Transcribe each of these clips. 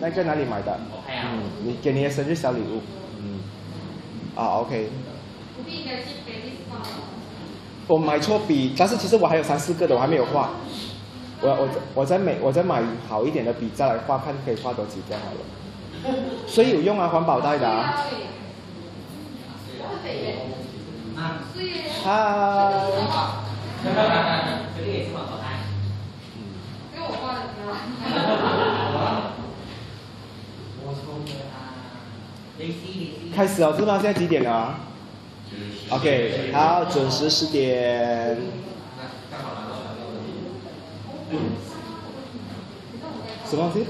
那在哪里买的？嗯，你给你的生日小礼物。嗯。啊，OK。我买错笔，但是其实我还有三四个的，我还没有画。我我我再买我再买好一点的笔再来画，看可以画多几个好了。所以有用啊，环保袋的啊。啊嗨。开始哦，是吗？现在几点了？OK，好，准时十点。什么东西？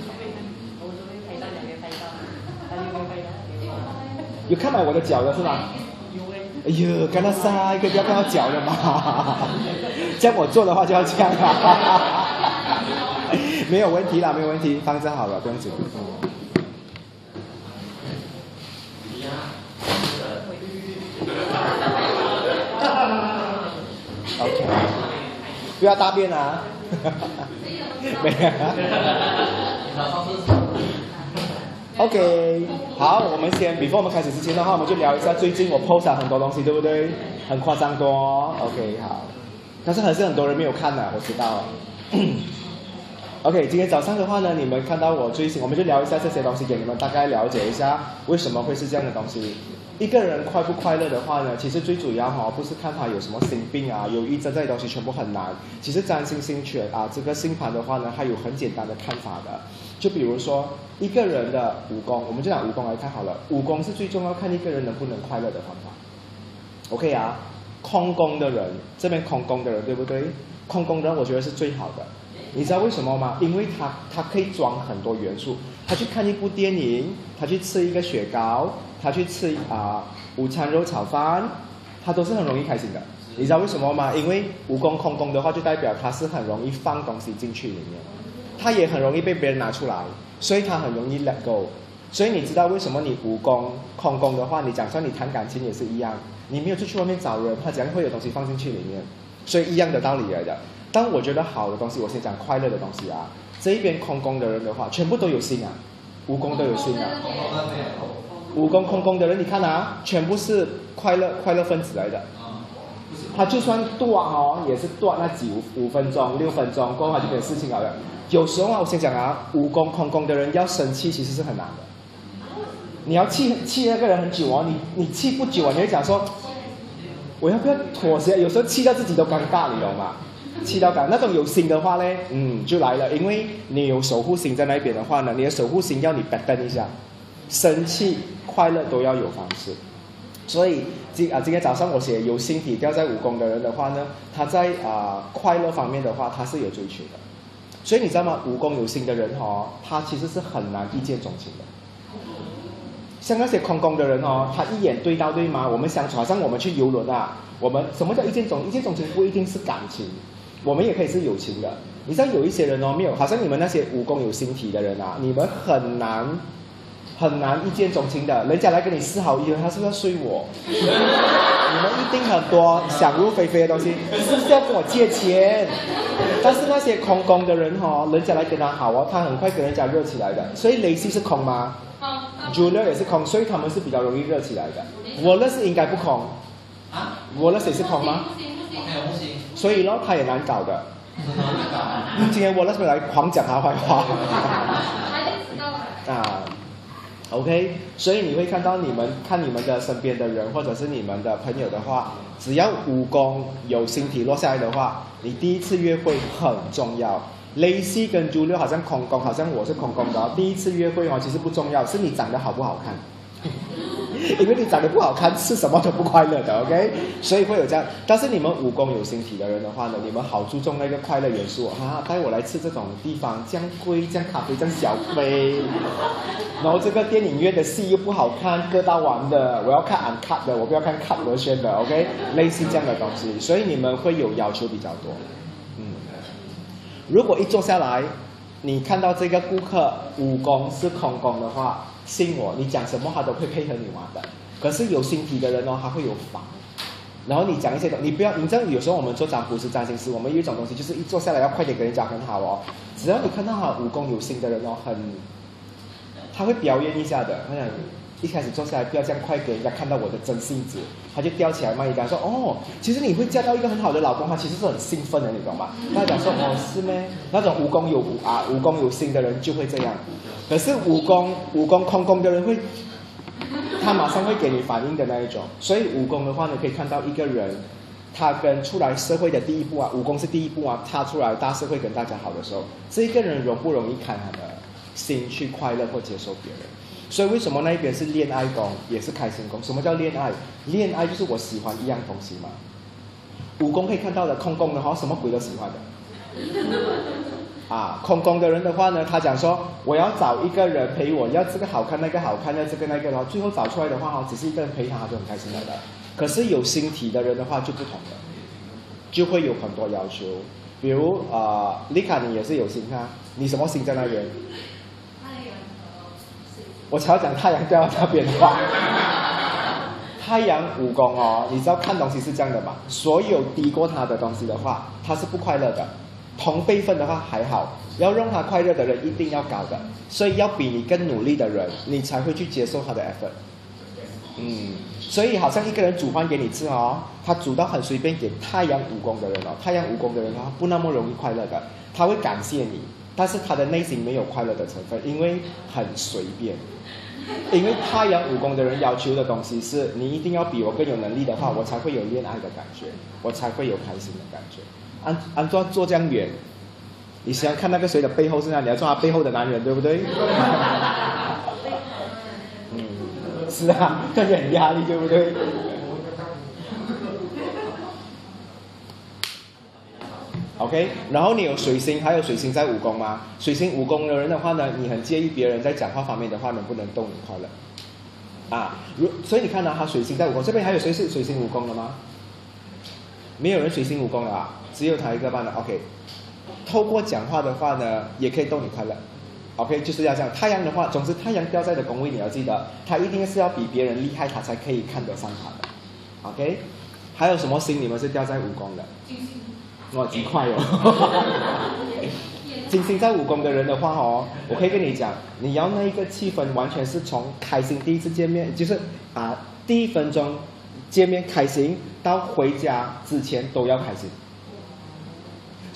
有看到我的脚了是吧？哎呦，刚才晒，可不要看到脚的嘛。这样我做的话就要这样啊。没有问题啦，没有问题，放着好了，不用紧。OK，不要大便啊！没有。OK，好，我们先，before 我们开始之前的话，我们就聊一下最近我 post 了很多东西，对不对？很夸张多。OK，好。但是还是很多人没有看的，我知道。OK，今天早上的话呢，你们看到我最新，我们就聊一下这些东西，给你们大概了解一下为什么会是这样的东西。一个人快不快乐的话呢，其实最主要哈，不是看他有什么心病啊、忧郁症这些东西全部很难。其实占星星权啊，这个星盘的话呢，它有很简单的看法的。就比如说一个人的武功，我们就拿武功来看好了。武功是最重要看一个人能不能快乐的方法。OK 啊，空宫的人，这边空宫的人对不对？空宫人我觉得是最好的。你知道为什么吗？因为他他可以装很多元素。他去看一部电影，他去吃一个雪糕，他去吃啊午餐肉炒饭，他都是很容易开心的。你知道为什么吗？因为武功空宫的话，就代表他是很容易放东西进去里面，他也很容易被别人拿出来，所以他很容易 let go。所以你知道为什么你武功空宫的话，你讲说你谈感情也是一样，你没有出去外面找人，他怎样会有东西放进去里面？所以一样的道理来的。但我觉得好的东西，我先讲快乐的东西啊。这一边空宫的人的话，全部都有心啊，武功都有心啊。武功空空的人，你看啊，全部是快乐快乐分子来的。他就算断哦，也是断那几五五分钟、六分钟过后就没事情了。有时候啊，我先讲啊，武功空空的人要生气其实是很难的。你要气气那个人很久哦，你你气不久啊，你会讲说，我要不要妥协？有时候气到自己都尴尬，你懂吗？气到感那种有心的话呢，嗯，就来了，因为你有守护星在那边的话呢，你的守护星要你 b a 一下，生气、快乐都要有方式。所以今啊，今天早上我写有心体掉在武功的人的话呢，他在啊快乐方面的话，他是有追求的。所以你知道吗？武功有心的人哈，他其实是很难一见钟情的。像那些空宫的人哦，他一眼对到对吗？我们相处，好像我们去游轮啊，我们什么叫一见钟？一见钟情不一定是感情。我们也可以是友情的，你知道有一些人哦，没有，好像你们那些武功有心体的人啊，你们很难很难一见钟情的。人家来跟你示好意了，他是不是要睡我？你们一定很多想入非非的东西，是不是要跟我借钱？但是那些空空的人哈，人家来跟他好哦，他很快跟人家热起来的。所以雷西是空吗？Julia 也是空，所以他们是比较容易热起来的。我那是应该不空啊？我那谁是空吗？所以咯，他也难搞的。今天我那是来狂讲他坏话。啊 ，OK，所以你会看到你们看你们的身边的人或者是你们的朋友的话，只要武功有星体落下来的话，你第一次约会很重要。Lacy 跟朱六好像空宫，好像我是空宫的。第一次约会哦，其实不重要，是你长得好不好看。因为你长得不好看，吃什么都不快乐的，OK？所以会有这样。但是你们武功有形体的人的话呢，你们好注重那个快乐元素哈，带我来吃这种地方，这样贵，这样咖啡，这样小杯。然后这个电影院的戏又不好看，割到完的，我要看 uncut 的，我不要看 cut version 的，OK？类似这样的东西，所以你们会有要求比较多。嗯，如果一坐下来，你看到这个顾客武功是空宫的话。信我，你讲什么他都会配合你玩的。可是有心体的人哦，他会有烦。然后你讲一些东你不要，你知道有时候我们做占卜师、占星师，我们有一种东西就是一坐下来要快点跟人家很好哦。只要你看到他武功有心的人哦，很他会表演一下的，他想一开始坐下来不要这样快给人家看到我的真性子，他就吊起来骂一家说哦，其实你会嫁到一个很好的老公，他其实是很兴奋的，你懂吗？他讲说哦是咩？那种武功有啊武功有心的人就会这样，可是武功武功空功的人会，他马上会给你反应的那一种，所以武功的话呢，可以看到一个人。他跟出来社会的第一步啊，武功是第一步啊。他出来大社会跟大家好的时候，这一个人容不容易开他的心去快乐或接受别人？所以为什么那一边是恋爱宫，也是开心宫？什么叫恋爱？恋爱就是我喜欢一样东西嘛。武功可以看到的，空功的话什么鬼都喜欢的。啊，空宫的人的话呢，他讲说我要找一个人陪我，要这个好看那个好看，要这个那个然后，最后找出来的话哈，只是一个人陪他，他就很开心了的。可是有星体的人的话就不同了，就会有很多要求。比如啊，丽卡你也是有星啊，你什么星在那边？太阳我才要讲太阳掉到那边的话，太阳五宫哦，你知道看东西是这样的嘛？所有低过他的东西的话，他是不快乐的。同辈分的话还好，要让他快乐的人一定要高的，所以要比你更努力的人，你才会去接受他的 effort。嗯，所以好像一个人煮饭给你吃哦，他煮到很随便，给太阳武功的人哦，太阳武功的人他不那么容易快乐的，他会感谢你，但是他的内心没有快乐的成分，因为很随便。因为太阳武功的人要求的东西是你一定要比我更有能力的话，我才会有恋爱的感觉，我才会有开心的感觉。安安装坐这样远，你想看那个谁的背后是哪？你要做他背后的男人，对不对？嗯 是啊，感觉很压力，对不对？OK，然后你有水星，还有水星在武功吗？水星武功的人的话呢，你很介意别人在讲话方面的话能不能动你快乐？啊，如所以你看到他水星在武功，这边还有谁是水星武功的吗？没有人水星武功了啊，只有他一个伴的。OK，透过讲话的话呢，也可以逗你快乐。OK，就是要这样。太阳的话，总之太阳掉在的宫位，你要记得，他一定是要比别人厉害，他才可以看得上他的。OK，还有什么星你们是掉在武功的？金星。哇，几快哦！金 星在武功的人的话哦，我可以跟你讲，你要那一个气氛，完全是从开心第一次见面，就是啊第一分钟见面开心，到回家之前都要开心。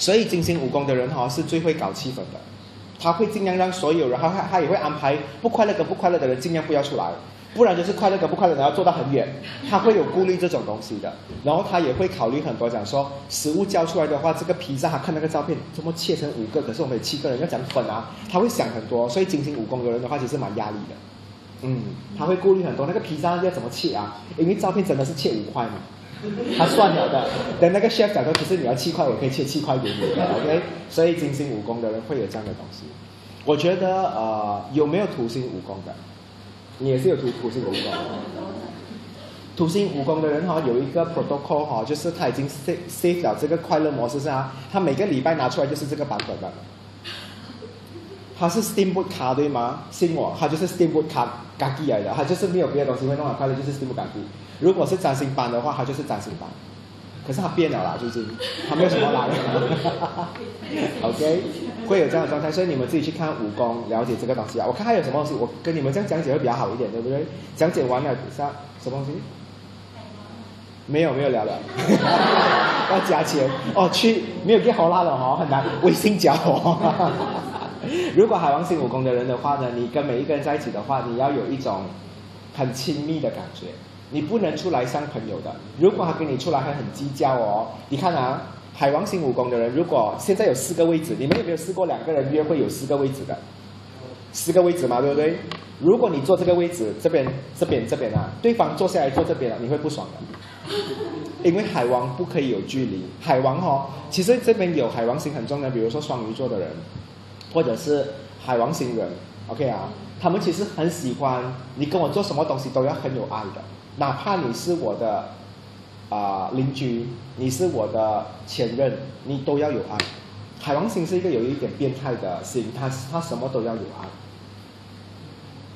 所以精心武功的人哈是最会搞气氛的。他会尽量让所有人，他他也会安排不快乐跟不快乐的人尽量不要出来，不然就是快乐跟不快乐的人要坐到很远。他会有顾虑这种东西的，然后他也会考虑很多，讲说食物交出来的话，这个披萨他看那个照片怎么切成五个，可是我们有七个人要讲粉啊，他会想很多。所以精心武功的人的话，其实蛮压力的。嗯，他会顾虑很多，那个披萨要怎么切啊？因为照片真的是切五块嘛。他算了的，等那个 chef 讲说，其实你要七块，我可以切七块给你，OK？所以金星武功的人会有这样的东西。我觉得呃，有没有土星武功的？你也是有土土星武功的。土星武功的人哈，有一个 protocol 哈，就是他已经 save save 了这个快乐模式是啊，他每个礼拜拿出来就是这个版本的。他是 Steamboat 卡对吗？信我，他就是 Steamboat 卡嘎机来的，他就是没有别的东西会弄好快乐，就是 Steamboat 嘎机。如果是占星班的话，他就是占星班。可是他变了啦，最近他没有什么来。OK，会有这样的状态，所以你们自己去看武功，了解这个东西啊。我看还有什么东西，我跟你们这样讲解会比较好一点，对不对？讲解完了，啥什么东西？没有没有聊了，要加钱哦。去没有变好拉了哦，很难微信加哦。如果海王星武功的人的话呢，你跟每一个人在一起的话，你要有一种很亲密的感觉。你不能出来像朋友的。如果他跟你出来还很计较哦，你看啊，海王星武功的人，如果现在有四个位置，你们有没有试过两个人约会有四个位置的？四个位置嘛，对不对？如果你坐这个位置，这边、这边、这边啊，对方坐下来坐这边了，你会不爽的。因为海王不可以有距离。海王哦，其实这边有海王星很重要，比如说双鱼座的人，或者是海王星人，OK 啊，他们其实很喜欢你跟我做什么东西都要很有爱的。哪怕你是我的啊邻居，你是我的前任，你都要有爱。海王星是一个有一点变态的星，他他什么都要有爱。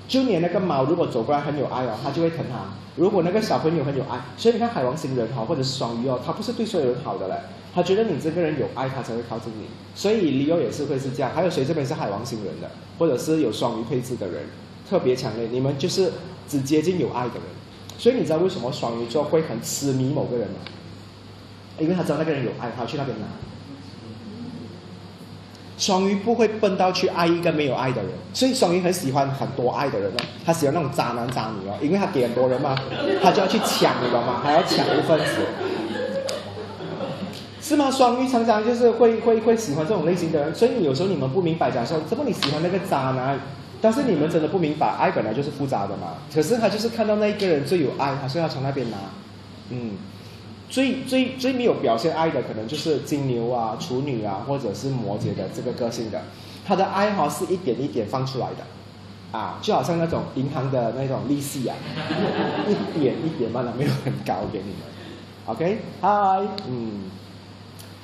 就连那个猫，如果走过来很有爱哦，它就会疼它。如果那个小朋友很有爱，所以你看海王星人哈，或者是双鱼哦，他不是对所有人好的嘞，他觉得你这个人有爱，他才会靠近你。所以 Leo 也是会是这样。还有谁这边是海王星人的，或者是有双鱼配置的人？特别强烈，你们就是只接近有爱的人。所以你知道为什么双鱼座会很痴迷某个人吗？因为他知道那个人有爱，他要去那边拿。双鱼不会笨到去爱一个没有爱的人，所以双鱼很喜欢很多爱的人哦，他喜欢那种渣男渣女哦，因为他给很多人嘛，他就要去抢，你懂吗？还要抢一份子，是吗？双鱼常常就是会会会喜欢这种类型的人，所以有时候你们不明白，讲说怎么你喜欢那个渣男，但是你们真的不明白，爱本来就是复杂的嘛。可是他就是看到那一个人最有爱，他说要从那边拿，嗯。最最最没有表现爱的，可能就是金牛啊、处女啊，或者是摩羯的这个个性的，他的爱好是一点一点放出来的，啊，就好像那种银行的那种利息啊，一点一点慢慢没有很高给你们，OK，嗨，嗯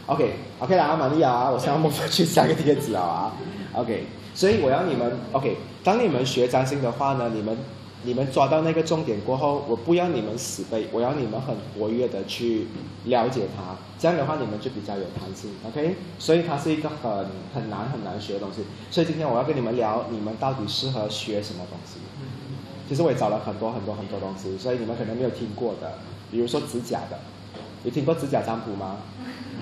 ，OK，OK 啦，玛利亚，我现在默默去下个贴纸啊，OK，所以我要你们，OK，当你们学占星的话呢，你们。你们抓到那个重点过后，我不要你们死背，我要你们很活跃的去了解它。这样的话，你们就比较有弹性，OK？所以它是一个很很难很难学的东西。所以今天我要跟你们聊，你们到底适合学什么东西？其实我也找了很多很多很多东西，所以你们可能没有听过的，比如说指甲的，有听过指甲占卜吗？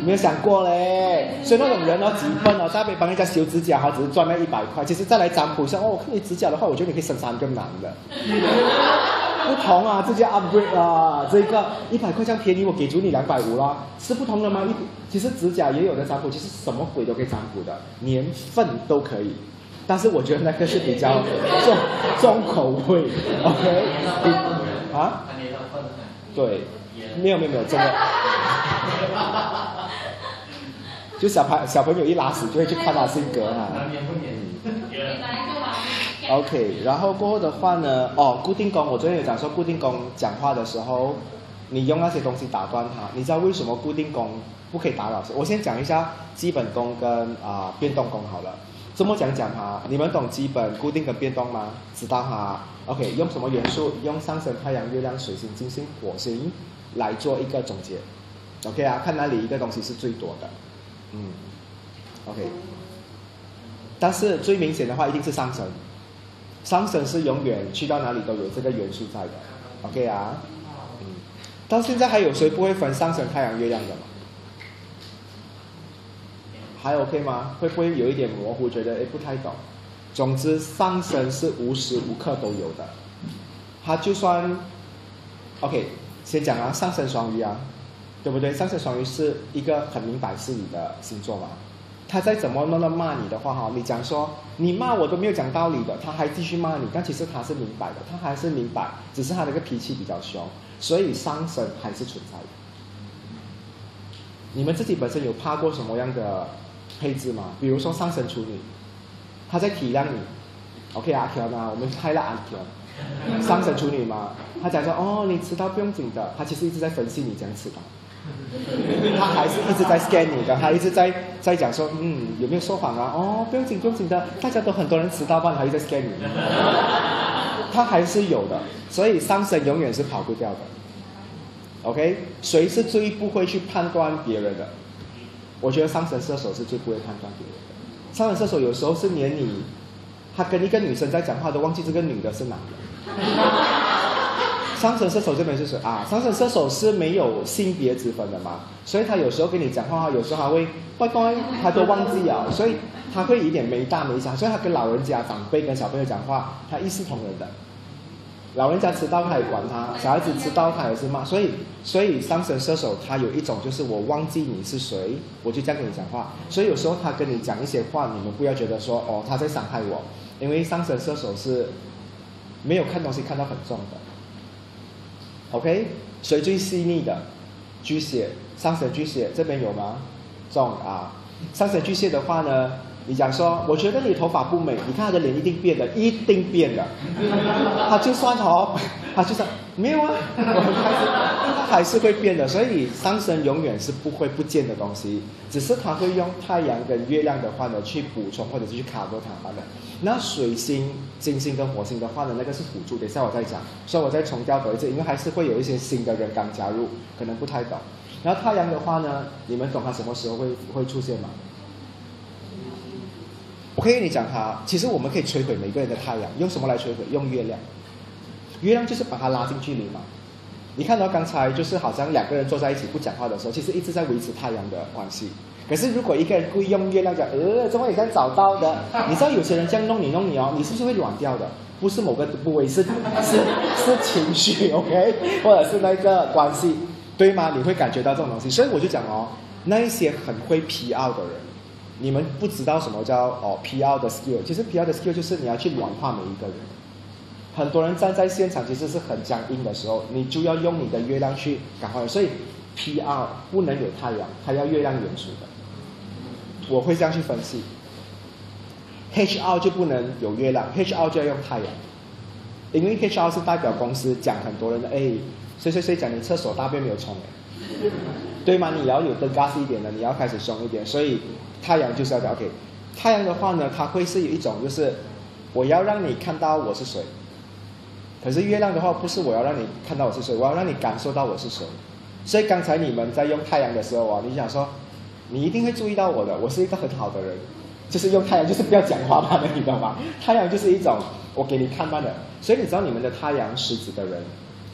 没有想过嘞，所以那种人哦，几分哦，在那边帮人家修指甲，他只是赚那一百块。其实再来占卜一下，哦，我看你指甲的话，我觉得你可以生三个男的。不同啊，这叫 upgrade 啊，这个一百块这样便宜，我给足你两百五啦，是不同的吗？一其实指甲也有的占卜，其实什么鬼都可以占卜的，年份都可以。但是我觉得那个是比较 重重口味，OK？啊？对，没有没有没有，真的。就小朋小朋友一拉屎就会去看他性格哈。OK，然后过后的话呢，哦，固定工，我昨天有讲说固定工讲话的时候，你用那些东西打断他，你知道为什么固定工不可以打扰？我先讲一下基本功跟啊变动功好了。这么讲讲哈，你们懂基本、固定跟变动吗？知道哈？OK，用什么元素？用上升、太阳、月亮、水星、金星、火星来做一个总结。OK 啊，看哪里一个东西是最多的。嗯，OK，但是最明显的话一定是上升，上升是永远去到哪里都有这个元素在的，OK 啊，嗯，到现在还有谁不会分上升太阳月亮的吗？还 OK 吗？会不会有一点模糊，觉得哎不太懂？总之上升是无时无刻都有的，它就算 OK，先讲啊，上升双鱼啊。对不对？上升双鱼是一个很明白是你的星座嘛？他再怎么那么骂你的话哈，你讲说你骂我都没有讲道理的，他还继续骂你，但其实他是明白的，他还是明白，只是他那个脾气比较凶，所以上升还是存在的。你们自己本身有怕过什么样的配置吗？比如说上升处女，他在体谅你，OK 阿条呢？我们开了阿条。上神处女嘛，他讲说哦，你迟到不用紧的，他其实一直在分析你这样迟到。他还是一直在 scan 你的，他一直在在讲说，嗯，有没有说谎啊？哦，不用紧，不用紧的，大家都很多人迟到吧，他一直在 scan 你。他还是有的，所以上神永远是跑不掉的。OK，谁是最不会去判断别人的？我觉得上神射手是最不会判断别人的。上神射手有时候是连你，他跟一个女生在讲话都忘记这个女的是男的。上升射手这边是谁啊？上升射手是没有性别之分的嘛，所以他有时候跟你讲话，有时候还会乖乖，他都忘记了，所以他会有点没大没小，所以他跟老人家、长辈跟小朋友讲话，他一视同仁的。老人家迟到他也管他，小孩子迟到他也是骂，所以所以上升射手他有一种就是我忘记你是谁，我就这样跟你讲话，所以有时候他跟你讲一些话，你们不要觉得说哦他在伤害我，因为上升射手是没有看东西看到很重的。OK，谁最细腻的？巨蟹，上升巨蟹这边有吗？重啊，上升巨蟹的话呢，你讲说，我觉得你头发不美，你看他的脸一定变的，一定变的。他就算哦，他就算没有啊，他还是会变的。所以上升永远是不会不见的东西，只是他会用太阳跟月亮的话呢去补充或者是去卡住它的。那水星、金星跟火星的话呢，那个是辅助，等一下我再讲。所以我再重调一次，因为还是会有一些新的人刚加入，可能不太懂。然后太阳的话呢，你们懂它什么时候会会出现吗？我可以跟你讲它，其实我们可以摧毁每个人的太阳，用什么来摧毁？用月亮。月亮就是把它拉近距离嘛。你看到刚才就是好像两个人坐在一起不讲话的时候，其实一直在维持太阳的关系。可是如果一个人故意用月亮讲，呃，怎么你刚找到的？你知道有些人这样弄你弄你哦，你是不是会软掉的？不是某个部位，是是是情绪，OK，或者是那个关系，对吗？你会感觉到这种东西。所以我就讲哦，那一些很会 PR 的人，你们不知道什么叫哦 PR 的 skill。其实 PR 的 skill 就是你要去软化每一个人。很多人站在现场其实是很僵硬的时候，你就要用你的月亮去感化。所以 PR 不能有太阳，它要月亮元素的。我会这样去分析，HR 就不能有月亮，HR 就要用太阳，因为 HR 是代表公司讲很多人的，哎，谁谁谁讲你厕所大便没有冲，对吗？你要有更 gas 一点的，你要开始凶一点，所以太阳就是要 OK。太阳的话呢，它会是有一种就是我要让你看到我是谁，可是月亮的话不是我要让你看到我是谁，我要让你感受到我是谁。所以刚才你们在用太阳的时候啊，你想说。你一定会注意到我的，我是一个很好的人，就是用太阳，就是不要讲话嘛，你知道吗？太阳就是一种我给你看到的，所以你知道你们的太阳狮子的人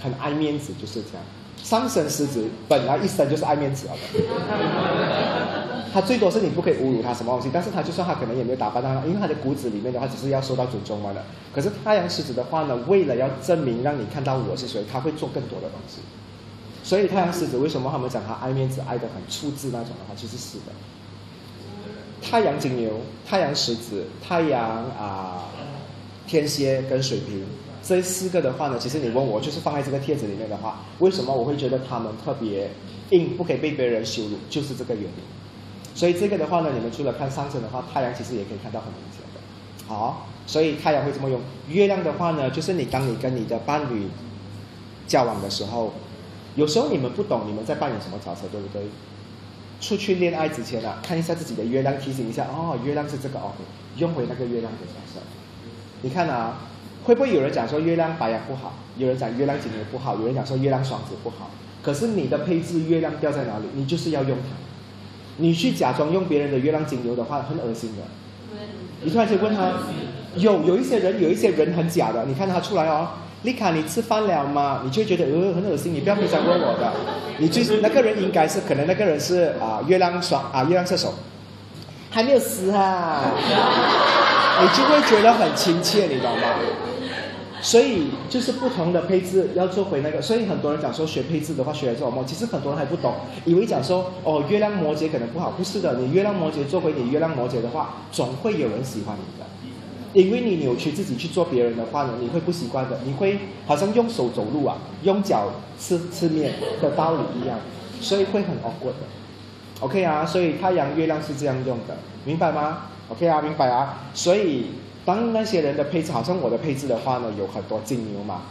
很爱面子，就是这样。上升狮子本来一生就是爱面子的，他最多是你不可以侮辱他什么东西，但是他就算他可能也没有打扮到，因为他的骨子里面的话只是要受到尊重嘛的。可是太阳狮子的话呢，为了要证明让你看到我是谁，他会做更多的东西。所以太阳狮子为什么他们讲他爱面子爱的很粗制那种的话，就是死的。太阳金牛、太阳狮子、太阳啊天蝎跟水瓶这四个的话呢，其实你问我就是放在这个帖子里面的话，为什么我会觉得他们特别硬，不可以被别人羞辱，就是这个原因。所以这个的话呢，你们除了看上升的话，太阳其实也可以看到很明显的。好，所以太阳会这么用。月亮的话呢，就是你当你跟你的伴侣交往的时候。有时候你们不懂你们在扮演什么角色，对不对？出去恋爱之前啊，看一下自己的月亮，提醒一下哦，月亮是这个哦，用回那个月亮的角色。你看啊，会不会有人讲说月亮白羊不好？有人讲月亮金牛不好？有人讲说月亮双子不好？可是你的配置月亮掉在哪里？你就是要用它。你去假装用别人的月亮金牛的话，很恶心的。你突然间问他，有有一些人，有一些人很假的，你看他出来哦。丽卡，你吃饭了吗？你就觉得呃很恶心，你不要非常问我的。你最那个人应该是可能那个人是啊月亮双啊月亮射手，还没有死哈，你就会觉得很亲切，你懂吗？所以就是不同的配置要做回那个，所以很多人讲说学配置的话学来做梦？其实很多人还不懂，以为讲说哦月亮摩羯可能不好，不是的，你月亮摩羯做回你月亮摩羯的话，总会有人喜欢你的。因为你扭曲自己去做别人的话呢，你会不习惯的，你会好像用手走路啊，用脚吃吃面的道理一样，所以会很 awkward 的。OK 啊，所以太阳、月亮是这样用的，明白吗？OK 啊，明白啊。所以当那些人的配置，好像我的配置的话呢，有很多金牛嘛。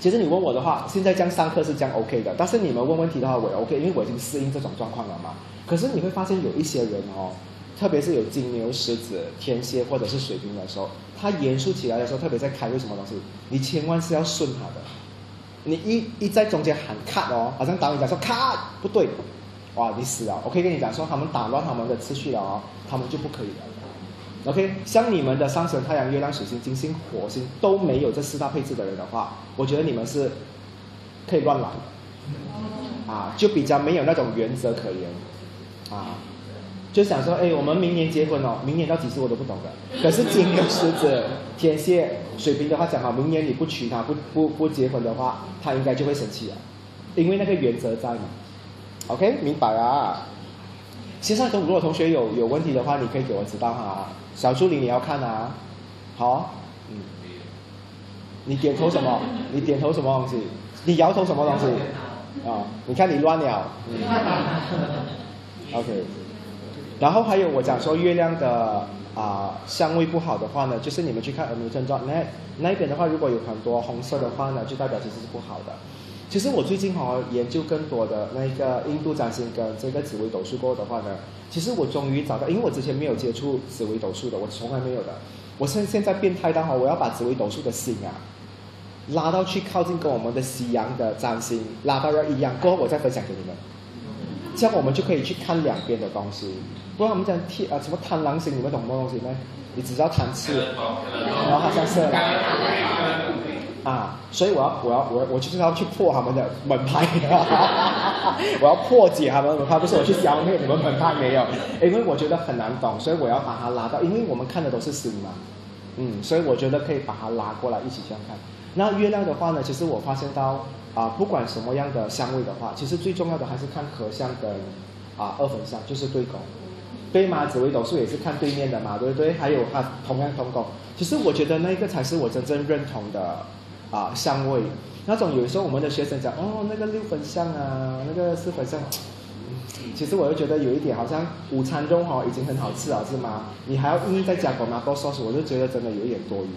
其实你问我的话，现在这样上课是这样 OK 的，但是你们问问题的话，我 OK，因为我已经适应这种状况了嘛。可是你会发现有一些人哦。特别是有金牛、狮子、天蝎或者是水瓶的时候，他严肃起来的时候，特别在开会什么东西，你千万是要顺他的。你一一在中间喊 cut 哦，好像导演讲说 cut 不对，哇，你死了！我可以跟你讲说，他们打乱他们的次序了哦，他们就不可以了。OK，像你们的上升太阳、月亮、水星、金星、火星都没有这四大配置的人的话，我觉得你们是可以乱来，啊，就比较没有那种原则可言，啊。就想说，哎，我们明年结婚哦，明年到几时我都不懂的。可是金牛、狮子、天蝎、水瓶的话讲好，明年你不娶她，不不不结婚的话，她应该就会生气啊，因为那个原则在嘛。OK，明白啊。线上中如果同学有有问题的话，你可以给我知道哈。小助理你要看啊。好，嗯。你点头什么？你点头什么东西？你摇头什么东西？啊，你看你乱了。嗯。OK。然后还有我讲说月亮的啊相位不好的话呢，就是你们去看 Newton dot net 那边的话，如果有很多红色的话呢，就代表其实是不好的。其实我最近哈研究更多的那个印度占星跟这个紫微斗数过的话呢，其实我终于找到，因为我之前没有接触紫微斗数的，我从来没有的。我现现在变态到哈，我要把紫微斗数的星啊拉到去靠近跟我们的西洋的占星拉到要一样，过后我再分享给你们，这样我们就可以去看两边的东西。不然我们讲天啊什么贪狼星，你们懂什么东西吗？你只知道贪吃，然后好像是啊，所以我要我要我我就是要去破他们的门派，我要破解他们的门派，不是我去消灭你们门派没有，因为我觉得很难懂，所以我要把它拉到，因为我们看的都是星嘛，嗯，所以我觉得可以把它拉过来一起这样看。那月亮的话呢，其实我发现到啊，不管什么样的相位的话，其实最重要的还是看合相跟啊二分相，就是对宫。对吗？紫微斗数也是看对面的嘛，对不对？还有它同样同宫，其实我觉得那个才是我真正认同的啊相位。那种有时候我们的学生讲哦，那个六分相啊，那个四分相，其实我又觉得有一点好像午餐肉哦已经很好吃了是吗？你还要硬再加多拿多 sauce，我就觉得真的有一点多余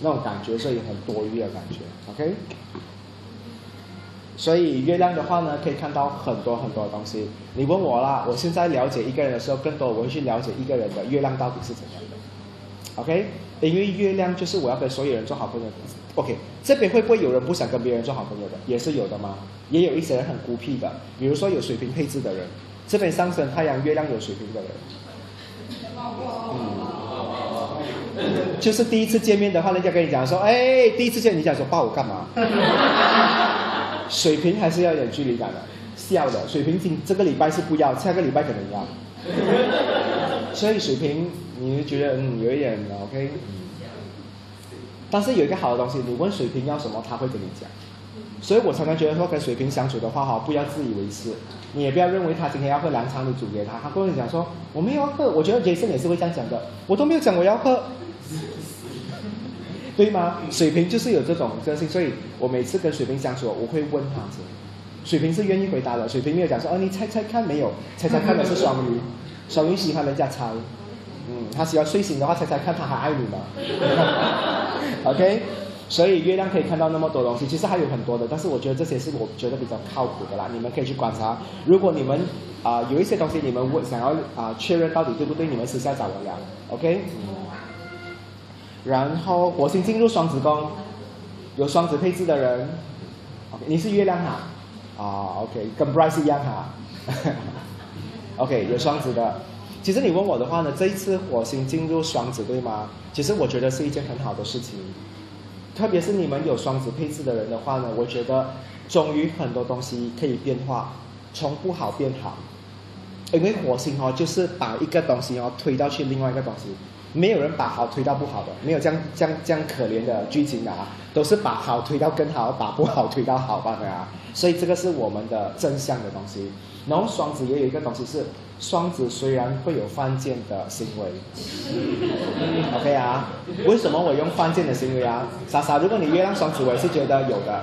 那种感觉，所以很多余的感觉。OK。所以月亮的话呢，可以看到很多很多的东西。你问我啦，我现在了解一个人的时候，更多我会去了解一个人的月亮到底是怎样的。OK，因为月亮就是我要跟所有人做好朋友。OK，这边会不会有人不想跟别人做好朋友的？也是有的吗？也有一些人很孤僻的，比如说有水平配置的人，这边上升太阳月亮有水平的人。嗯，就是第一次见面的话，人家跟你讲说，哎，第一次见你讲说抱我干嘛？水平还是要有点距离感的，笑的。水平今这个礼拜是不要，下个礼拜可能要。所以水平，你就觉得嗯有一点 OK。但是有一个好的东西，你问水平要什么，他会跟你讲。所以我常常觉得说跟水平相处的话哈，不要自以为是，你也不要认为他今天要喝凉茶，你煮给他，他跟你讲说我没有要喝。我觉得杰森也是会这样讲的，我都没有讲我要喝。对吗？水瓶就是有这种个性，所以我每次跟水瓶相处，我会问他子，水瓶是愿意回答的。水瓶没有讲说，哦，你猜猜看没有？猜猜看的是双鱼，双鱼喜欢人家猜，嗯，他喜欢睡醒的话猜猜看他还爱你吗？OK，所以月亮可以看到那么多东西，其实还有很多的，但是我觉得这些是我觉得比较靠谱的啦，你们可以去观察。如果你们啊有一些东西你们问想要啊确认到底对不对，你们私下找我聊，OK。然后火星进入双子宫，有双子配置的人，OK，你是月亮哈，啊，OK，跟 Bryce 一样哈，OK，有双子的。其实你问我的话呢，这一次火星进入双子对吗？其实我觉得是一件很好的事情，特别是你们有双子配置的人的话呢，我觉得终于很多东西可以变化，从不好变好，因为火星哦，就是把一个东西哦推到去另外一个东西。没有人把好推到不好的，没有这样这样这样可怜的剧情的啊，都是把好推到更好，把不好推到好吧的啊，所以这个是我们的正向的东西。然后双子也有一个东西是，双子虽然会有犯贱的行为，OK 啊？为什么我用犯贱的行为啊？莎莎，如果你月亮双子，我也是觉得有的。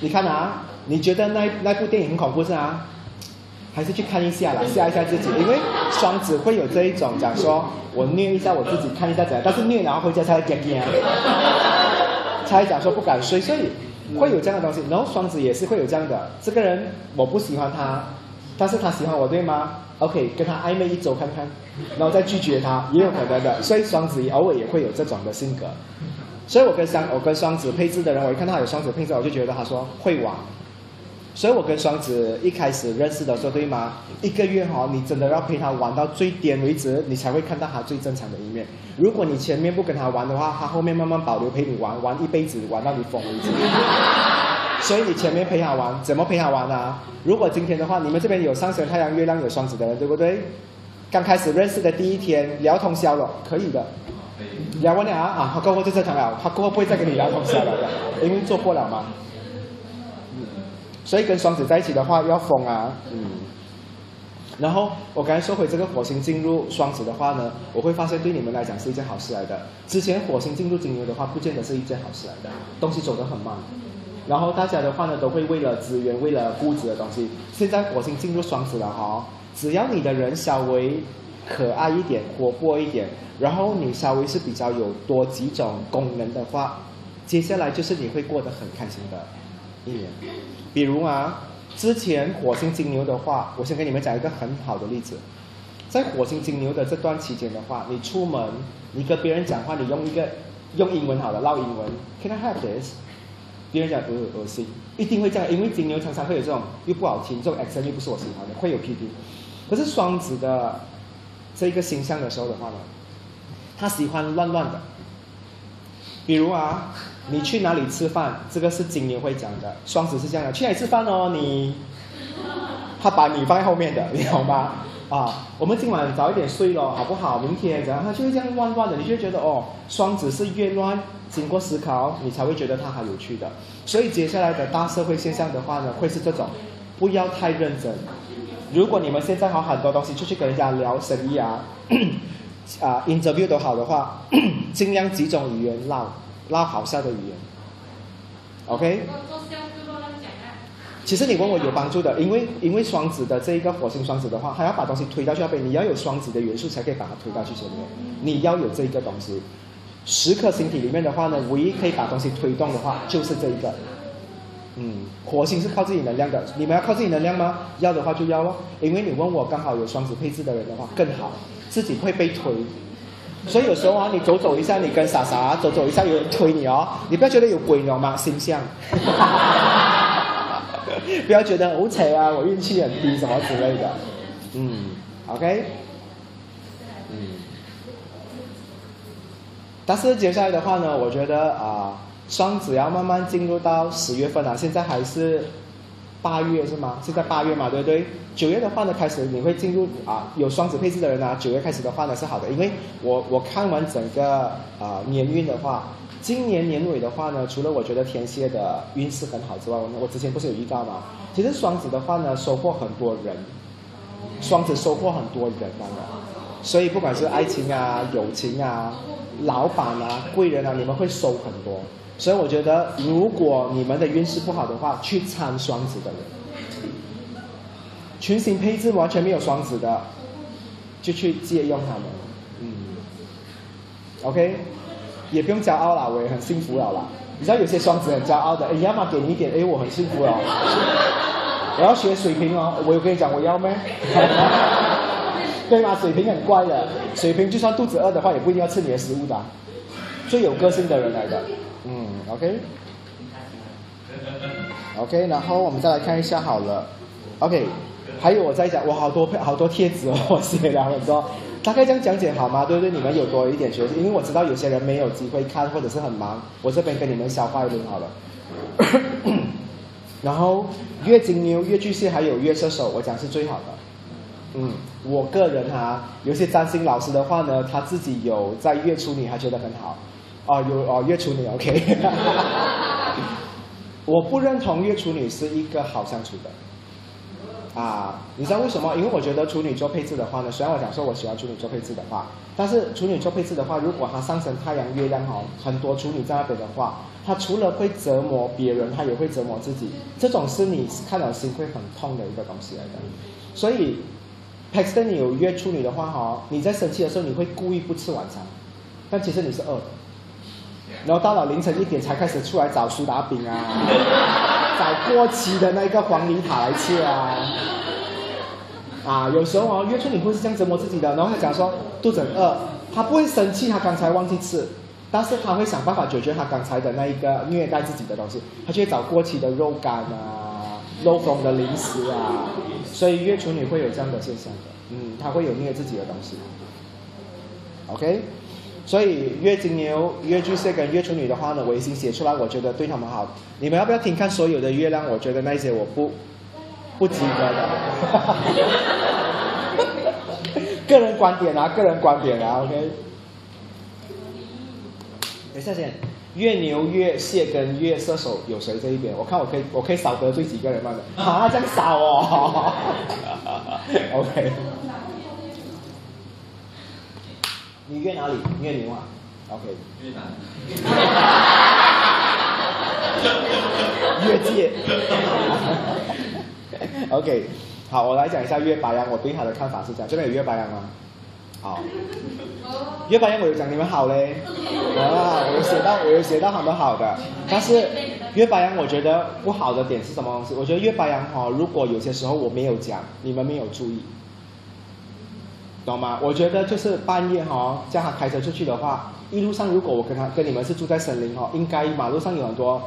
你看啊，你觉得那那部电影很恐怖是啊？还是去看一下啦，吓一下自己，因为双子会有这一种讲说，我虐一下我自己，看一下怎样，但是虐然后回家才会惊惊，才讲说不敢睡，所以会有这样的东西。然后双子也是会有这样的，这个人我不喜欢他，但是他喜欢我，对吗？OK，跟他暧昧一周看看，然后再拒绝他，也有可能的。所以双子偶尔也会有这种的性格。所以我跟双我跟双子配置的人，我一看到有双子配置，我就觉得他说会玩。所以我跟双子一开始认识的时候，对吗？一个月哈，你真的要陪他玩到最巅为止，你才会看到他最正常的一面。如果你前面不跟他玩的话，他后面慢慢保留陪你玩，玩一辈子，玩到你疯为止。所以你前面陪他玩，怎么陪他玩啊？如果今天的话，你们这边有上升太阳、月亮有双子的人，对不对？刚开始认识的第一天聊通宵了，可以的。聊完了啊啊，他过后就正常了，他过后不会再跟你聊通宵了的，因为做过了嘛。所以跟双子在一起的话要疯啊，嗯。然后我刚才说回这个火星进入双子的话呢，我会发现对你们来讲是一件好事来的。之前火星进入金牛的话，不见得是一件好事来的，东西走得很慢。然后大家的话呢，都会为了资源，为了固执的东西。现在火星进入双子了哈，只要你的人稍微可爱一点、活泼一点，然后你稍微是比较有多几种功能的话，接下来就是你会过得很开心的。一年，比如啊，之前火星金牛的话，我先给你们讲一个很好的例子，在火星金牛的这段期间的话，你出门，你跟别人讲话，你用一个用英文好了，唠英文，Can I have this？别人讲呃恶心，一定会这样，因为金牛常常会有这种又不好听，这种 accent 又不是我喜欢的，会有批评。可是双子的这个星象的时候的话呢，他喜欢乱乱的。比如啊，你去哪里吃饭，这个是金牛会讲的。双子是这样的，去哪里吃饭哦？你，他把你放在后面的，你懂吗？啊，我们今晚早一点睡咯，好不好？明天怎样？他就会这样乱乱的，你就觉得哦，双子是越乱，经过思考，你才会觉得他很有趣的。所以接下来的大社会现象的话呢，会是这种，不要太认真。如果你们现在好很多东西出去跟人家聊生意啊。啊，interview 都好的话，尽量几种语言唠唠好笑的语言，OK？其实你问我有帮助的，因为因为双子的这一个火星双子的话，他要把东西推到去那边，你要有双子的元素才可以把它推到去前面。你要有这一个东西，十颗星体里面的话呢，唯一可以把东西推动的话，就是这一个。嗯，火星是靠自己能量的，你们要靠自己能量吗？要的话就要咯，因为你问我刚好有双子配置的人的话更好。自己会被推，所以有时候啊，你走走一下，你跟傻傻走走一下，有人推你哦，你不要觉得有鬼，你知道吗？星象，不要觉得好扯啊，我运气很低什么之类的，嗯，OK，嗯，但是接下来的话呢，我觉得啊，双子要慢慢进入到十月份啊，现在还是。八月是吗？是在八月嘛，对不对？九月的话呢，开始你会进入啊，有双子配置的人啊，九月开始的话呢是好的，因为我我看完整个啊年运的话，今年年尾的话呢，除了我觉得天蝎的运势很好之外，我我之前不是有预告吗？其实双子的话呢，收获很多人，双子收获很多人当然，所以不管是爱情啊、友情啊、老板啊、贵人啊，你们会收很多。所以我觉得，如果你们的运势不好的话，去参双子的人，群星配置完全没有双子的，就去借用他们。嗯，OK，也不用骄傲了，我也很幸福了啦。你知道有些双子很骄傲的，哎，要么给你一点，哎，我很幸福哦。我要学水瓶哦，我有跟你讲我要咩？对吗？水瓶很乖的，水瓶就算肚子饿的话，也不一定要吃你的食物的，最有个性的人来的。嗯，OK，OK，然后我们再来看一下好了，OK，还有我在讲，我好多好多贴纸哦，我写了很多，大概这样讲解好吗？对不对？你们有多一点学习，因为我知道有些人没有机会看或者是很忙，我这边跟你们消化一轮好了。然后月金牛、月巨蟹还有月射手，我讲是最好的。嗯，我个人哈，有些占星老师的话呢，他自己有在月初你还觉得很好。哦，有哦，月处女 OK，我不认同月处女是一个好相处的。啊，你知道为什么？因为我觉得处女座配置的话呢，虽然我讲说我喜欢处女座配置的话，但是处女座配置的话，如果它上升太阳、月亮哦，很多处女在那边的话，它除了会折磨别人，它也会折磨自己。这种是你看了心会很痛的一个东西来的。所以 p a x t o n 你有约处女的话哈，你在生气的时候你会故意不吃晚餐，但其实你是饿的。然后到了凌晨一点才开始出来找苏打饼啊，找过期的那个黄梨塔来吃啊，啊，有时候哦，约出你会是这样折磨自己的。然后她讲说肚子很饿，她不会生气，她刚才忘记吃，但是她会想办法解决她刚才的那一个虐待自己的东西，她就会找过期的肉干啊、漏风的零食啊，所以月处女会有这样的现象的，嗯，她会有虐自己的东西，OK。所以月金牛、月巨蟹跟月处女的话呢，我已经写出来，我觉得对他们好。你们要不要听看所有的月亮？我觉得那些我不不及格的。个人观点啊，个人观点啊，OK。等一下先，月牛、月蟹跟月射手有谁这一边？我看我可以，我可以少得罪几个人嘛的。啊，这样少哦。OK。你约哪里？约牛啊？OK。越哪？约界。OK，好，我来讲一下约白羊，我对他的看法是这样。这边有约白羊吗？好。约白羊我有讲你们好嘞。啊，我有写到，我有写到很多好的。但是约白羊我觉得不好的点是什么东西？我觉得约白羊哈，如果有些时候我没有讲，你们没有注意。懂吗？我觉得就是半夜哈，叫他开车出去的话，一路上如果我跟他跟你们是住在森林哈，应该马路上有很多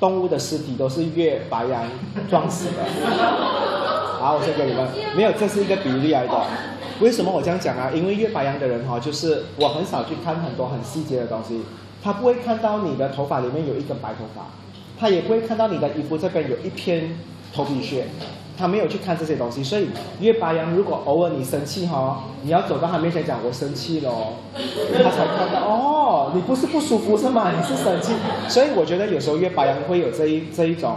动物的尸体都是越白羊撞死的。好，我先给你们，没有，这是一个比例来的。为什么我这样讲啊？因为越白羊的人哈，就是我很少去看很多很细节的东西，他不会看到你的头发里面有一根白头发，他也不会看到你的衣服这边有一片头皮屑，他没有去看这些东西。所以月白羊如果偶尔你生气哈，你要走到他面前讲我生气了，他才看到哦，你不是不舒服是吗？你是生气。所以我觉得有时候月白羊会有这一这一种。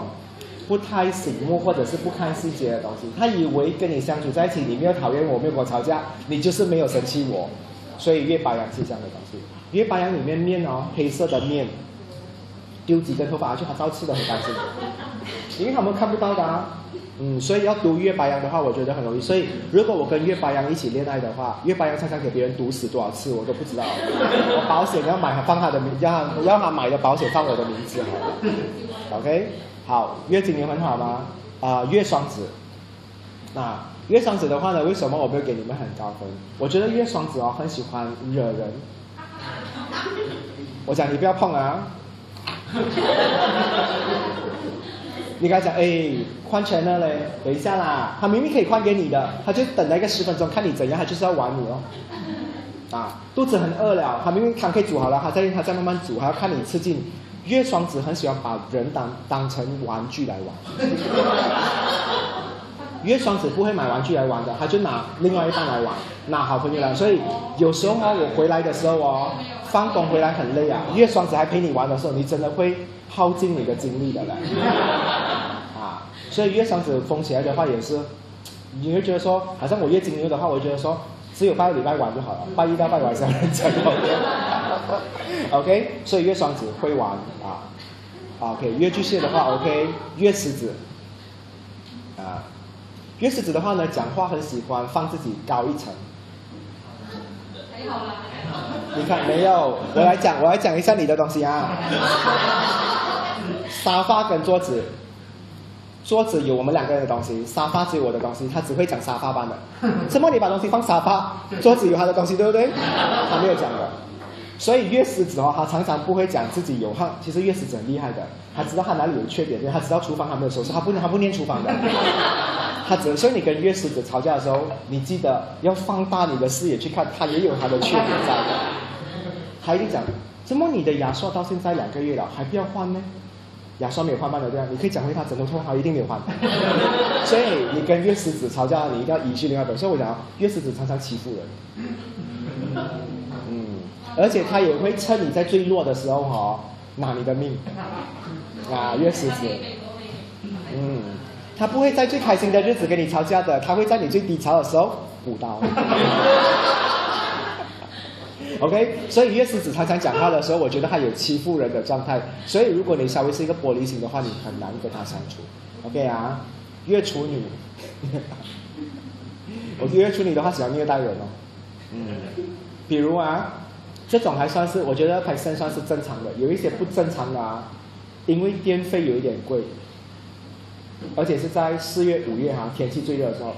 不太醒目，或者是不看细节的东西，他以为跟你相处在一起，你没有讨厌我，没有跟我吵架，你就是没有生气我，所以月白羊是这样的东西。月白羊里面面哦，黑色的面，丢几根头发去，他照吃的很干净，因为他们看不到的啊。嗯，所以要读月白羊的话，我觉得很容易。所以如果我跟月白羊一起恋爱的话，月白羊常常给别人毒死多少次，我都不知道。我保险要买放他的名，要要他买的保险放我的名字好 OK。好，月金牛很好吗？啊，月双子。那月双子的话呢？为什么我没有给你们很高分？我觉得月双子哦，很喜欢惹人。我讲你不要碰啊！你跟他讲，哎，换钱了嘞，等一下啦。他明明可以换给你的，他就等了一个十分钟，看你怎样，他就是要玩你哦。啊，肚子很饿了，他明明汤可以煮好了，他在他在慢慢煮，还要看你吃进。月双子很喜欢把人当当成玩具来玩，月双子不会买玩具来玩的，他就拿另外一半来玩，拿好朋友来。所以有时候呢，我回来的时候哦，放工回来很累啊，月双子还陪你玩的时候，你真的会耗尽你的精力的嘞。啊，所以月双子疯起来的话也是，你会觉得说，好像我月金牛的话，我觉得说。只有拜礼拜玩就好了，拜一到拜晚上认真 OK，所以月双子会玩啊。OK，月巨蟹的话 OK，月狮子啊，月狮子的话呢，讲话很喜欢放自己高一层。你看没有？我来讲，我来讲一下你的东西啊。沙发跟桌子。桌子有我们两个人的东西，沙发只有我的东西，他只会讲沙发班的。什么？你把东西放沙发，桌子有他的东西，对不对？他没有讲的。所以月狮子哦，他常常不会讲自己有汗，其实月狮子很厉害的，他知道他哪里有缺点，他知道厨房还没有收拾，他不他不念厨房的。他只所以你跟月狮子吵架的时候，你记得要放大你的视野去看，他也有他的缺点在的。他一定讲，怎么你的牙刷到现在两个月了，还不要换呢？牙刷没有换半的对吧？你可以讲回他枕头托，他一定没有换。所以你跟月狮子吵架，你一定要移去另外一边。所以我讲，月狮子常常欺负人。嗯，而且他也会趁你在最弱的时候哈，拿你的命。啊，月狮子。嗯，他不会在最开心的日子跟你吵架的，他会在你最低潮的时候补刀。OK，所以月狮子常常讲话的时候，我觉得他有欺负人的状态。所以如果你稍微是一个玻璃心的话，你很难跟他相处。OK 啊，月处女，我月处女的话喜欢虐待人哦。嗯，比如啊，这种还算是我觉得还算算是正常的。有一些不正常的啊，因为电费有一点贵，而且是在四月五月哈天气最热的时候。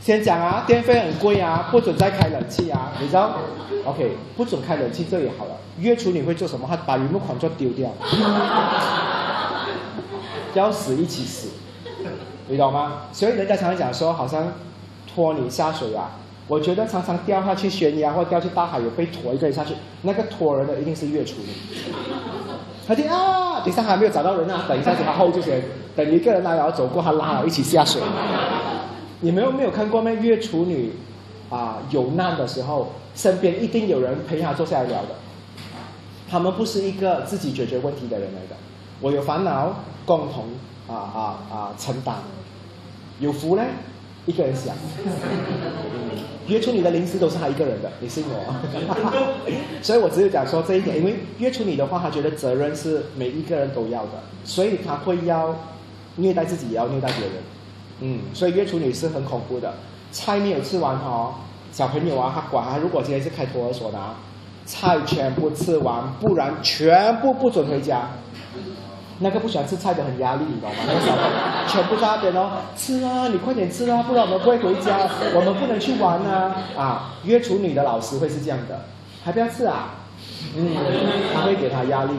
先讲啊，电费很贵啊，不准再开冷气啊，你知道？OK，不准开冷气，这也好了。月初你会做什么？他把云木款做丢掉，要死一起死，你懂吗？所以人家常常讲说，好像拖你下水啊。我觉得常常掉下去悬崖或掉去大海，有被拖一个人下去，那个拖人的一定是月初女。他听啊，等一下还没有找到人啊，等一下就他后就先等一个人来，然后走过，他拉了一起下水。你们有没有看过那月处女啊有难的时候，身边一定有人陪他坐下来聊的。他们不是一个自己解决问题的人来的。我有烦恼，共同啊啊啊承担。有福呢，一个人想。月出女的零食都是他一个人的，你信我？所以我只是讲说这一点，因为月出女的话，他觉得责任是每一个人都要的，所以他会要虐待自己，也要虐待别人。嗯，所以月出女是很恐怖的，菜没有吃完哦，小朋友啊，他管他，如果今天是开托儿所的，菜全部吃完，不然全部不准回家。那个不喜欢吃菜的很压力，你知道吗？那个小朋友全部在那边哦，吃啊，你快点吃啊，不然我们不会回家，我们不能去玩啊。啊，约处女的老师会是这样的，还不要吃啊？嗯，他会给他压力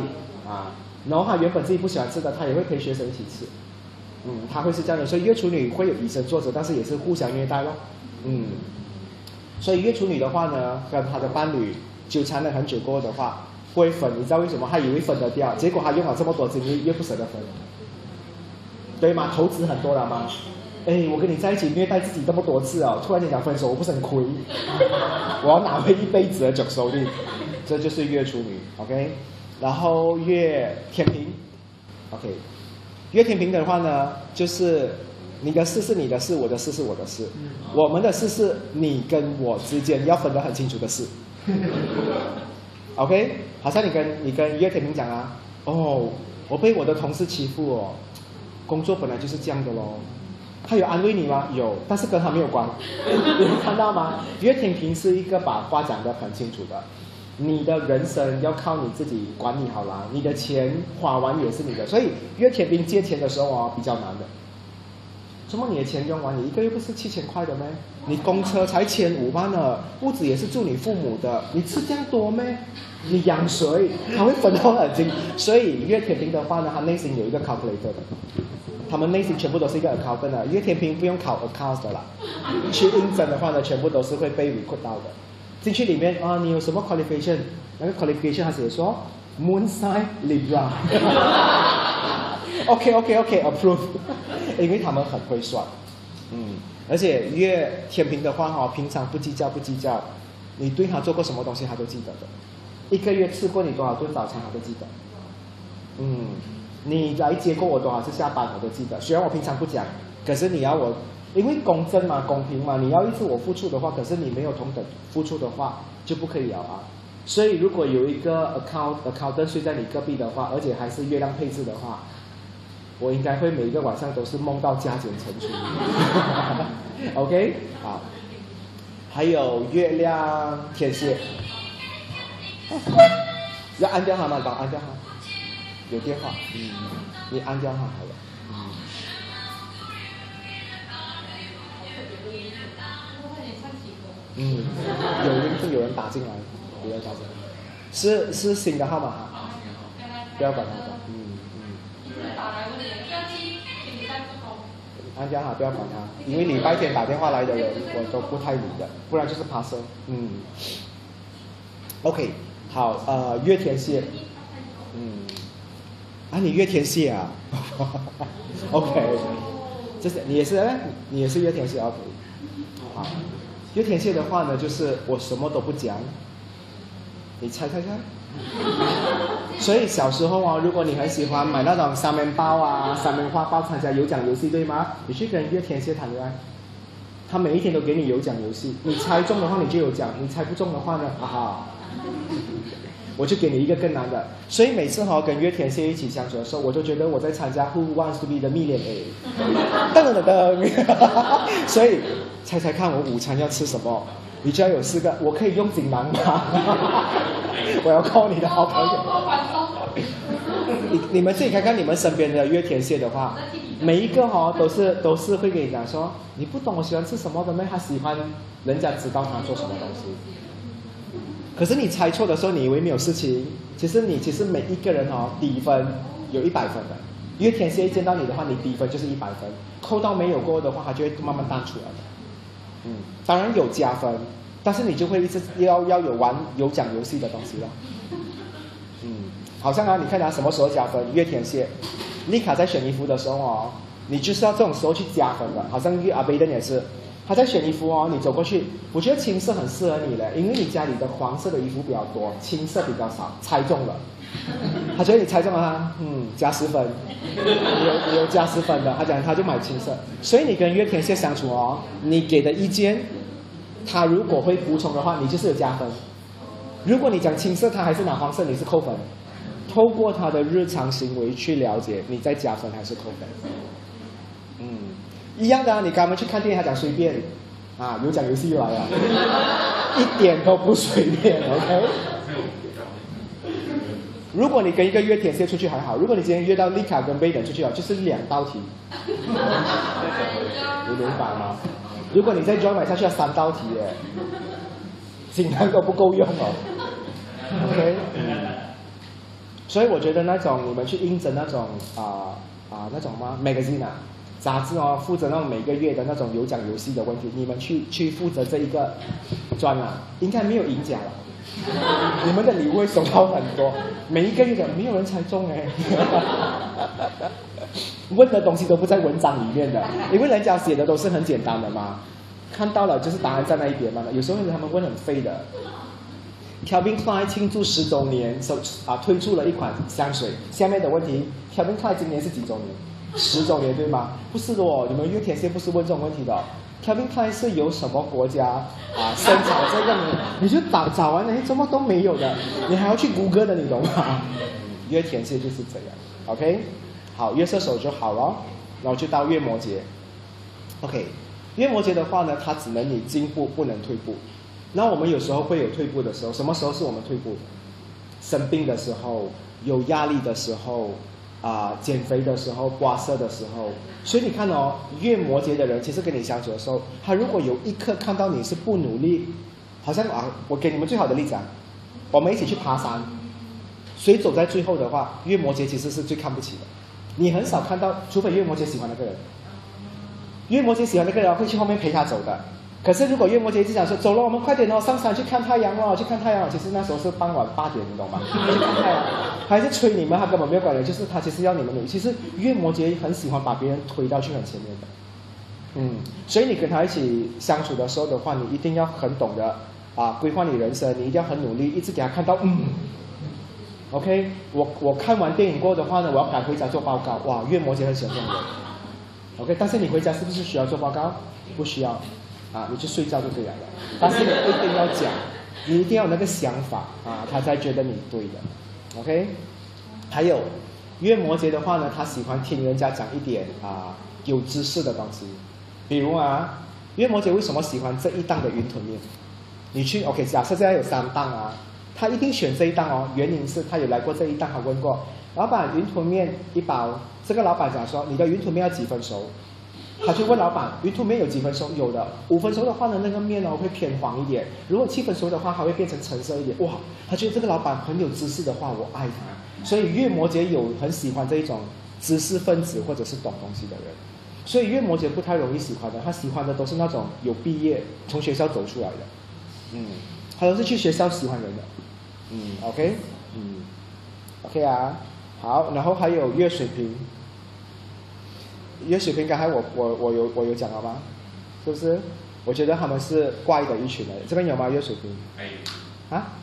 啊，然后他原本自己不喜欢吃的，他也会陪学生一起吃。嗯，他会是这样的，所以约处女会有以身作则，但是也是互相虐待咯。嗯，所以约处女的话呢，跟他的伴侣纠缠了很久过后的话，不会分。你知道为什么？他以为分得掉，结果他用了这么多精力，越不舍得分，对吗？投资很多了吗？哎，我跟你在一起虐待自己这么多次哦，突然间讲分手，我不是很亏？我要拿回一辈子的总收率，这就是月处女，OK。然后月天平，OK。月天平的话呢，就是你的事是你的事，我的事是我的事，我们的事是你跟我之间要分得很清楚的事。OK，好像你跟你跟岳天平讲啊，哦，我被我的同事欺负哦，工作本来就是这样的喽。他有安慰你吗？有，但是跟他没有关。你看到吗？岳天平是一个把话讲得很清楚的。你的人生要靠你自己管理好啦，你的钱花完也是你的。所以岳天平借钱的时候啊，比较难的。什么？你的钱用完，你一个月不是七千块的咩？你公车才千五万呢，屋子也是住你父母的，你吃这样多咩？你养谁？他会分到很清。所以月天平的话呢，他内心有一个 calculator 的。他们内心全部都是一个 account 的，因为天平不用考 account 的啦。去应征的话呢，全部都是会被 recruit 到的。进去里面啊，你有什么 qualification？那个 qualification 他写说 moon sign Libra。OK OK OK approve。因为他们很会算，嗯，而且月天平的话哈，平常不计较不计较，你对他做过什么东西他都记得的。一个月吃过你多少顿早餐他都记得，嗯。你来接过我多少次下班，我都记得。虽然我平常不讲，可是你要我，因为公正嘛，公平嘛，你要一次我付出的话，可是你没有同等付出的话，就不可以了啊。所以如果有一个 account account 睡在你隔壁的话，而且还是月亮配置的话，我应该会每一个晚上都是梦到加减乘除。OK，好。还有月亮天蝎，要按掉它吗？帮按掉它。有电话，嗯，你按掉它好了，嗯。嗯，有人就有人打进来，有人打进来，是是新的号码哈，不要管他的，嗯嗯。按掉哈，不要管他，因为礼拜天打电话来的人我都不太理的，不然就是爬升，嗯。OK，好，呃，月天蝎，嗯。啊，你月天蝎啊，OK，这是你也是哎，你也是月天蝎 OK，好，月天蝎的话呢，就是我什么都不讲，你猜猜看。所以小时候啊，如果你很喜欢买那种三面包啊、三面花包参加有奖游戏，对吗？你去跟月天蝎谈恋爱，他每一天都给你有奖游戏，你猜中的话你就有奖，你猜不中的话呢，哈哈。我就给你一个更难的，所以每次哈跟月天蝎一起相处的时候，我就觉得我在参加 Who Wants to Be 的蜜恋 A，噔噔噔，所以猜猜看我午餐要吃什么？你就要有四个，我可以用锦囊吗？我要靠你的好朋友。你你们自己看看你们身边的月天蝎的话，每一个哈都是都是会跟你讲说，你不懂我喜欢吃什么的咩？他喜欢人家知道他做什么东西。可是你猜错的时候，你以为没有事情，其实你其实每一个人哦，低分有一百分的，因为天蝎一见到你的话，你低分就是一百分，扣到没有过的话，它就会慢慢淡出来的。嗯，当然有加分，但是你就会一直要要有玩有奖游戏的东西了。嗯，好像啊，你看他什么时候加分？月天蝎，丽卡在选衣服的时候哦，你就是要这种时候去加分的，好像月阿贝登也是。他在选衣服哦，你走过去，我觉得青色很适合你嘞，因为你家里的黄色的衣服比较多，青色比较少，猜中了。他觉得你猜中了他，嗯，加十分，有有加十分的。他讲他就买青色，所以你跟月天蝎相处哦，你给的意见，他如果会服从的话，你就是有加分。如果你讲青色，他还是拿黄色，你是扣分。透过他的日常行为去了解，你在加分还是扣分？嗯。一样的啊，你刚刚去看电影，他讲随便，啊，有讲游戏又来了，一点都不随便，OK。如果你跟一个月天蝎出去还好，如果你今天约到丽卡跟贝登出去啊，就是两道题，你明白吗？如果你在 Joy 买下去要三道题耶，竟然都不够用哦，OK。所以我觉得那种你们去应征那种啊啊那种吗？magazine 啊。杂志哦，负责那种每个月的那种有奖游戏的问题，你们去去负责这一个专栏，应该没有赢家了。你们的礼物会收到很多，每一个月的没有人猜中哎。问的东西都不在文章里面的，因为人家写的都是很简单的嘛，看到了就是答案在那一边嘛。有时候他们问很废的。Calvin Klein 庆祝十周年，首啊推出了一款香水。下面的问题，Calvin Klein 今年是几周年？十周年对吗？不是的哦，你们月天蝎不是问这种问题的。Calvin Klein 是由什么国家啊生产这个？你就找找完了，怎么都没有的？你还要去谷歌的，你懂吗？月天蝎就是这样，OK？好，月射手就好了，然后就到月摩羯，OK？月摩羯的话呢，它只能你进步，不能退步。那我们有时候会有退步的时候，什么时候是我们退步的？生病的时候，有压力的时候，啊，减肥的时候，刮痧的时候。所以你看哦，月摩羯的人，其实跟你相处的时候，他如果有一刻看到你是不努力，好像啊，我给你们最好的例子啊，我们一起去爬山，谁走在最后的话，月摩羯其实是最看不起的。你很少看到，除非月摩羯喜欢那个人，月摩羯喜欢那个人会去后面陪他走的。可是，如果月末节就讲说走了，我们快点哦，上山去看太阳哦，去看太阳。其实那时候是傍晚八点，你懂吗？去看太阳，还是催你们，他根本没有管你，就是他其实要你们努力。其实月摩羯很喜欢把别人推到去很前面的，嗯，所以你跟他一起相处的时候的话，你一定要很懂得啊规划你人生，你一定要很努力，一直给他看到嗯，OK，我我看完电影过的话呢，我要赶回家做报告。哇，月摩羯很喜欢这种人，OK，但是你回家是不是需要做报告？不需要。啊，你去睡觉就可以了。但是你一定要讲，你一定要有那个想法啊，他才觉得你对的。OK？还有，月摩羯的话呢，他喜欢听人家讲一点啊有知识的东西。比如啊，月摩羯为什么喜欢这一档的云吞面？你去 OK？假设现在有三档啊，他一定选这一档哦。原因是他有来过这一档，他问过老板云吞面一包，这个老板讲说你的云吞面要几分熟？他就问老板：鱼兔面有几分熟？有的，五分熟的话呢，那个面哦会偏黄一点；如果七分熟的话，它会变成橙色一点。哇，他觉得这个老板很有知识的话，我爱他。所以月摩羯有很喜欢这一种知识分子或者是懂东西的人。所以月摩羯不太容易喜欢的，他喜欢的都是那种有毕业从学校走出来的。嗯，他都是去学校喜欢人的。嗯，OK，嗯，OK 啊，好，然后还有月水瓶。月水平，刚才我我我有我有讲了吗？是不是？我觉得他们是怪的一群人。这边有吗？月水瓶？啊？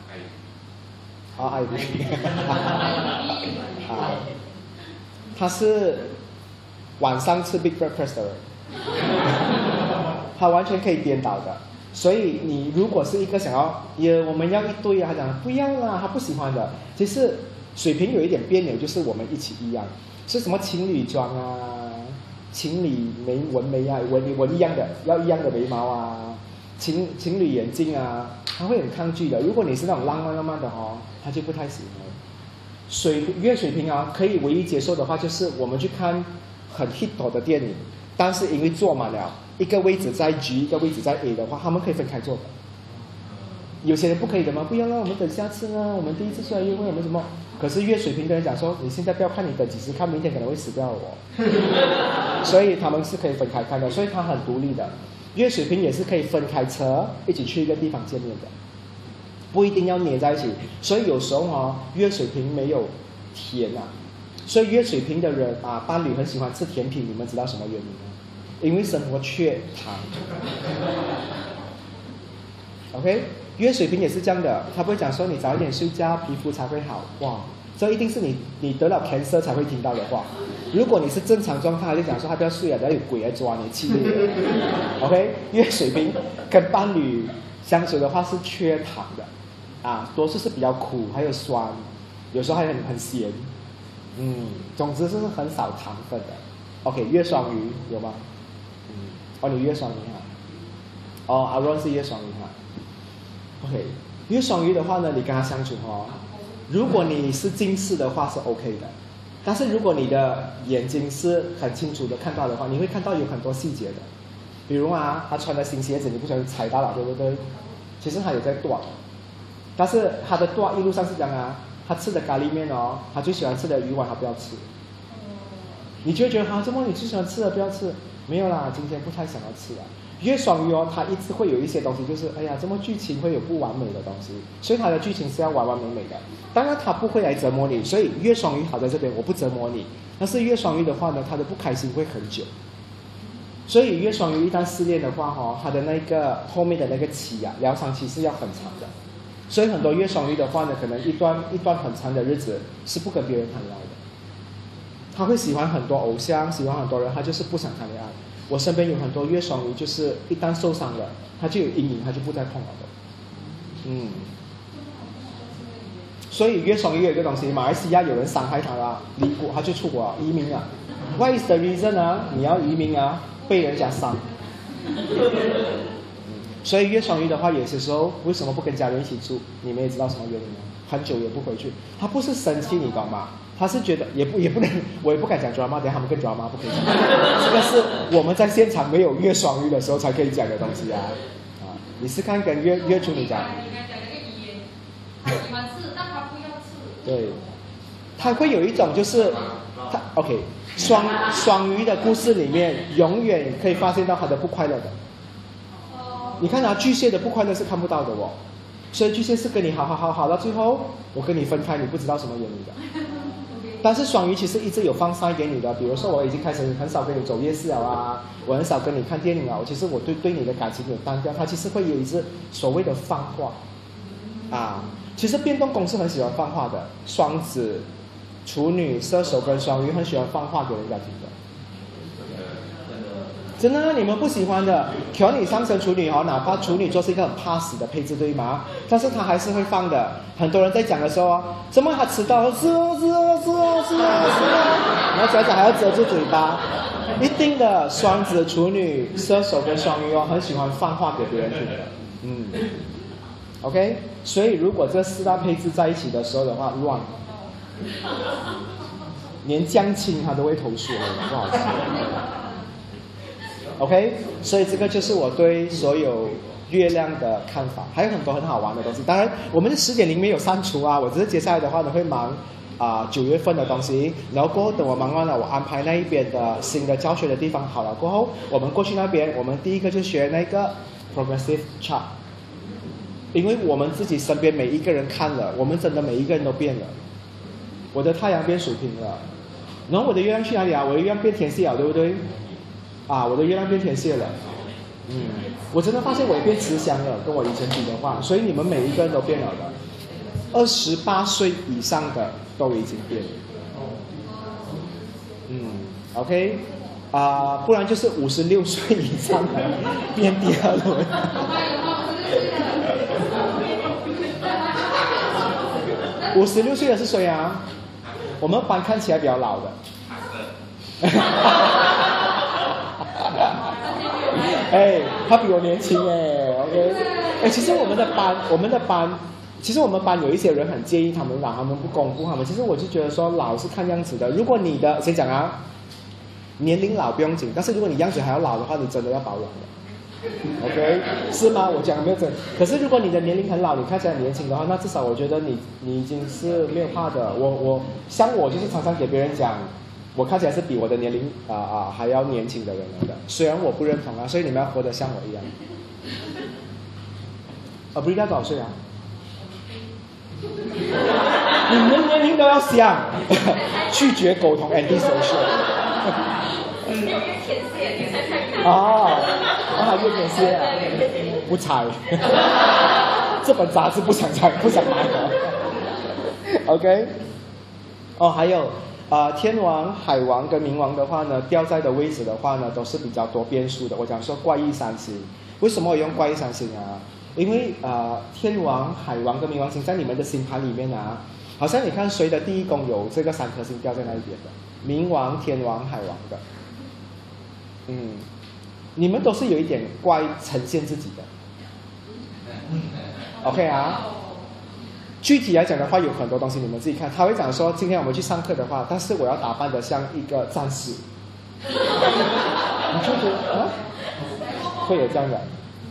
好，还有不行。啊，他是晚上吃 big breakfast 的人，他完全可以颠倒的。所以你如果是一个想要，也我们要一堆啊，他讲不要啦，他不喜欢的。其实水平有一点别扭，就是我们一起一样，是什么情侣装啊？情侣眉纹眉啊，纹纹一样的，要一样的眉毛啊，情情侣眼镜啊，他会很抗拒的。如果你是那种浪漫浪漫的哦，他就不太喜欢。水月水平啊，可以唯一接受的话就是我们去看很 hit 的电影，但是因为坐满了，一个位置在 G，一个位置在 A 的话，他们可以分开坐。有些人不可以的吗？不要啦，我们等下次呢，我们第一次出来约会，我们什么？可是月水平的人讲说，你现在不要看，你等几时看，明天可能会死掉我。所以他们是可以分开看的，所以他很独立的。月水平也是可以分开车一起去一个地方见面的，不一定要黏在一起。所以有时候哦，月水平没有甜啊，所以月水平的人啊，伴侣很喜欢吃甜品，你们知道什么原因吗？因为生活缺糖。OK。月水平也是这样的，他不会讲说你早一点睡觉，皮肤才会好。哇，这一定是你你得了 cancer 才会听到的话。如果你是正常状态，就讲说他不要睡了，不要有鬼来抓你，气你。OK，月水平跟伴侣相处的话是缺糖的，啊，多数是比较苦，还有酸，有时候还很很咸。嗯，总之是很少糖分的。OK，月双鱼有吗？嗯，哦，你月双鱼哈。哦，阿 Ron 是月双鱼哈。OK，因为双鱼的话呢，你跟他相处哦，如果你是近视的话是 OK 的，但是如果你的眼睛是很清楚的看到的话，你会看到有很多细节的，比如啊，他穿的新鞋子你不小心踩到了，对不对？其实他也在断，但是他的断一路上是这样啊，他吃的咖喱面哦，他最喜欢吃的鱼丸他不要吃，你就会觉得哈，这么你最喜欢吃的不要吃，没有啦，今天不太想要吃啊。月双鱼哦，它一直会有一些东西，就是哎呀，这么剧情会有不完美的东西，所以它的剧情是要完完美美的。当然，它不会来折磨你，所以月双鱼好在这边，我不折磨你。但是月双鱼的话呢，他的不开心会很久。所以月双鱼一旦失恋的话，哈，他的那个后面的那个期啊，疗伤期是要很长的。所以很多月双鱼的话呢，可能一段一段很长的日子是不跟别人谈恋爱的。他会喜欢很多偶像，喜欢很多人，他就是不想谈恋爱。我身边有很多越双鱼，就是一旦受伤了，他就有阴影，他就不再碰了的。嗯。所以越双鱼有一个东西，马来西亚有人伤害他了，离国他就出国移民啊。What is the reason 啊？你要移民啊？被人家伤。所以越双鱼的话，有些时候为什么不跟家人一起住？你们也知道什么原因吗？很久也不回去，他不是生气，你懂吗？他是觉得也不也不能，我也不敢讲 drama，等下他们跟 drama 不可以讲。这个是我们在现场没有约双鱼的时候才可以讲的东西啊。啊，你是看跟约约处女讲。喜欢吃，但他不要吃。对，他会有一种就是他 OK，双双鱼的故事里面永远可以发现到他的不快乐的。你看啊，巨蟹的不快乐是看不到的哦，所以巨蟹是跟你好好好好到最后，我跟你分开，你不知道什么原因的。但是双鱼其实一直有放晒给你的，比如说我已经开始很少跟你走夜市了啊，我很少跟你看电影了，我其实我对对你的感情有单调，他其实会有一次所谓的放话，啊，其实变动宫是很喜欢放话的，双子、处女、射手跟双鱼很喜欢放话给人家听。真的，你们不喜欢的。调你上升处女哦，哪怕处女座是一个很怕死的配置，对吗？但是他还是会放的。很多人在讲的时候，怎么他迟到？是哦，是哦，是哦，是哦，是哦。然后小小还要遮住嘴巴。一定的，双子、处女、射手跟双鱼哦，很喜欢放话给别人听的。嗯。OK，所以如果这四大配置在一起的时候的话，乱，连江青他都会投诉了，不好吃。OK，所以这个就是我对所有月亮的看法，还有很多很好玩的东西。当然，我们的十点零没有删除啊，我只是接下来的话呢会忙啊九月份的东西，然后过后等我忙完了，我安排那一边的新的教学的地方好了过后，我们过去那边，我们第一个就学那个 progressive chart，因为我们自己身边每一个人看了，我们真的每一个人都变了，我的太阳变水平了，然后我的月亮去哪里啊？我的月亮变天蝎了，对不对？啊，我的月亮变天蝎了，嗯，我真的发现我也变慈祥了，跟我以前比的话，所以你们每一个人都变了的，二十八岁以上的都已经变，嗯，OK，啊，不然就是五十六岁以上的变第二轮，五十六岁的是谁啊？我们班看起来比较老的。哎，他比我年轻哎，OK，哎，其实我们的班，我们的班，其实我们班有一些人很介意他们老，他们不公布他们。其实我就觉得说老是看样子的。如果你的先讲啊，年龄老不用紧，但是如果你样子还要老的话，你真的要保养的，OK，是吗？我讲没有准。可是如果你的年龄很老，你看起来年轻的话，那至少我觉得你你已经是没有怕的。我我像我就是常常给别人讲。我看起来是比我的年龄啊啊还要年轻的人来的，虽然我不认同啊，所以你们要活得像我一样。啊，不应该多少岁啊？你们年龄都要想，拒绝沟通，anti social。啊，啊，月天蝎啊，不猜，这本杂志不想猜，不想买了。OK，哦，还有。啊，天王、海王跟冥王的话呢，掉在的位置的话呢，都是比较多变数的。我讲说怪异三星，为什么我用怪异三星啊？因为啊，天王、海王跟冥王星在你们的星盘里面啊，好像你看谁的第一宫有这个三颗星掉在那一边的？冥王、天王、海王的。嗯，你们都是有一点怪呈现自己的。OK 啊。具体来讲的话，有很多东西你们自己看。他会讲说，今天我们去上课的话，但是我要打扮的像一个战士。你就觉得啊，会有这样的。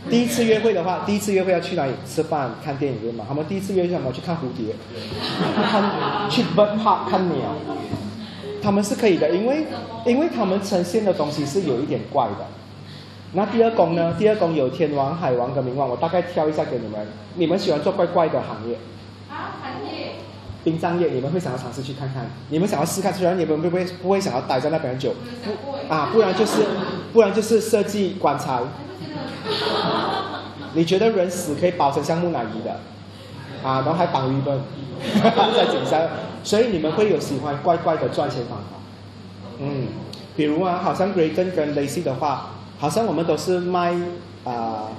第一次约会的话，第一次约会要去哪里吃饭、看电影对吗？他们第一次约会什么？去看蝴蝶，看去 bird park 看鸟。他们是可以的，因为因为他们呈现的东西是有一点怪的。那第二宫呢？第二宫有天王、海王跟冥王，我大概挑一下给你们。你们喜欢做怪怪的行业？殡葬业，你们会想要尝试去看看？你们想要试看，虽然你们不会不会想要待在那边很久。啊，不然就是不然就是设计棺材。你觉得人死可以保存像木乃伊的？啊，然后还绑鱼本，在顶上，所以你们会有喜欢怪怪的赚钱方法。嗯，比如啊，好像 Graydon 跟 Lacy 的话，好像我们都是卖啊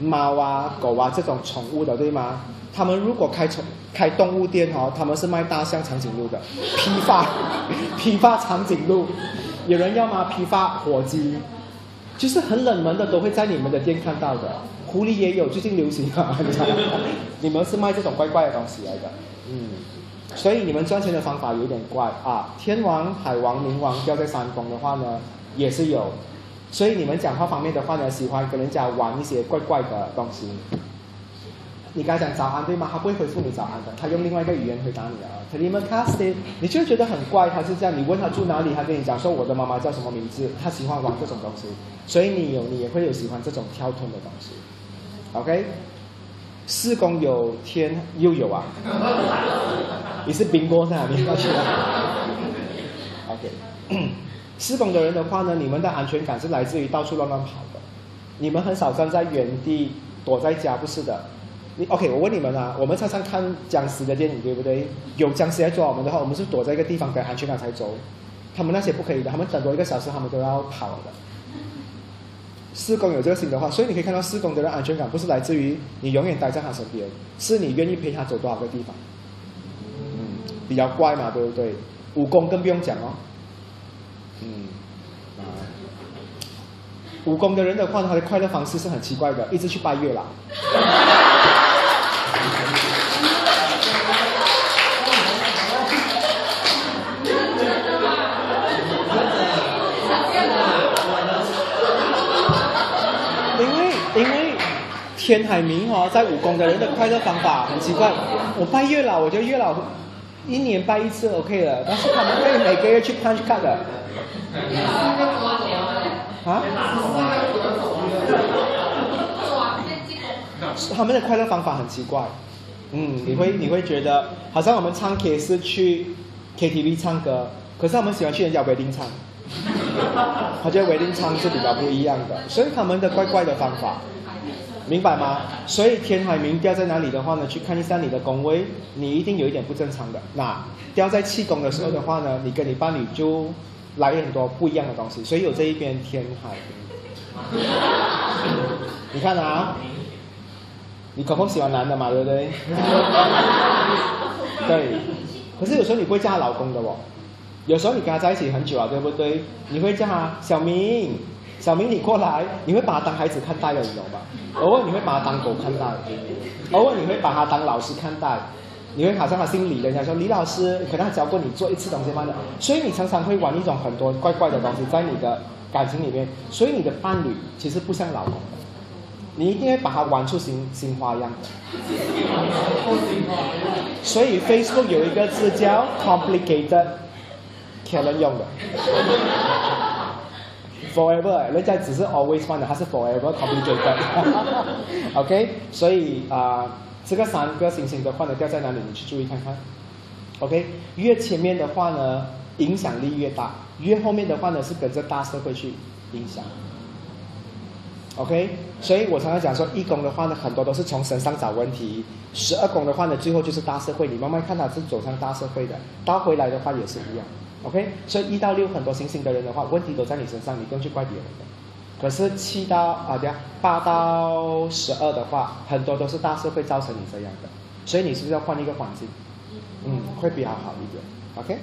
猫啊狗啊这种宠物的，对吗？他们如果开宠开动物店哦，他们是卖大象、长颈鹿的，批发批发长颈鹿，有人要吗？批发火鸡，就是很冷门的都会在你们的店看到的。狐狸也有，最近流行啊！你们是卖这种怪怪的东西来的，嗯，所以你们赚钱的方法有点怪啊。天王、海王、冥王掉在三宫的话呢，也是有，所以你们讲话方面的话呢，喜欢跟人家玩一些怪怪的东西。你刚才讲早安对吗？他不会回复你早安的，他用另外一个语言回答你啊。t e l m c a s t 你就觉得很怪，他是这样。你问他住哪里，他跟你讲说我的妈妈叫什么名字，他喜欢玩这种东西，所以你有你也会有喜欢这种跳吞的东西。OK，四宫有天又有啊，你是冰锅在哪里？OK，四宫的人的话呢，你们的安全感是来自于到处乱乱跑的，你们很少站在原地躲在家，不是的。你 OK，我问你们啊，我们常常看僵尸的电影，对不对？有僵尸来抓我们的话，我们是躲在一个地方给安全感才走。他们那些不可以的，他们等多一个小时，他们都要跑的。四公有这个心的话，所以你可以看到四公的人安全感不是来自于你永远待在他身边，是你愿意陪他走多少个地方。嗯，比较乖嘛，对不对？武功更不用讲哦。嗯，啊，五宫的人的话，他的快乐方式是很奇怪的，一直去拜月老。天海明哦，在武功的人的快乐方法很奇怪。我拜月老，我觉得月老一年拜一次 OK 了，但是他们会每个月去看去看的。啊？他们的快乐方法很奇怪。嗯，你会你会觉得好像我们唱 K 是去 KTV 唱歌，可是他们喜欢去人家围丁唱。他觉得围丁唱是比较不一样的，所以他们的怪怪的方法。明白吗？所以天海明掉在哪里的话呢？去看一下你的宫位，你一定有一点不正常的。那掉在气宫的时候的话呢，你跟你伴侣就来很多不一样的东西。所以有这一边天海明，你看啊，你可不喜欢男的嘛，对不对？对。可是有时候你不会叫他老公的哦，有时候你跟他在一起很久了，对不对？你会叫他小明。小明，你过来，你会把他当孩子看待的，你懂吧？偶尔你会把他当狗看待，偶尔你会把他当老师看待，你会好像他姓李，人家说李老师，可能他教过你做一次东西吗的？所以你常常会玩一种很多怪怪的东西在你的感情里面，所以你的伴侣其实不像老公，你一定会把他玩出新新花样的。所以 Facebook 有一个字叫 complicated，可能用的。Forever，人家只是 always one 的，它是 forever complicated。OK，所以啊，这个三个星星的话呢，掉在哪里？你去注意看看。OK，越前面的话呢，影响力越大；越后面的话呢，是跟着大社会去影响。OK，所以我常常讲说，一宫的话呢，很多都是从身上找问题；十二宫的话呢，最后就是大社会。你慢慢看它是走向大社会的，倒回来的话也是一样。OK，所以一到六很多星星的人的话，问题都在你身上，你不用去怪别人的。可是七到啊，对啊，八到十二的话，很多都是大社会造成你这样的，所以你是不是要换一个环境？嗯，会比较好一点。OK，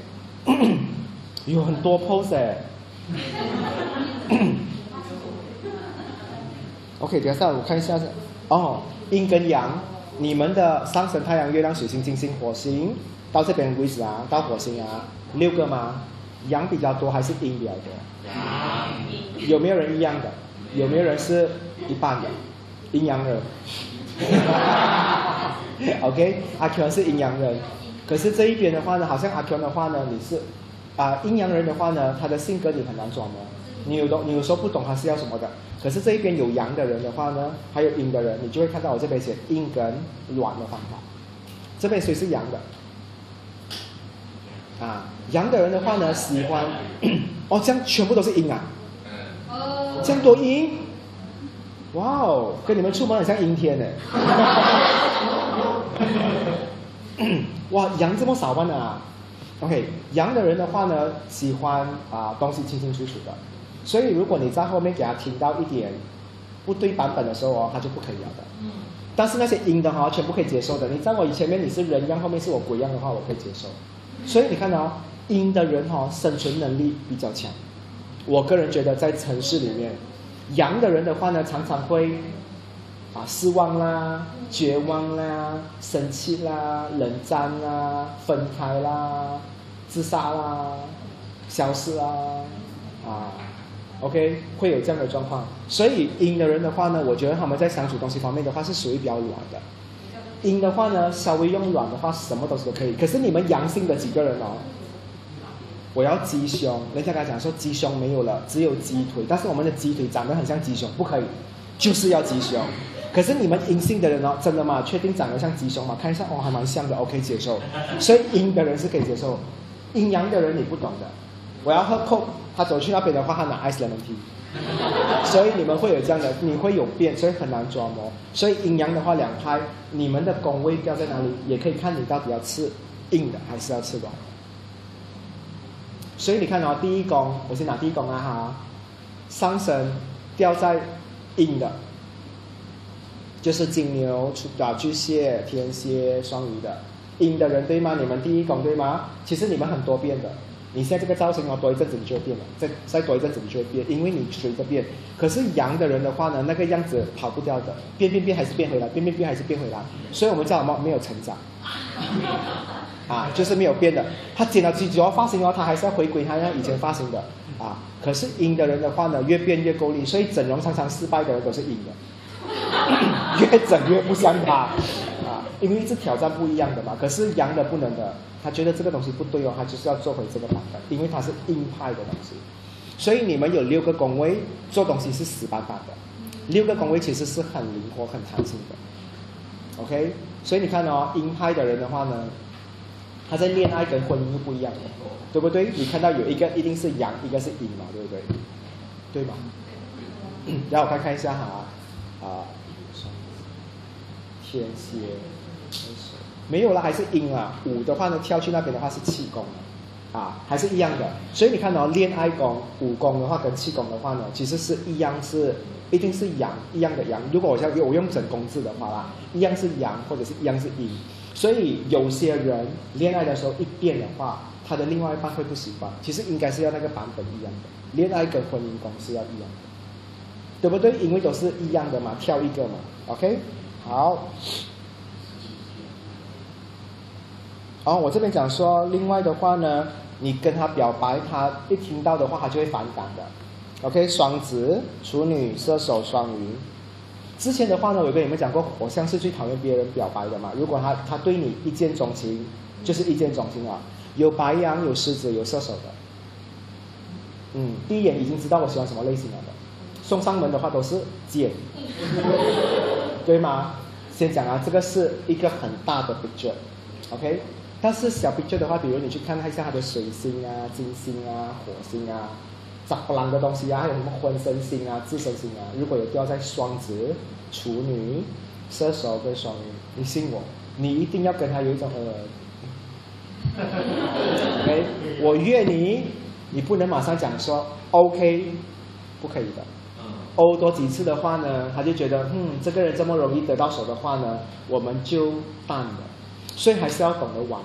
有很多 pose 哎。OK，等下我看一下是哦，阴跟阳，你们的上升太阳、月亮、水星、金星、火星到这边为止啊，到火星啊。六个吗？阳比较多还是阴比较多？有没有人一样的？有没有人是一半的？阴阳人。OK，阿 Q 是阴阳人，可是这一边的话呢，好像阿 Q 的话呢，你是啊，阴阳人的话呢，他的性格你很难琢磨，你有懂，你有时候不懂他是要什么的。可是这一边有阳的人的话呢，还有阴的人，你就会看到我这边写阴跟卵的方法。这边谁是阳的？啊，阳的人的话呢，喜欢 哦，这样全部都是阴啊，这样多阴，哇哦，跟你们出门很像阴天呢。哇，阳这么少吗啊？OK，阳的人的话呢，喜欢啊东西清清楚楚的，所以如果你在后面给他听到一点不对版本的时候哦，他就不可以了的。嗯。但是那些阴的哈，全部可以接受的。你在我前面你是人样，后面是我鬼样的话，我可以接受。所以你看到阴的人哈，生存能力比较强。我个人觉得在城市里面，阳的人的话呢，常常会。啊，失望啦，绝望啦，生气啦，冷战啦，分开啦，自杀啦，消失啦，啊，OK，会有这样的状况。所以阴的人的话呢，我觉得他们在相处东西方面的话是属于比较软的。阴的话呢，稍微用软的话，什么东西都可以。可是你们阳性的几个人哦，我要鸡胸，人家刚才讲说鸡胸没有了，只有鸡腿，但是我们的鸡腿长得很像鸡胸，不可以，就是要鸡胸。可是你们阴性的人哦，真的吗？确定长得像鸡胸吗？看一下哦，还蛮像的，OK 接受。所以阴的人是可以接受，阴阳的人你不懂的。我要喝 Coke，他走去那边的话，他拿 Ice Lemon Tea。所以你们会有这样的，你会有变，所以很难抓摸。所以阴阳的话两派，你们的宫位掉在哪里，也可以看你到底要吃硬的还是要吃软。所以你看哦，第一宫，我先拿第一宫啊哈，上神掉在硬的。就是金牛、处啊巨蟹、天蝎、双鱼的硬的人对吗？你们第一宫对吗？其实你们很多变的。你现在这个造型哦，多一阵子你就会变了，再再多一阵子你就会变，因为你随着变。可是阳的人的话呢，那个样子跑不掉的，变变变还是变回来，变变变还是变回来。所以我们叫什么？没有成长。啊，就是没有变的。他剪了几要发型哦，他还是要回归他那以前发型的。啊，可是阴的人的话呢，越变越够力，所以整容常常失败的人都是阴的。越整越不像他啊，因为一直挑战不一样的嘛。可是阳的不能的，他觉得这个东西不对哦，他就是要做回这个版本，因为他是硬派的东西。所以你们有六个工位做东西是死板板的，六个工位其实是很灵活、很弹性的。OK，所以你看哦，硬派的人的话呢，他在恋爱跟婚姻又不一样的，对不对？你看到有一个一定是阳，一个是阴嘛，对不对？对吧？让我看看一下哈。啊，天蝎，没有了，还是阴啊。五的话呢，跳去那边的话是气功啊，还是一样的。所以你看到恋爱宫、武功的话跟气功的话呢，其实是一样，是一定是阳一样的阳。如果我像我用整宫字的话啦，一样是阳或者是一样是阴。所以有些人恋爱的时候一变的话，他的另外一半会不喜欢。其实应该是要那个版本一样的，恋爱跟婚姻宫是要一样的。对不对？因为都是一样的嘛，跳一个嘛，OK，好。然后，我这边讲说，另外的话呢，你跟他表白，他一听到的话，他就会反感的。OK，双子、处女、射手、双鱼。之前的话呢，我跟你们讲过，火象是最讨厌别人表白的嘛。如果他他对你一见钟情，就是一见钟情啊。有白羊，有狮子，有射手的。嗯，第一眼已经知道我喜欢什么类型了的。送上门的话都是剑，对吗？先讲啊，这个是一个很大的 picture，OK？但是小 picture 的话，比如你去看一下它的水星啊、金星啊、火星啊、杂不啷的东西啊，还有什么婚身星啊、自身星啊，如果有掉在双子、处女、射手跟双鱼，你信我，你一定要跟他有一种呃，OK？我约你，你不能马上讲说 OK，不可以的。欧多几次的话呢，他就觉得，嗯，这个人这么容易得到手的话呢，我们就淡了。所以还是要懂得玩。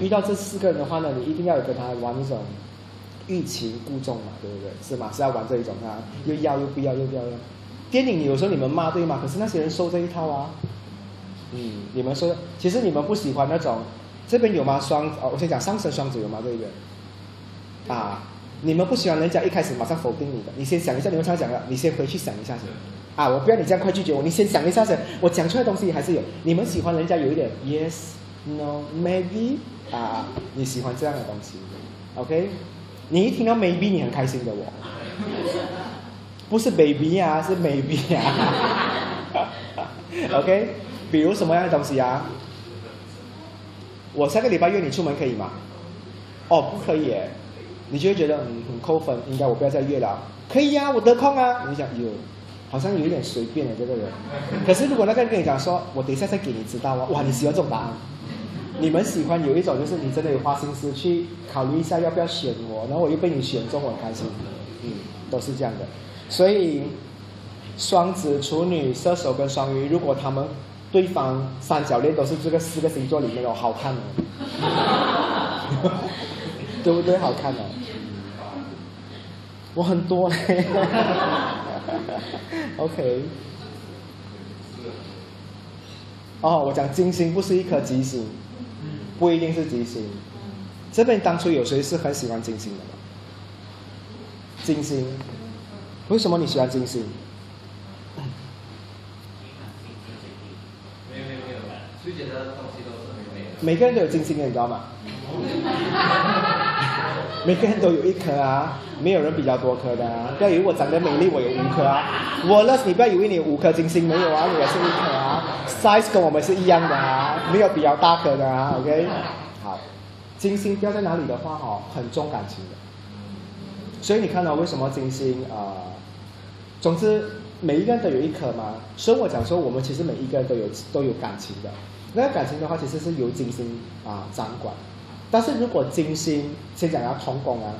遇到这四个人的话呢，你一定要有跟他玩一种欲擒故纵嘛，对不对？是吗？是要玩这一种啊，又要又不要又不要。电影有时候你们骂对吗？可是那些人收这一套啊。嗯，你们说，其实你们不喜欢那种，这边有吗？双哦，我先讲上升双子有吗？这边啊。你们不喜欢人家一开始马上否定你的，你先想一下，你们常讲的，你先回去想一下先。啊，我不要你这样快拒绝我，你先想一下先。我讲出来东西还是有，你们喜欢人家有一点 yes no maybe 啊，你喜欢这样的东西。OK，你一听到 maybe 你很开心的我，不是 baby 啊，是 maybe 啊。OK，比如什么样的东西啊？我下个礼拜约你出门可以吗？哦，不可以耶，你就会觉得嗯很扣分，应该我不要再约了。可以呀，我得空啊。你想有，好像有一点随便的这个人。可是如果那个人跟你讲说，我等一下再给你知道啊，哇，你喜欢这种答案？你们喜欢有一种就是你真的有花心思去考虑一下要不要选我，然后我又被你选中，我很开心。嗯，都是这样的。所以双子、处女、射手跟双鱼，如果他们对方三角恋都是这个四个星座里面的，好看的。对不对？好看的。我很多嘞。OK。哦，我讲金星不是一颗吉星，不一定是金星。这边当初有谁是很喜欢金星的吗？金星，为什么你喜欢金星？没有没有没有，就觉得东西都是很美的。每个人都有金星的，你知道吗？每个人都有一颗啊，没有人比较多颗的啊。不要以为我长得美丽，我有五颗啊。我那你不要以为你五颗金星没有啊，我也是一颗啊。size 跟我们是一样的啊，没有比较大颗的啊。OK，好，金星掉在哪里的话哦，很重感情的。所以你看到为什么金星啊？总之，每一个人都有一颗嘛。所以我讲说，我们其实每一个人都有都有感情的。那个感情的话，其实是由金星啊掌管。但是如果金星先讲要同宫啊，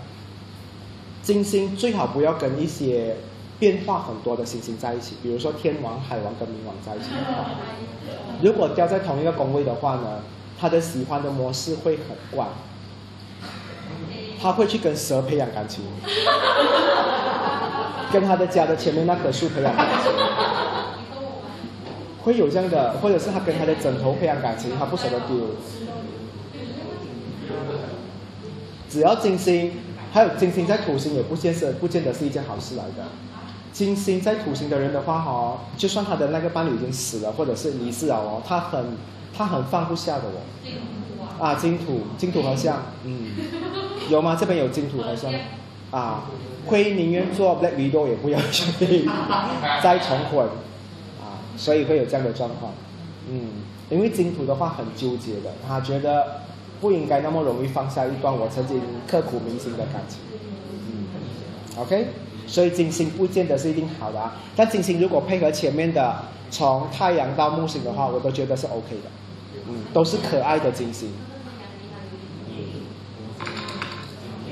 金星最好不要跟一些变化很多的行星在一起，比如说天王、海王跟冥王在一起的话，如果掉在同一个宫位的话呢，他的喜欢的模式会很怪，他会去跟蛇培养感情，跟他的家的前面那棵树培养感情，会有这样的，或者是他跟他的枕头培养感情，他不舍得丢。只要金星，还有金星在土星，也不见是不见得是一件好事来的。金星在土星的人的话，哈，就算他的那个伴侣已经死了，或者是离世了哦，他很他很放不下的哦。啊，金土金土合相，嗯，有吗？这边有金土合相，啊，会宁愿做 Black Widow 也不要去 再重婚，啊，所以会有这样的状况，嗯，因为金土的话很纠结的，他觉得。不应该那么容易放下一段我曾经刻骨铭心的感情，嗯，OK，所以金星不见得是一定好的啊，但金星如果配合前面的从太阳到木星的话，我都觉得是 OK 的，嗯，都是可爱的金星。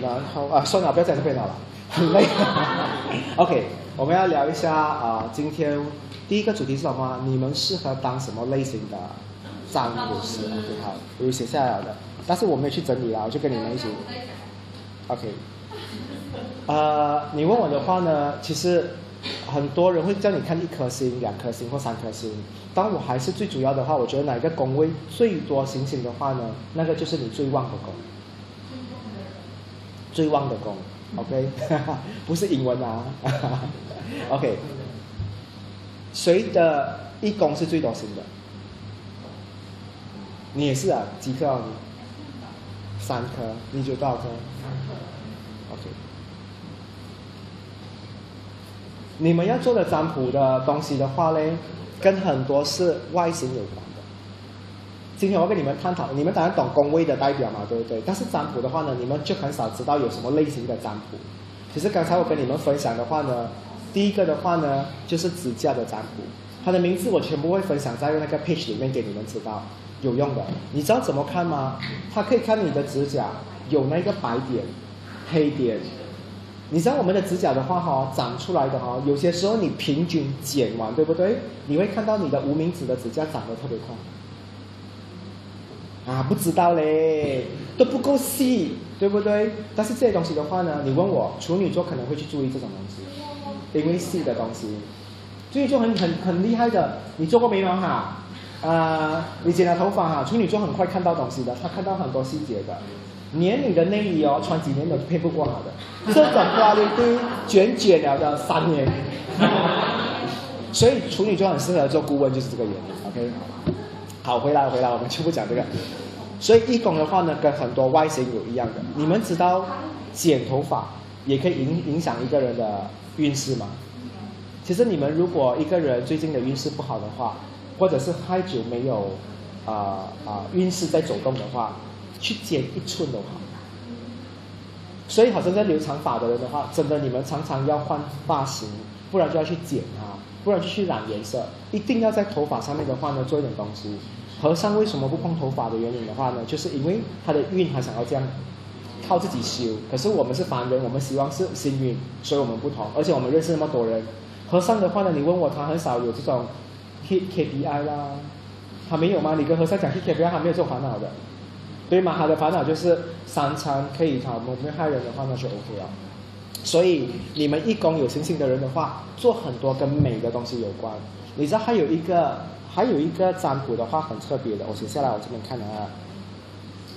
然后啊，算了，不要在这边了，很累。OK，我们要聊一下啊，今天第一个主题是什么？你们适合当什么类型的占卜师？OK，好，我写下来的。但是我没有去整理啦，我就跟你们一起。OK，呃，你问我的话呢，其实很多人会叫你看一颗星、两颗星或三颗星。当我还是最主要的话，我觉得哪一个宫位最多星星的话呢，那个就是你最旺的宫。最旺的宫，OK，不是英文啊。OK，谁的一宫是最多星的？你也是啊，几颗啊？三颗，你就多少颗？OK。你们要做的占卜的东西的话嘞，跟很多是外形有关的。今天我跟你们探讨，你们当然懂宫位的代表嘛，对不对？但是占卜的话呢，你们就很少知道有什么类型的占卜。其实刚才我跟你们分享的话呢，第一个的话呢，就是指甲的占卜，它的名字我全部会分享在那个 page 里面给你们知道。有用的，你知道怎么看吗？它可以看你的指甲有那个白点、黑点。你知道我们的指甲的话，哈，长出来的哈，有些时候你平均剪完，对不对？你会看到你的无名指的指甲长得特别快。啊，不知道嘞，都不够细，对不对？但是这些东西的话呢，你问我，处女座可能会去注意这种东西，因为细的东西。处女座很很很厉害的，你做过眉毛哈？啊，你剪了头发哈，处女座很快看到东西的，他看到很多细节的。连你的内衣哦，穿几年都配不过他的。这种花里都卷卷了的三年。所以处女座很适合做顾问，就是这个原因。OK，好，回来回来，我们就不讲这个。所以义工的话呢，跟很多外形有一样的。你们知道剪头发也可以影影响一个人的运势吗？其实你们如果一个人最近的运势不好的话，或者是太久没有啊啊运势在走动的话，去剪一寸都好。所以好像在留长发的人的话，真的你们常常要换发型，不然就要去剪它，不然就去染颜色。一定要在头发上面的话呢，做一点东西。和尚为什么不碰头发的原因的话呢，就是因为他的运他想要这样靠自己修。可是我们是凡人，我们希望是幸运，所以我们不同。而且我们认识那么多人。和尚的话呢，你问我，他很少有这种 K K P I 啦，他没有吗？你跟和尚讲 K P I，他没有这种烦恼的，对吗？他的烦恼就是三餐可以他们没害人的话，那就 OK 了。所以你们义工有信心的人的话，做很多跟美的东西有关。你知道还有一个还有一个占卜的话很特别的，我写下来我这边看啊。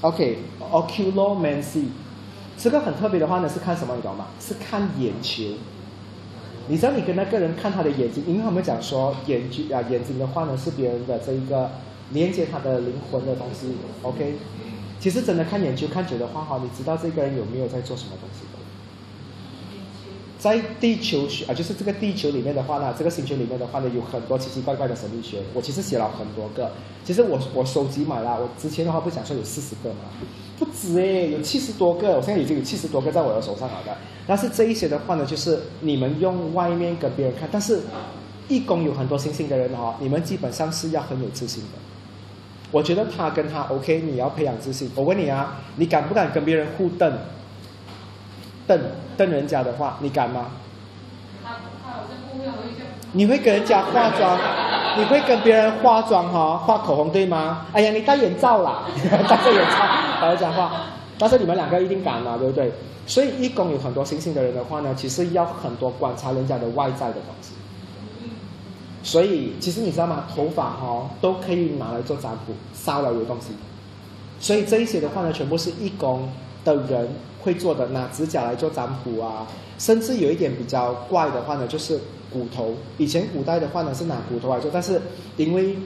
OK，Oculomancy，这个很特别的话呢，是看什么你懂吗？是看眼球。你知道你跟那个人看他的眼睛，因为他们讲说眼睛啊眼睛的话呢是别人的这一个连接他的灵魂的东西，OK？其实真的看眼球看久的话哈，你知道这个人有没有在做什么东西的？在地球学啊，就是这个地球里面的话呢，这个星球里面的话呢，有很多奇奇怪怪的神秘学。我其实写了很多个，其实我我收集买了，我之前的话不想说有四十个嘛，不止哎，有七十多个，我现在已经有七十多个在我的手上了的。但是这一些的话呢，就是你们用外面跟别人看，但是义工有很多星星的人哦，你们基本上是要很有自信的。我觉得他跟他 OK，你要培养自信。我问你啊，你敢不敢跟别人互瞪？瞪瞪人家的话，你敢吗？你会跟人家化妆？你会跟别人化妆哈？画口红对吗？哎呀，你戴眼罩啦，戴个眼罩来讲话。但是你们两个一定敢嘛，对不对？所以，义工有很多星星的人的话呢，其实要很多观察人家的外在的东西。所以，其实你知道吗？头发哈都可以拿来做占卜，烧了有东西。所以这一些的话呢，全部是义工的人会做的，拿指甲来做占卜啊。甚至有一点比较怪的话呢，就是骨头。以前古代的话呢是拿骨头来做，但是因为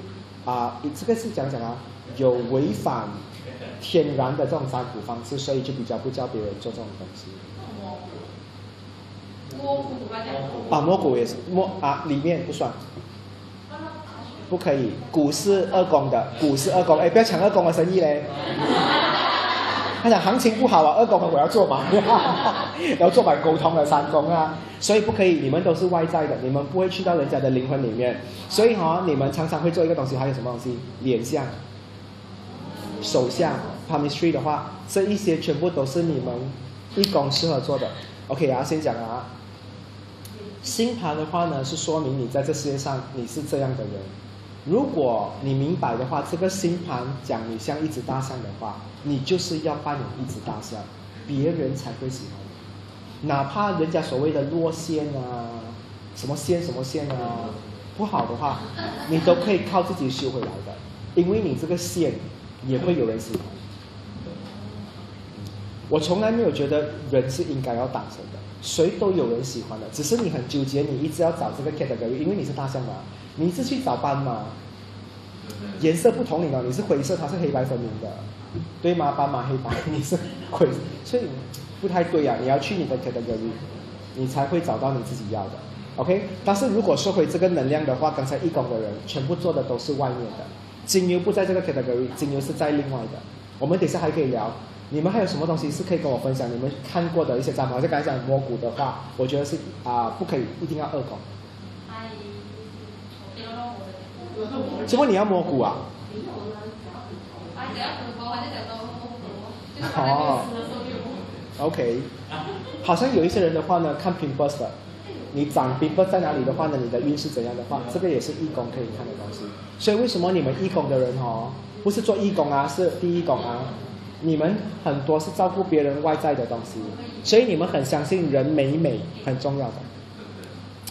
啊，这个是讲讲啊，有违反。天然的这种占卜方式，所以就比较不叫别人做这种东西。摸骨啊，摸骨也是摸啊，里面不算，不可以。骨是二宫的，骨是二宫，哎，不要抢二宫的生意嘞。他讲行情不好啊，二宫我要做嘛，要做满沟通的三宫啊，所以不可以。你们都是外在的，你们不会去到人家的灵魂里面，所以哈，你们常常会做一个东西，还有什么东西？脸相、手相。palmistry 的话，这一些全部都是你们一公适合做的。OK 啊，先讲啊。星盘的话呢，是说明你在这世界上你是这样的人。如果你明白的话，这个星盘讲你像一只大象的话，你就是要扮演一只大象，别人才会喜欢你。哪怕人家所谓的落线啊，什么线什么线啊，不好的话，你都可以靠自己修回来的，因为你这个线也会有人喜欢。我从来没有觉得人是应该要打成的，谁都有人喜欢的，只是你很纠结，你一直要找这个 category，因为你是大象嘛，你是去找斑马，颜色不同，你呢，你是灰色，它是黑白分明的，对吗？斑马黑白，你是灰，所以不太对呀。你要去你的 category，你才会找到你自己要的，OK？但是如果说回这个能量的话，刚才义工的人全部做的都是外面的，金牛不在这个 category，金牛是在另外的，我们等下还可以聊。你们还有什么东西是可以跟我分享？你们看过的一些占卜，就刚才讲摸骨的话，我觉得是啊，不可以，一定要二宫。请问你要摸骨啊？哦，OK，好像有一些人的话呢，看 pimples 的，你长 pimples 在哪里的话呢？你的运势怎样的话，这个也是义工可以看的东西。所以为什么你们义工的人哦，不是做义工啊，是第一工啊？你们很多是照顾别人外在的东西，所以你们很相信人美美很重要的。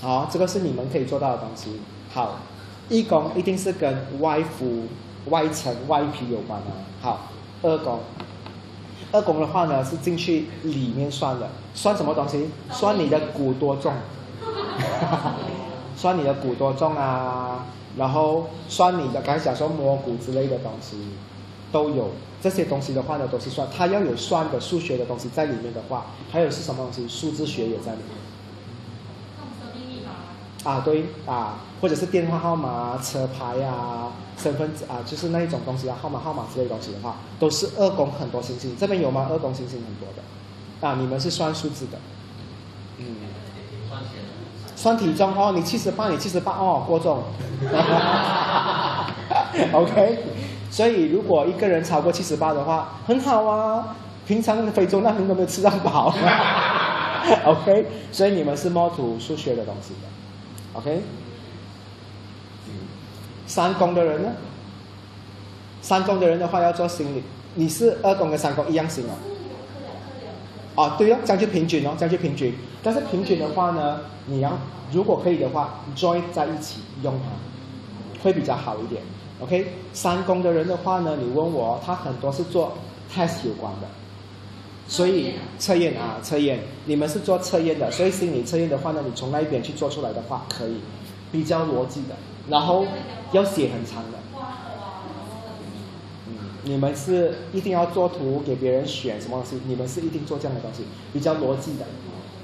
好，这个是你们可以做到的东西。好，一宫一定是跟外服、外层、外皮有关的。好，二宫，二宫的话呢是进去里面算的，算什么东西？算你的骨多重，算你的骨多重啊，然后算你的刚才讲说摸骨之类的东西，都有。这些东西的话呢，都是算，它要有算的数学的东西在里面的话，还有是什么东西？数字学也在里面。啊，对啊，或者是电话号码、车牌啊、身份证啊，就是那一种东西啊，号码、号码之类东西的话，都是二宫很多星星。这边有吗？二宫星星很多的，啊，你们是算数字的，嗯，算体重哦，你七十八，你七十八哦，过重，OK，所以如果一个人超过七十八的话，很好啊，平常非洲难民都没有吃到饱，OK，所以你们是摸图数学的东西的。OK，三宫的人呢？三宫的人的话要做心理，你是二宫跟三宫一样行哦。哦，对哦，这样就平均哦，这样就平均。但是平均的话呢，你要如果可以的话，join 在一起用它，会比较好一点。OK，三宫的人的话呢，你问我，他很多是做 test 有关的。所以测验啊，测验，你们是做测验的，所以心理测验的话呢，你从那一边去做出来的话，可以比较逻辑的，然后要写很长的。嗯，你们是一定要做图给别人选什么东西？你们是一定做这样的东西，比较逻辑的。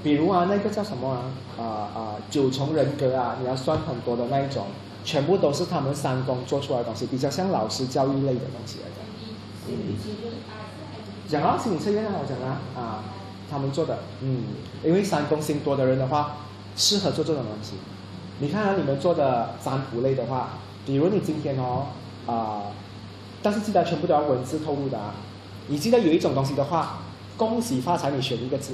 比如啊，那个叫什么啊？啊啊，九重人格啊，你要算很多的那一种，全部都是他们三公做出来的东西，比较像老师教育类的东西来的。讲啊，心理测验啊，我讲啊，啊，他们做的，嗯，因为三公星多的人的话，适合做这种东西。你看啊，你们做的占卜类的话，比如你今天哦，啊，但是记得全部都要文字透露的啊。你记得有一种东西的话，恭喜发财，你选一个字，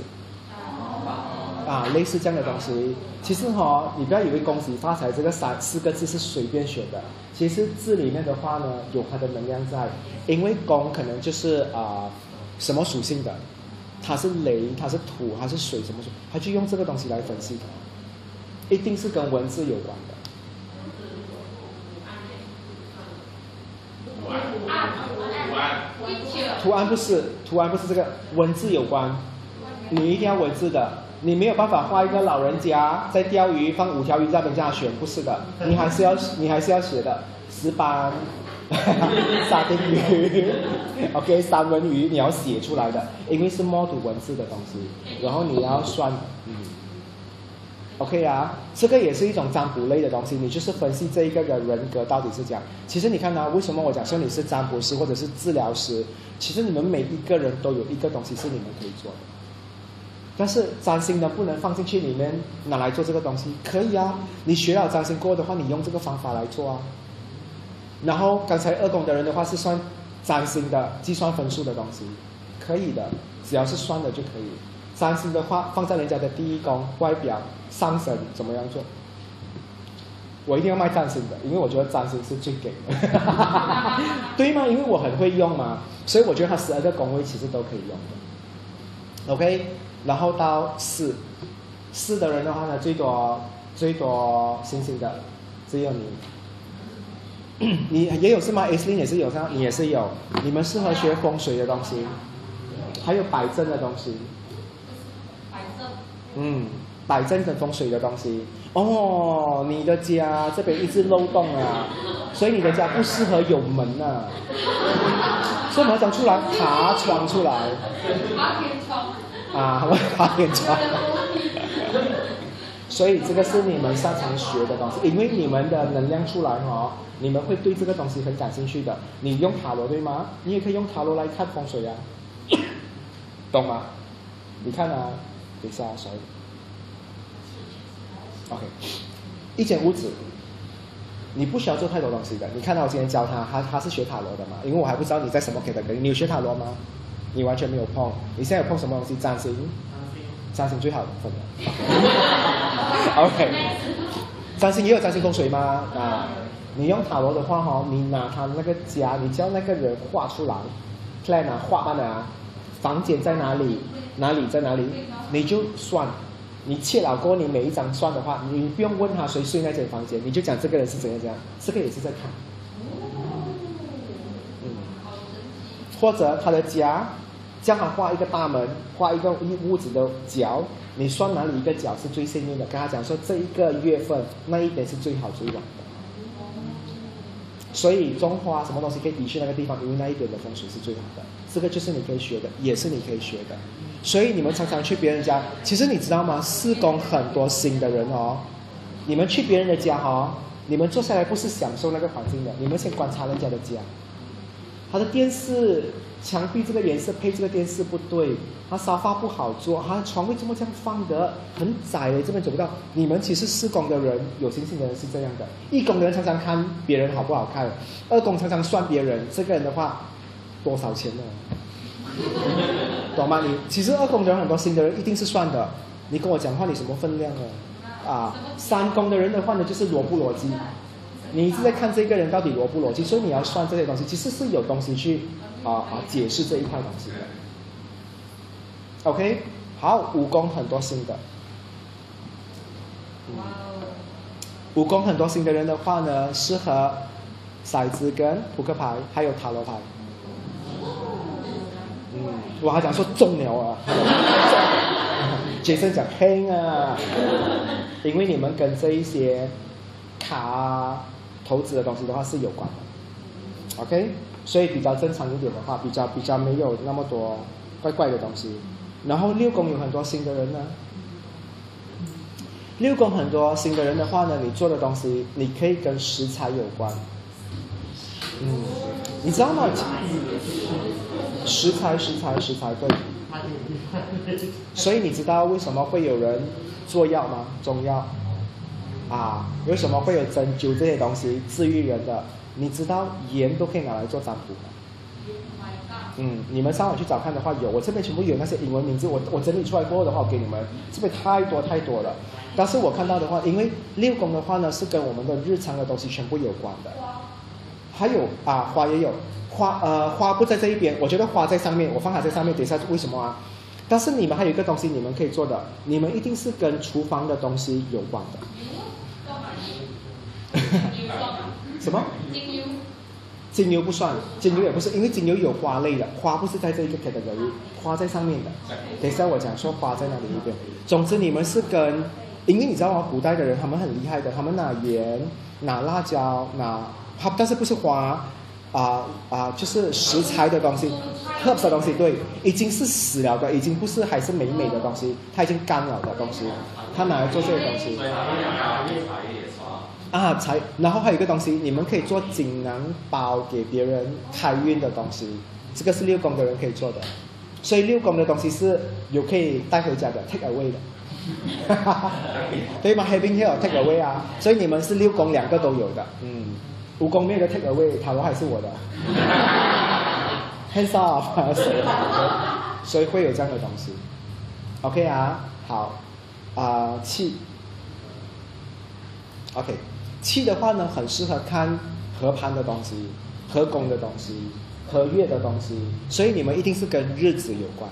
啊，类似这样的东西。其实哈，你不要以为恭喜发财这个三四个字是随便选的，其实字里面的话呢，有它的能量在，因为恭可能就是啊。什么属性的？它是雷，它是土，它是水？什么水？他就用这个东西来分析它，一定是跟文字有关的。图案，图案，图案不是，图案不是这个，文字有关。你一定要文字的，你没有办法画一个老人家在钓鱼，放五条鱼在边这样选，不是的，你还是要，你还是要写的石斑。沙丁鱼，OK，三文鱼你要写出来的，因为是摸图文字的东西，然后你要算，嗯，OK 啊，这个也是一种占卜类的东西，你就是分析这一个人人格到底是这样。其实你看呢，为什么我讲说你是占卜师或者是治疗师？其实你们每一个人都有一个东西是你们可以做的，但是占星呢不能放进去里面拿来做这个东西，可以啊，你学了占星过的话，你用这个方法来做啊。然后刚才二宫的人的话是算占星的计算分数的东西，可以的，只要是算的就可以。占星的话放在人家的第一宫，外表上升怎么样做？我一定要卖占星的，因为我觉得占星是最给的，对吗？因为我很会用嘛，所以我觉得它十二个宫位其实都可以用的。OK，然后到四，四的人的话呢，最多最多星星的只有你。你也有是吗？S 零也是有，像你也是有。你们适合学风水的东西，还有摆正的东西。摆正。嗯，摆正跟风水的东西。哦，你的家这边一直漏洞啊，所以你的家不适合有门呐。所以我们要讲出来，爬窗出来。爬天窗。啊，我爬天窗。所以这个是你们擅长学的东西，因为你们的能量出来哦，你们会对这个东西很感兴趣的。你用塔罗对吗？你也可以用塔罗来看风水啊，懂吗？你看啊，等一下谁？OK，一间屋子，你不需要做太多东西的。你看到我今天教他，他他是学塔罗的嘛？因为我还不知道你在什么 category，你有学塔罗吗？你完全没有碰，你现在有碰什么东西？占星。占星最好分了，OK。占星也有占星风水吗？啊，你用塔罗的话哈，你拿他那个家，你叫那个人画出来，plan 啊，画完啊，房间在哪里，哪里在哪里，你就算，你切了过你每一张算的话，你不用问他谁睡那间房间，你就讲这个人是怎样怎样，这个也是在看，嗯，或者他的家。叫他画一个大门，画一个屋屋子的角，你算哪里一个角是最幸运的？跟他讲说这一个月份那一点是最好最旺的。所以中花什么东西可以移去那个地方，因为那一边的风水是最好的。这个就是你可以学的，也是你可以学的。所以你们常常去别人家，其实你知道吗？施工很多新的人哦，你们去别人的家哈，你们坐下来不是享受那个环境的，你们先观察人家的家，他的电视。墙壁这个颜色配这个电视不对，它沙发不好坐，它床为什么这样放的很窄的，这边走不到。你们其实施工的人，有心性的人是这样的，一工的人常常看别人好不好看，二工常常算别人这个人的话多少钱呢？懂吗？你其实二工的人很多新的人一定是算的，你跟我讲话你什么分量啊？啊，三工的人的话呢就是逻不逻辑，你一直在看这个人到底逻不逻辑，所以你要算这些东西，其实是有东西去。啊啊！解释这一块东西，OK，好，武功很多新的，武功很多新的人的话呢，适合骰子跟扑克牌，还有塔罗牌。嗯，我还讲说中牛啊，杰森讲黑啊，因为你们跟这一些卡投资的东西的话是有关的，OK。所以比较正常一点的话，比较比较没有那么多怪怪的东西。然后六宫有很多新的人呢，六宫很多新的人的话呢，你做的东西你可以跟食材有关。嗯，你知道吗？食材食材食材对。所以你知道为什么会有人做药吗？中药啊？为什么会有针灸这些东西治愈人的？你知道盐都可以拿来做占卜吗嗯，你们上网去找看的话有，我这边全部有那些英文名字，我我整理出来过后的话，我给你们，这边太多太多了。但是我看到的话，因为六宫的话呢，是跟我们的日常的东西全部有关的。还有啊，花也有，花呃花不在这一边，我觉得花在上面，我放它在上面，等一下为什么啊？但是你们还有一个东西你们可以做的，你们一定是跟厨房的东西有关的。什么？精油？精油不算，金牛也不是，因为金牛有花类的，花不是在这一个 category，花在上面的。等一下我讲说花在哪里一边。总之你们是跟，因为你知道吗？古代的人他们很厉害的，他们拿盐、拿辣椒、拿，他但是不是花，啊啊，就是食材的东西，herbs 的东西，对，已经是死了的，已经不是还是美美的东西，它已经干了的东西，他拿来做这些东西。啊，才，然后还有一个东西，你们可以做锦囊包给别人开运的东西，这个是六宫的人可以做的，所以六宫的东西是有可以带回家的，take away 的，对吗？Having here take away 啊，所以你们是六宫两个都有的，嗯，五宫没有的 take away，塔罗还是我的，hands off，所以会有这样的东西，OK 啊，好，啊七，OK。气的话呢，很适合看合盘的东西、合宫的东西、合月的东西，所以你们一定是跟日子有关，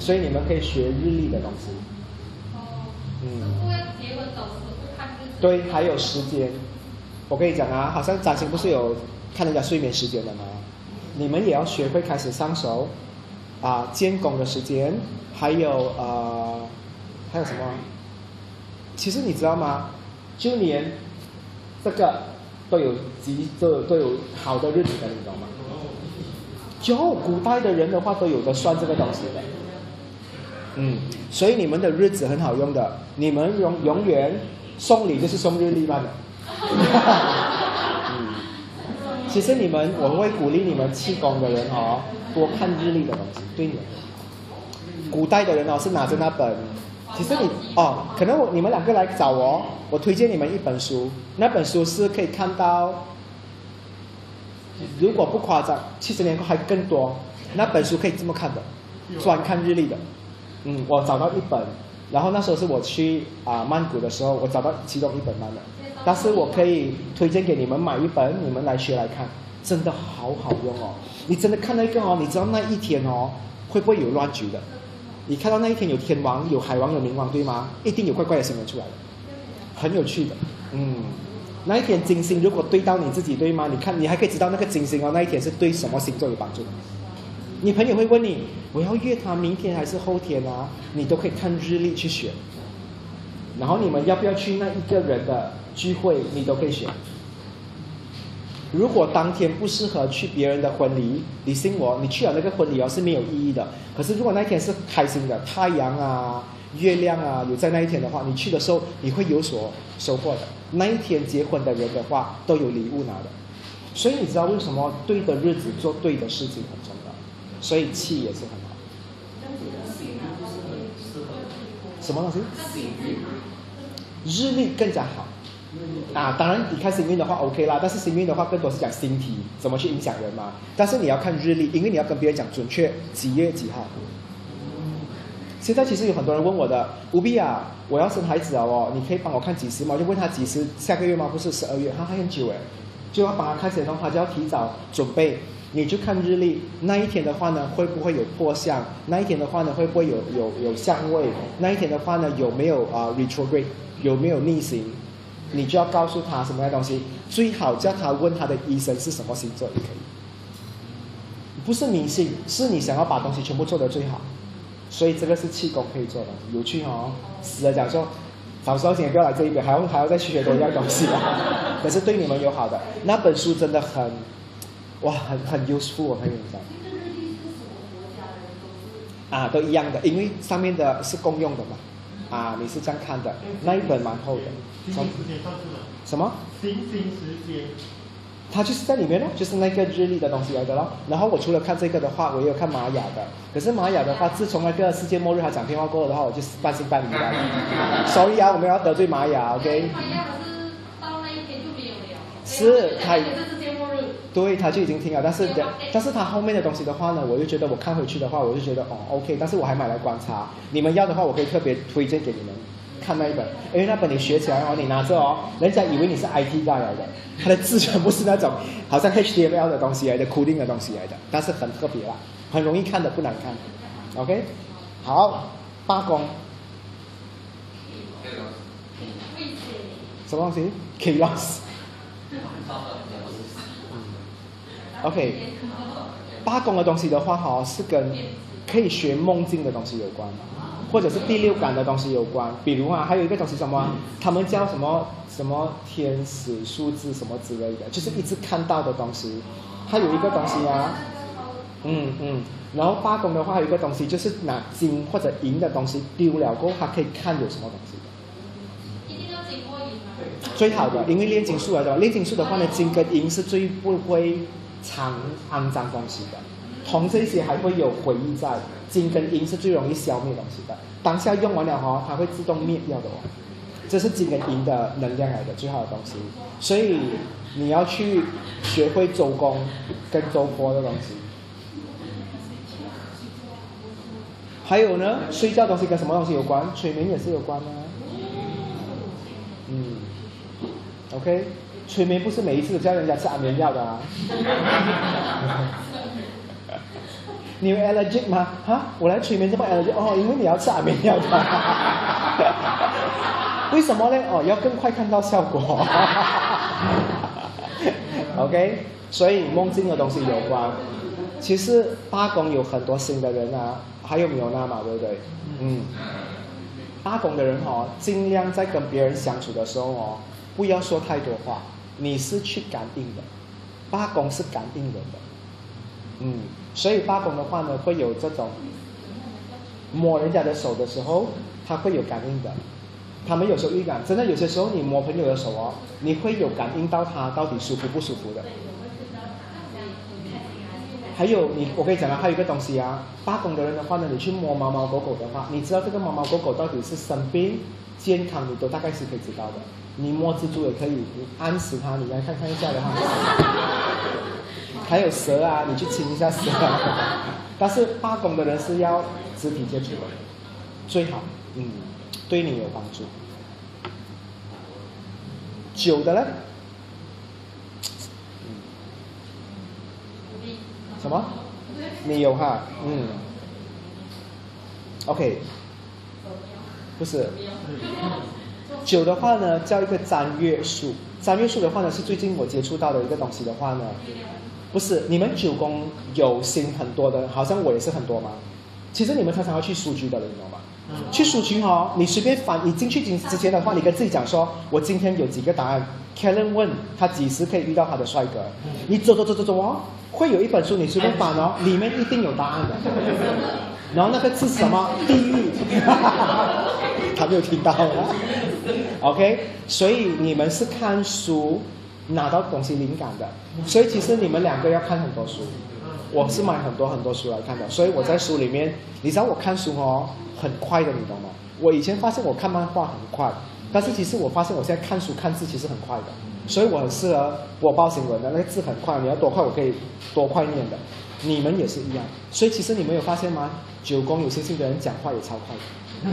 所以你们可以学日历的东西。哦。嗯。结婚走看日子。对，还有时间。我跟你讲啊，好像张星不是有看人家睡眠时间的吗？你们也要学会开始上手啊，监工的时间，还有呃，还有什么？其实你知道吗？就连这个都有吉，都都有好的日子的，你知道吗？就古代的人的话，都有的算这个东西的。嗯，所以你们的日子很好用的，你们永永远送礼就是送日历嘛的。嗯，其实你们我会鼓励你们气功的人哦，多看日历的东西，对你们。古代的人哦是拿着那本。其实你哦，可能我你们两个来找我，我推荐你们一本书，那本书是可以看到，如果不夸张，七十年后还更多，那本书可以这么看的，专看日历的，嗯，我找到一本，然后那时候是我去啊曼谷的时候，我找到其中一本那的，但是我可以推荐给你们买一本，你们来学来看，真的好好用哦，你真的看那个哦，你知道那一天哦会不会有乱局的？你看到那一天有天王、有海王、有冥王，对吗？一定有怪怪的新闻出来了，很有趣的。嗯，那一天金星如果对到你自己，对吗？你看，你还可以知道那个金星哦，那一天是对什么星座有帮助的。你朋友会问你，我要约他明天还是后天啊？你都可以看日历去选。然后你们要不要去那一个人的聚会？你都可以选。如果当天不适合去别人的婚礼，你信我，你去了那个婚礼哦是没有意义的。可是如果那一天是开心的，太阳啊、月亮啊有在那一天的话，你去的时候你会有所收获的。那一天结婚的人的话都有礼物拿的，所以你知道为什么对的日子做对的事情很重要，所以气也是很好。什么东西？日历更加好。啊，当然你看幸运的话 OK 啦，但是幸运的话更多是讲星体怎么去影响人嘛。但是你要看日历，因为你要跟别人讲准确几月几号。现在其实有很多人问我的，吴碧啊，我要生孩子了哦，你可以帮我看几时吗？就问他几时，下个月吗？不是十二月，他还很久哎，就要帮他看时的话，就要提早准备。你就看日历，那一天的话呢，会不会有破相？那一天的话呢，会不会有有有相位？那一天的话呢，有没有啊 retrograde？有没有逆行？你就要告诉他什么样东西，最好叫他问他的医生是什么星座也可以。不是迷信，是你想要把东西全部做得最好，所以这个是气功可以做的，有趣哦。死了讲说，早时候请不要来这一边，还要还要再去学多一样东西啊。可是对你们有好的，那本书真的很，哇，很很 useful，我跟你讲。啊，都一样的，因为上面的是共用的嘛。啊，你是这样看的，那一本蛮厚的。星星时间上去了。什么？星星时间。它就是在里面咯，就是那个日历的东西来的咯。然后我除了看这个的话，我也有看玛雅的。可是玛雅的话，自从那个世界末日他讲电话过后的话，我就半信半疑了。Sorry 啊，我们要得罪玛雅，OK？玛雅可是到那一天就没有了。是，他。对，他就已经听了，但是，但是他后面的东西的话呢，我就觉得我看回去的话，我就觉得哦，OK，但是我还买来观察。你们要的话，我可以特别推荐给你们看那一本，因为那本你学起来哦，你拿着哦，人家以为你是 IT 来的，他的字全部是那种好像 HTML 的东西来的，coding 的东西来的，但是很特别啦，很容易看的，不难看。OK，好，八公。什么东西？Chaos。OK，八宫的东西的话，哈，是跟可以学梦境的东西有关，或者是第六感的东西有关。比如啊，还有一个东西什么，他们叫什么什么天使数字什么之类的，就是一直看到的东西。还有一个东西啊，嗯嗯，然后八宫的话，还有一个东西就是拿金或者银的东西丢了过后，它可以看有什么东西。最好的，因为炼金术来的，炼金术的话呢，金跟银是最不会。藏肮脏东西的，铜这些还会有回忆在，金跟银是最容易消灭东西的，当下用完了哈，它会自动灭掉的哦。这是金跟银的能量来的最好的东西，所以你要去学会周公跟周波的东西。还有呢，睡觉东西跟什么东西有关？催眠也是有关的。嗯，OK。催眠不是每一次都叫人家吃安眠药的啊！你有 allergic 吗？哈，我来催眠这么 allergic 哦，因为你要吃安眠药的。为什么呢？哦，要更快看到效果。OK，所以梦境的东西有关。其实八宫有很多新的人啊，还有没有那嘛，对不对？嗯，八宫的人哦，尽量在跟别人相处的时候哦，不要说太多话。你是去感应的，八宫是感应人的，嗯，所以八宫的话呢，会有这种摸人家的手的时候，他会有感应的。他们有时候预感，真的有些时候你摸朋友的手哦，你会有感应到他到底舒服不舒服的。还有你，我跟你讲啊，还有一个东西啊，八宫的人的话呢，你去摸猫猫狗狗的话，你知道这个猫猫狗狗到底是生病、健康，你都大概是可以知道的。你摸蜘蛛也可以，你按死它，你来看看一下的话。还有蛇啊，你去亲一下蛇。但是八宫的人是要肢体接触的，最好，嗯，对你有帮助。九的呢？什么？你有哈？嗯。OK。不是。九的话呢，叫一个占月数。占月数的话呢，是最近我接触到的一个东西的话呢，不是你们九宫有心很多的，好像我也是很多吗？其实你们常常要去书局的，你知道吗？去书局哦，你随便翻，你进去之之前的话，你跟自己讲说，我今天有几个答案，Kellen 问他几时可以遇到他的帅哥？你走走走走走哦，会有一本书你随便翻哦，里面一定有答案的。然后那个字是什么？地狱。他没有听到啊。OK，所以你们是看书拿到东西灵感的，所以其实你们两个要看很多书。我是买很多很多书来看的，所以我在书里面，你知道我看书哦，很快的，你懂吗？我以前发现我看漫画很快，但是其实我发现我现在看书看字其实很快的，所以我很适合播报新闻的，那个字很快，你要多快我可以多快念的。你们也是一样，所以其实你们有发现吗？九宫有星星的人讲话也超快的。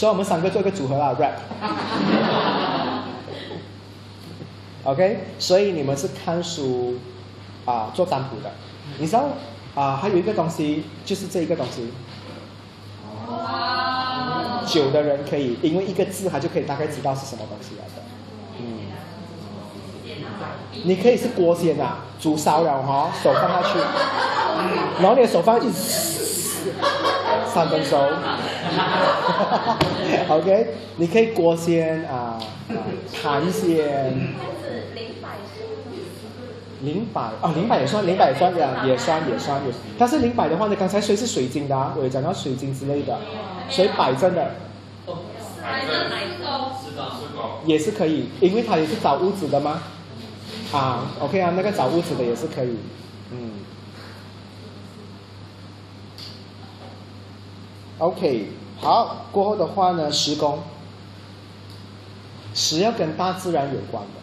所以我们三个做一个组合啊，rap。OK，所以你们是看书啊、做占卜的，你知道啊、还有一个东西就是这一个东西，哇，九的人可以因为一个字，他就可以大概知道是什么东西来的。嗯，你可以是锅先啊，煮烧了哈，手放下去，然后你的手放进去，三分熟。OK，你可以锅先啊，啊弹先。零百啊，零百也算，零百也算呀，也算也算也。但是零百的话呢，刚才谁是水晶的啊？我有讲到水晶之类的，所以摆正的摆正是哦，是的，是狗。也是可以，因为它也是找屋子的吗？啊，OK 啊，那个找屋子的也是可以，嗯。OK，好，过后的话呢，十宫，十要跟大自然有关的。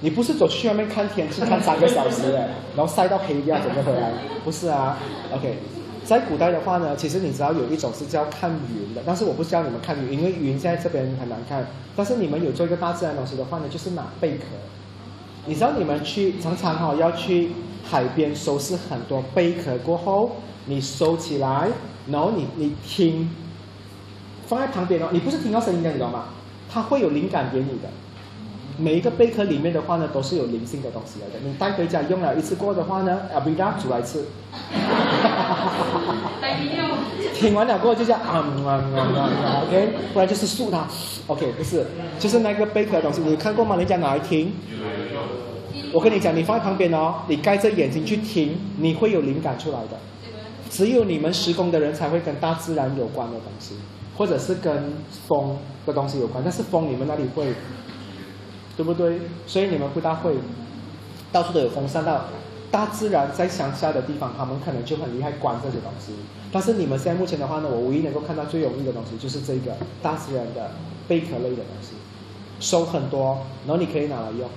你不是走去外面看天气看三个小时哎，然后晒到黑掉整个回来，不是啊？OK，在古代的话呢，其实你知道有一种是叫看云的，但是我不教你们看云，因为云现在这边很难看。但是你们有做一个大自然东西的话呢，就是拿贝壳。你知道你们去常常哈、要去海边收拾很多贝壳过后，你收起来，然后你你听，放在旁边哦，你不是听到声音的，你知道吗？它会有灵感给你的。每一个贝壳里面的话呢，都是有灵性的东西来的。你带回家用了一次过的话呢，阿比达煮来吃。来一六，听完了过后就叫啊嗯啊嗯啊，OK，不然就是漱它，OK，不是，就是那个贝壳的东西，你有看过吗？人家拿来听，我跟你讲，你放在旁边哦，你盖着眼睛去听，你会有灵感出来的。只有你们施工的人才会跟大自然有关的东西，或者是跟风的东西有关，但是风你们那里会，对不对？所以你们不大会，到处都有风扇到。大自然在乡下的地方，他们可能就很厉害管这些东西。但是你们现在目前的话呢，我唯一能够看到最容易的东西就是这个大自然的贝壳类的东西，收很多，然后你可以拿来用。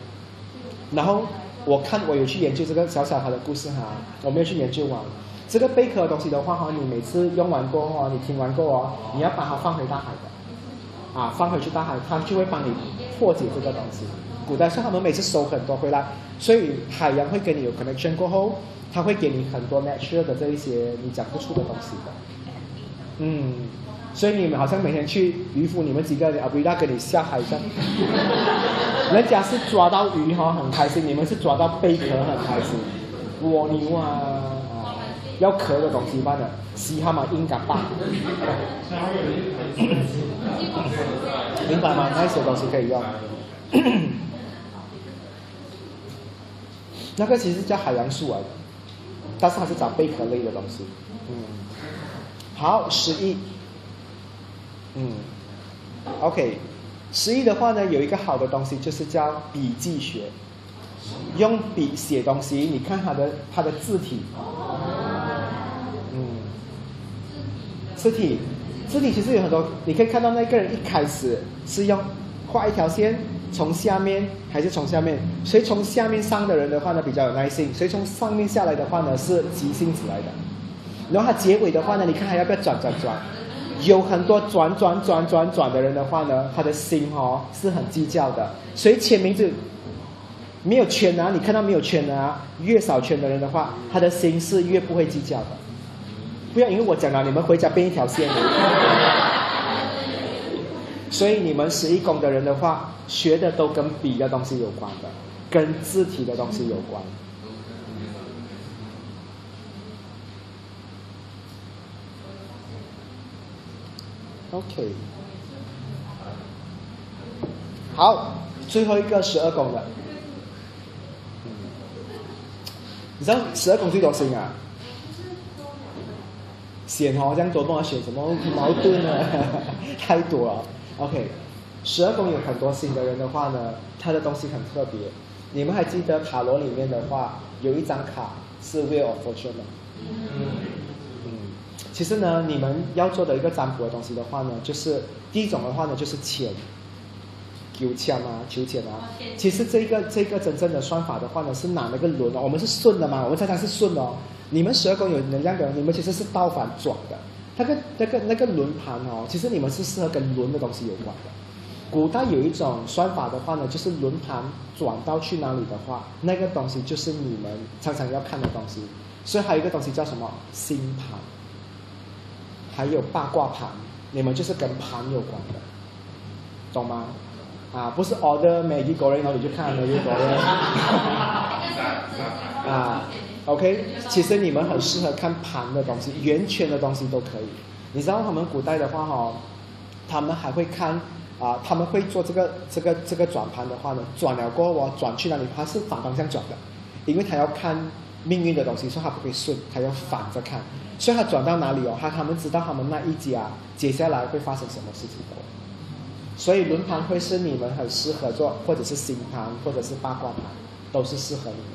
然后我看我有去研究这个小小孩的故事哈，我没有去研究完。这个贝壳的东西的话哈，你每次用完过后，你听完过哦，你要把它放回大海的，啊，放回去大海，它就会帮你破解这个东西。古代是他们每次收很多回来，所以海洋会跟你有 connection 过后，它会给你很多 natural 的这一些你讲不出的东西的。嗯，所以你们好像每天去渔夫，你们几个阿布拉跟你下海上，人家是抓到鱼哈很开心，你们是抓到贝壳很开心，蜗牛啊，要壳的东西办的，西哈嘛应该吧，明白吗？那些东西可以用。那个其实叫海洋树来的，但是它是找贝壳类的东西。嗯，好，十一。嗯，OK，十一的话呢，有一个好的东西就是叫笔记学，用笔写东西，你看它的它的字体。嗯，字体，字体其实有很多，你可以看到那个人一开始是用画一条线。从下面还是从下面？所以从下面上的人的话呢，比较有耐心；所以从上面下来的话呢，是急性子来的。然后他结尾的话呢，你看还要不要转转转？有很多转转转转转的人的话呢，他的心哦是很计较的。所以签名字没有圈啊，你看到没有圈啊？越少圈的人的话，他的心是越不会计较的。不要因为我讲了，你们回家编一条线。所以你们十一宫的人的话，学的都跟笔的东西有关的，跟字体的东西有关。OK，好，最后一个十二宫的，你知道十二宫最多星啊？选哦，这样多，帮我选什么矛盾呢？太多了。OK，十二宫有很多星的人的话呢，他的东西很特别。你们还记得塔罗里面的话，有一张卡是 Wheel of Fortune 吗？嗯，其实呢，你们要做的一个占卜的东西的话呢，就是第一种的话呢，就是钱，求签啊，求钱啊。其实这个这个真正的算法的话呢，是拿那个轮哦，我们是顺的嘛，我们常常是顺哦。你们十二宫有能量的，你们其实是倒反转的。那个那个那个轮盘哦，其实你们是适合跟轮的东西有关的。古代有一种算法的话呢，就是轮盘转到去哪里的话，那个东西就是你们常常要看的东西。所以还有一个东西叫什么星盘，还有八卦盘，你们就是跟盘有关的，懂吗？啊，不是 order 每一个人然后你就看每一个人。啊，OK，其实你们很适合看盘的东西，圆圈的东西都可以。你知道他们古代的话哈，他们还会看啊，他们会做这个这个这个转盘的话呢，转了过后哦，转去哪里？它是反方向转的，因为他要看命运的东西，所以他不可以顺，他要反着看，所以他转到哪里哦，他他们知道他们那一家接下来会发生什么事情的。所以轮盘会是你们很适合做，或者是星盘，或者是八卦盘，都是适合你们。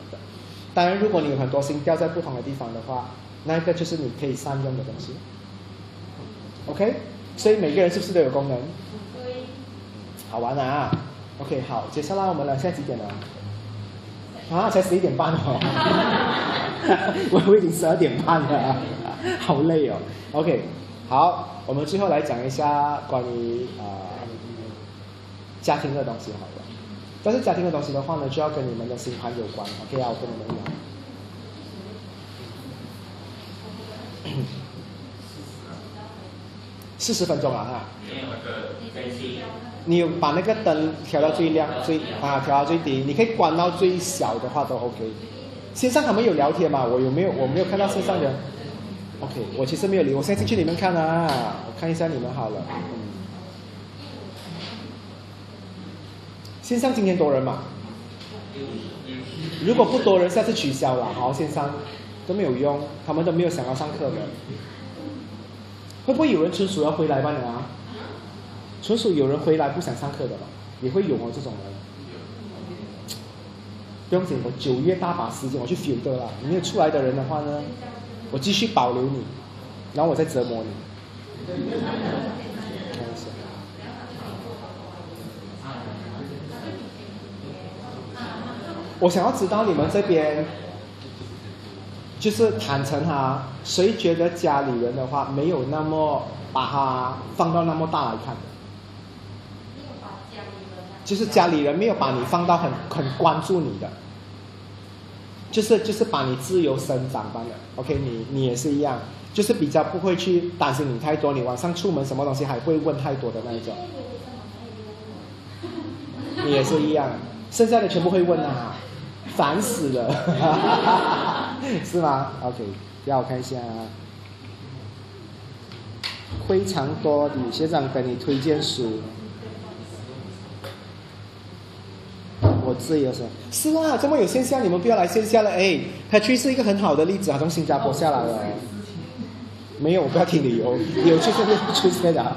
当然，如果你有很多心掉在不同的地方的话，那一个就是你可以善用的东西。OK，所以每个人是不是都有功能？好玩啊！OK，好，接下来我们来，现在几点了？啊，才十一点半哦。我 我已经十二点半了，好累哦。OK，好，我们最后来讲一下关于啊家庭的东西好了。但是家庭的东西的话呢，就要跟你们的星盘有关。OK 啊，我跟你们讲。四十分钟了哈。你有把那个灯调到最亮最啊调到最低，你可以关到最小的话都 OK。线上他们有聊天吗？我有没有我没有看到线上人？OK，我其实没有理，我现在进去里面看啊，我看一下你们好了。嗯。线上今天多人嘛？如果不多人，下次取消了。好，线上都没有用，他们都没有想要上课的。会不会有人纯属要回来吧？你啊？纯属有人回来不想上课的吧？也会有哦，这种人。不用紧，我九月大把时间我去 feel 的啦。没有出来的人的话呢，我继续保留你，然后我再折磨你。看一下。我想要知道你们这边，就是坦诚哈，谁觉得家里人的话没有那么把它放到那么大来看的？就是家里人没有把你放到很很关注你的，就是就是把你自由生长般的。OK，你你也是一样，就是比较不会去担心你太多，你晚上出门什么东西还会问太多的那一种。你也是一样，剩下的全部会问啊。烦死了，是吗？OK，让我看一下，非常多的学长给你推荐书，我自由是是啊，这么有线下，你们不要来线下了。哎，Patrick 是一个很好的例子啊，从新加坡下来了。没有，我不要听理由，有就是会出现的。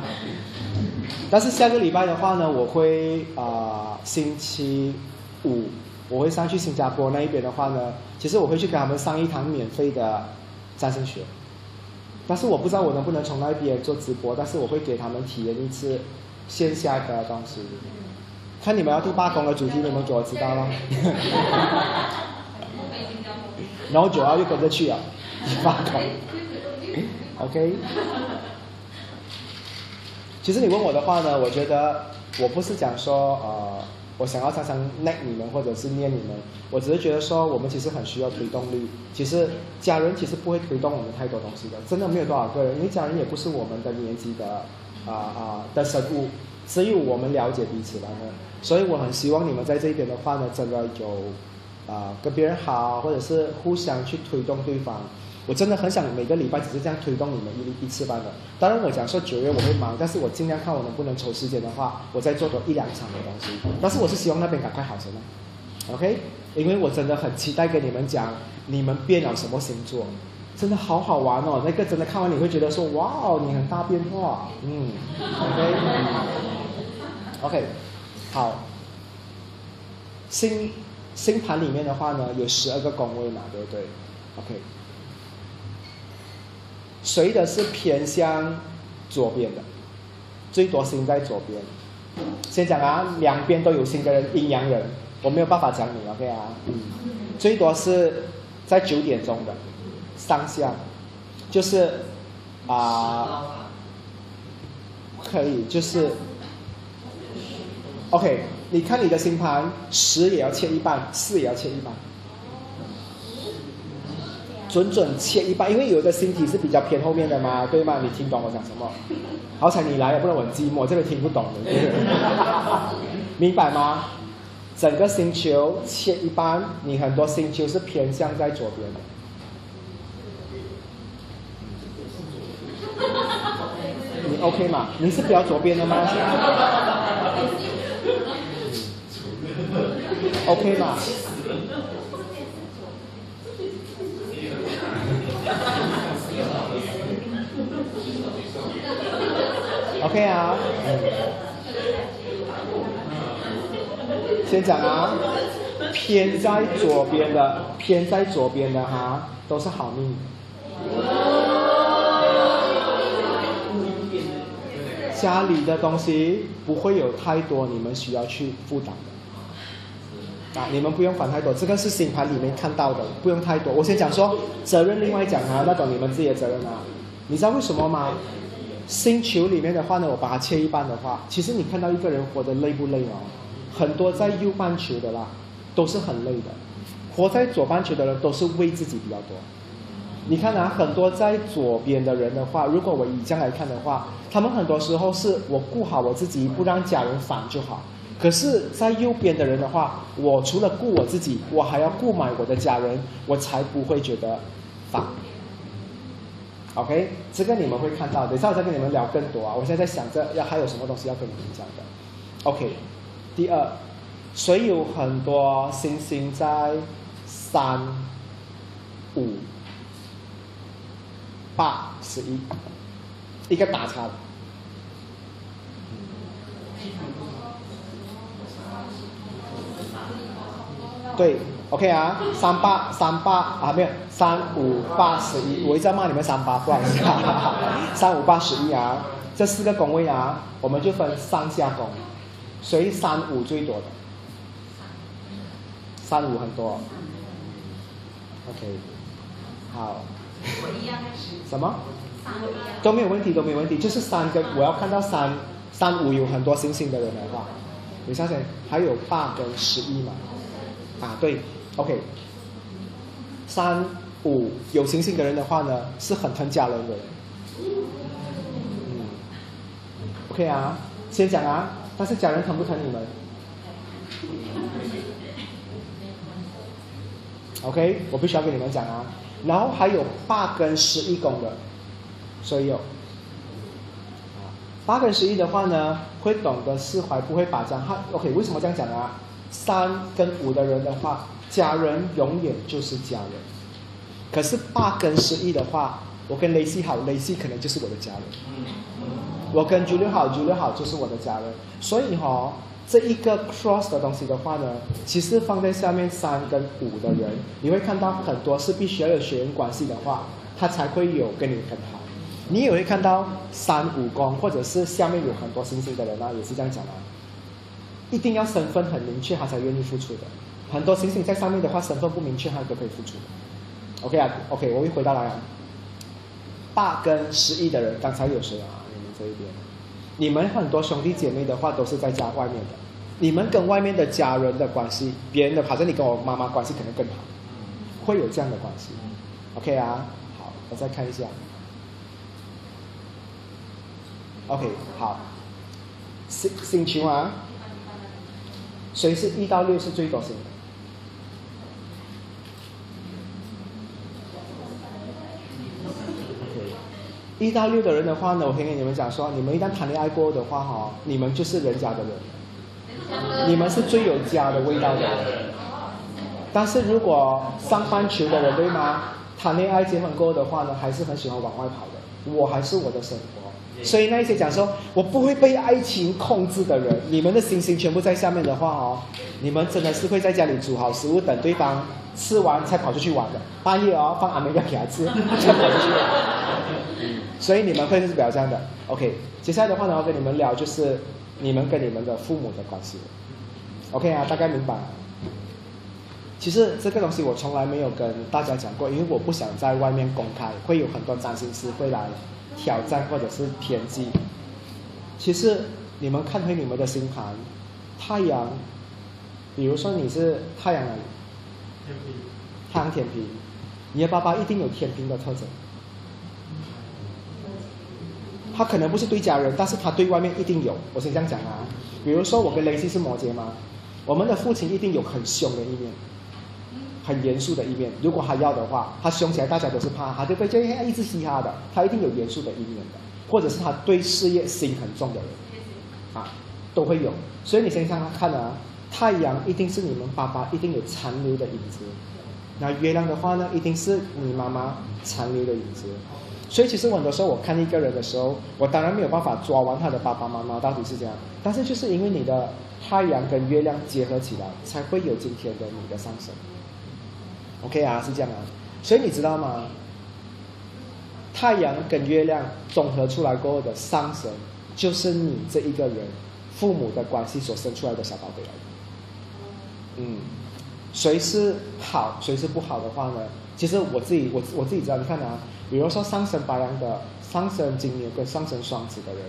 但是下个礼拜的话呢，我会啊星期五。我会上去新加坡那一边的话呢，其实我会去跟他们上一堂免费的占星学，但是我不知道我能不能从那边做直播，但是我会给他们体验一次线下的东西。看你们要第八宫的主题，你们给我知道了。然后九号又跟着去啊，第八宫。OK。其实你问我的话呢，我觉得我不是讲说呃。我想要常常念你们，或者是念你们，我只是觉得说，我们其实很需要推动力。其实家人其实不会推动我们太多东西的，真的没有多少个人，因为家人也不是我们的年纪的啊啊的生物，只有我们了解彼此了呢。所以我很希望你们在这边的话呢，真的有啊跟别人好，或者是互相去推动对方。我真的很想每个礼拜只是这样推动你们一一次班的。当然我讲说九月我会忙，但是我尽量看我能不能抽时间的话，我再做多一两场的东西。但是我是希望那边赶快好起来，OK？因为我真的很期待跟你们讲你们变了什么星座，真的好好玩哦。那个真的看完你会觉得说哇哦，你很大变化，嗯，OK，OK，好。星星盘里面的话呢，有十二个宫位嘛，对不对？OK，谁的是偏向左边的？最多星在左边。先讲啊，两边都有星的人，阴阳人，我没有办法讲你，OK 啊？嗯，最多是在九点钟的上下，就是啊，可以，就是 OK。你看你的星盘，十也要切一半，四也要切一半，准准切一半，因为有的星体是比较偏后面的嘛，对吗？你听懂我讲什么？好彩你来了，不然我很寂寞，这边听不懂的，明白吗？整个星球切一半，你很多星球是偏向在左边的。你 OK 吗？你是比较左边的吗？OK 吗 OK 啊，嗯先讲啊，偏在左边的，偏在左边的哈，都是好命。家里的东西不会有太多你们需要去负担的。啊，你们不用管太多，这个是星盘里面看到的，不用太多。我先讲说责任，另外讲啊，那种你们自己的责任啊。你知道为什么吗？星球里面的话呢，我把它切一半的话，其实你看到一个人活得累不累哦？很多在右半球的啦，都是很累的；活在左半球的人都是为自己比较多。你看啊，很多在左边的人的话，如果我以这样来看的话，他们很多时候是我顾好我自己，不让家人烦就好。可是，在右边的人的话，我除了顾我自己，我还要顾买我的家人，我才不会觉得烦。OK，这个你们会看到，等一下我再跟你们聊更多啊。我现在在想着要还有什么东西要跟你们讲的。OK，第二，所以有很多星星在三、五、八、十一，一个大叉。对，OK 啊，三八三八啊，没有三五八十一，我一直在骂你们三八，不好意思，三五八十一啊，这四个宫位啊，我们就分上下宫，谁三五最多的？三五很多，OK，好，什么？都没有问题，都没有问题，就是三跟我要看到三三五有很多星星的人的话，你想想还有八跟十一嘛？啊，对，OK，三五有星星的人的话呢，是很疼家人的。嗯，OK 啊，先讲啊，但是家人疼不疼你们？OK，我必须要跟你们讲啊。然后还有八跟十一宫的，所以有。八跟十一的话呢，会懂得释怀，不会把张。他 OK，为什么这样讲啊？三跟五的人的话，家人永远就是家人。可是八跟十一的话，我跟雷西好，雷西可能就是我的家人。我跟九六好，九六好就是我的家人。所以哈，这一个 cross 的东西的话呢，其实放在下面三跟五的人，你会看到很多是必须要有血缘关系的话，他才会有跟你很好。你也会看到三五宫，或者是下面有很多星星的人啊，也是这样讲的。一定要身份很明确，他才愿意付出的。很多星星在上面的话，身份不明确，他都可以付出的。OK 啊，OK，我又回到来啊。八跟十一的人，刚才有谁啊？你们这一边，你们很多兄弟姐妹的话，都是在家外面的。你们跟外面的家人的关系，别人的好像你跟我妈妈关系可能更好，会有这样的关系。OK 啊，好，我再看一下。OK，好，星星球啊。谁是一到六是最多星的？一到六的人的话呢，我可以跟你们讲说，你们一旦谈恋爱过的话哈，你们就是人家的人，你们是最有家的味道的人。但是如果上班族的人对吗？谈恋爱结婚过的话呢，还是很喜欢往外跑的。我还是我的生活，所以那一些讲说我不会被爱情控制的人，你们的星星全部在下面的话哦，你们真的是会在家里煮好食物等对方吃完才跑出去玩的。半夜哦，放阿美亚给他吃，才跑出去玩。所以你们会是比较这样的。OK，接下来的话呢，我跟你们聊就是你们跟你们的父母的关系。OK 啊，大概明白。其实这个东西我从来没有跟大家讲过，因为我不想在外面公开，会有很多占星师会来挑战或者是偏激。其实你们看回你们的星盘，太阳，比如说你是太阳哪里？天平，太阳天平，你的爸爸一定有天平的特征。他可能不是对家人，但是他对外面一定有。我先这样讲啊，比如说我跟雷西是摩羯嘛，我们的父亲一定有很凶的一面，很严肃的一面。如果他要的话，他凶起来大家都是怕他，对不对？就一直嘻哈的，他一定有严肃的一面的，或者是他对事业心很重的人，啊，都会有。所以你先看看啊，太阳一定是你们爸爸一定有残留的影子，那月亮的话呢，一定是你妈妈残留的影子。所以其实很多时候我看一个人的时候，我当然没有办法抓完他的爸爸妈妈到底是这样，但是就是因为你的太阳跟月亮结合起来，才会有今天的你的上升。OK 啊，是这样啊。所以你知道吗？太阳跟月亮综合出来过后的上升，就是你这一个人父母的关系所生出来的小宝贝来的。嗯，谁是好，谁是不好的话呢？其实我自己，我我自己知道，你看啊。比如说上升白羊的、上升金牛跟上升双子的人，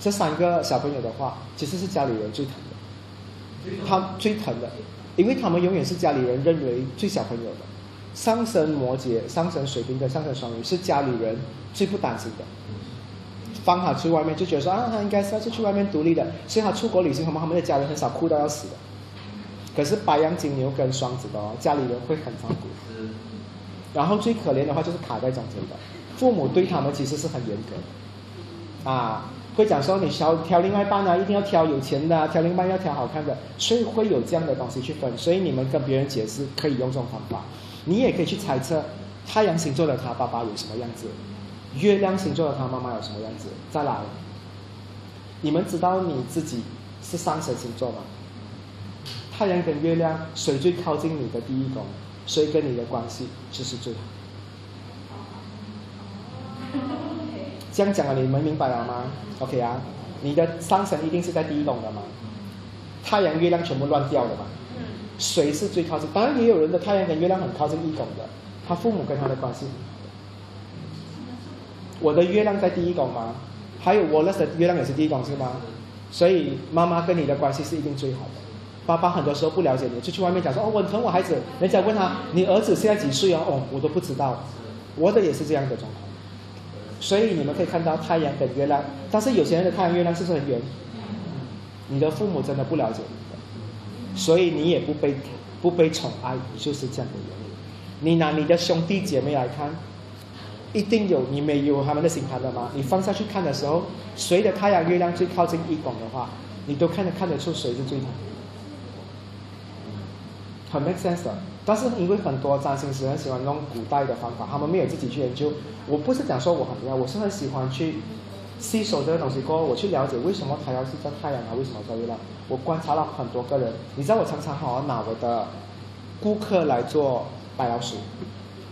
这三个小朋友的话，其实是家里人最疼的，他最疼的，因为他们永远是家里人认为最小朋友的。上升摩羯、上升水瓶跟上升双鱼是家里人最不担心的，放他去外面就觉得说啊，他应该是要去外面独立的，所以他出国旅行，他们他们的家人很少哭到要死的。可是白羊、金牛跟双子的哦，家里人会很照顾。然后最可怜的话就是卡在中间的，父母对他们其实是很严格的，啊，会讲说你挑挑另外一半啊，一定要挑有钱的，挑另外要挑好看的，所以会有这样的东西去分。所以你们跟别人解释可以用这种方法，你也可以去猜测太阳星座的他爸爸有什么样子，月亮星座的他妈妈有什么样子。再来，你们知道你自己是上升星座吗？太阳跟月亮谁最靠近你的第一宫？谁跟你的关系就是最好？这样讲了，你们明白了吗？OK 啊，你的上升一定是在第一宫的嘛？太阳、月亮全部乱掉的吗？谁是最靠近？当然也有人的太阳跟月亮很靠近一宫的，他父母跟他的关系。我的月亮在第一宫吗？还有我那的月亮也是第一宫是吗？所以妈妈跟你的关系是一定最好的。爸爸很多时候不了解你，就去外面讲说哦，我疼我孩子。人家问他，你儿子现在几岁哦？哦，我都不知道。我的也是这样的状况。所以你们可以看到太阳跟月亮，但是有些人的太阳月亮是不是很远？你的父母真的不了解你，所以你也不被不被宠爱，就是这样的原因。你拿你的兄弟姐妹来看，一定有你没有他们的星盘的吗？你放下去看的时候，谁的太阳月亮最靠近一宫的话，你都看得看得出谁是最疼。很 make sense 的，但是因为很多占星师很喜欢用古代的方法，他们没有自己去研究。我不是讲说我很厉害，我是很喜欢去吸收这个东西过后，我去了解为什么他要是叫太阳啊，为什么叫月亮。我观察了很多个人，你知道我常常好拿我的顾客来做白老鼠，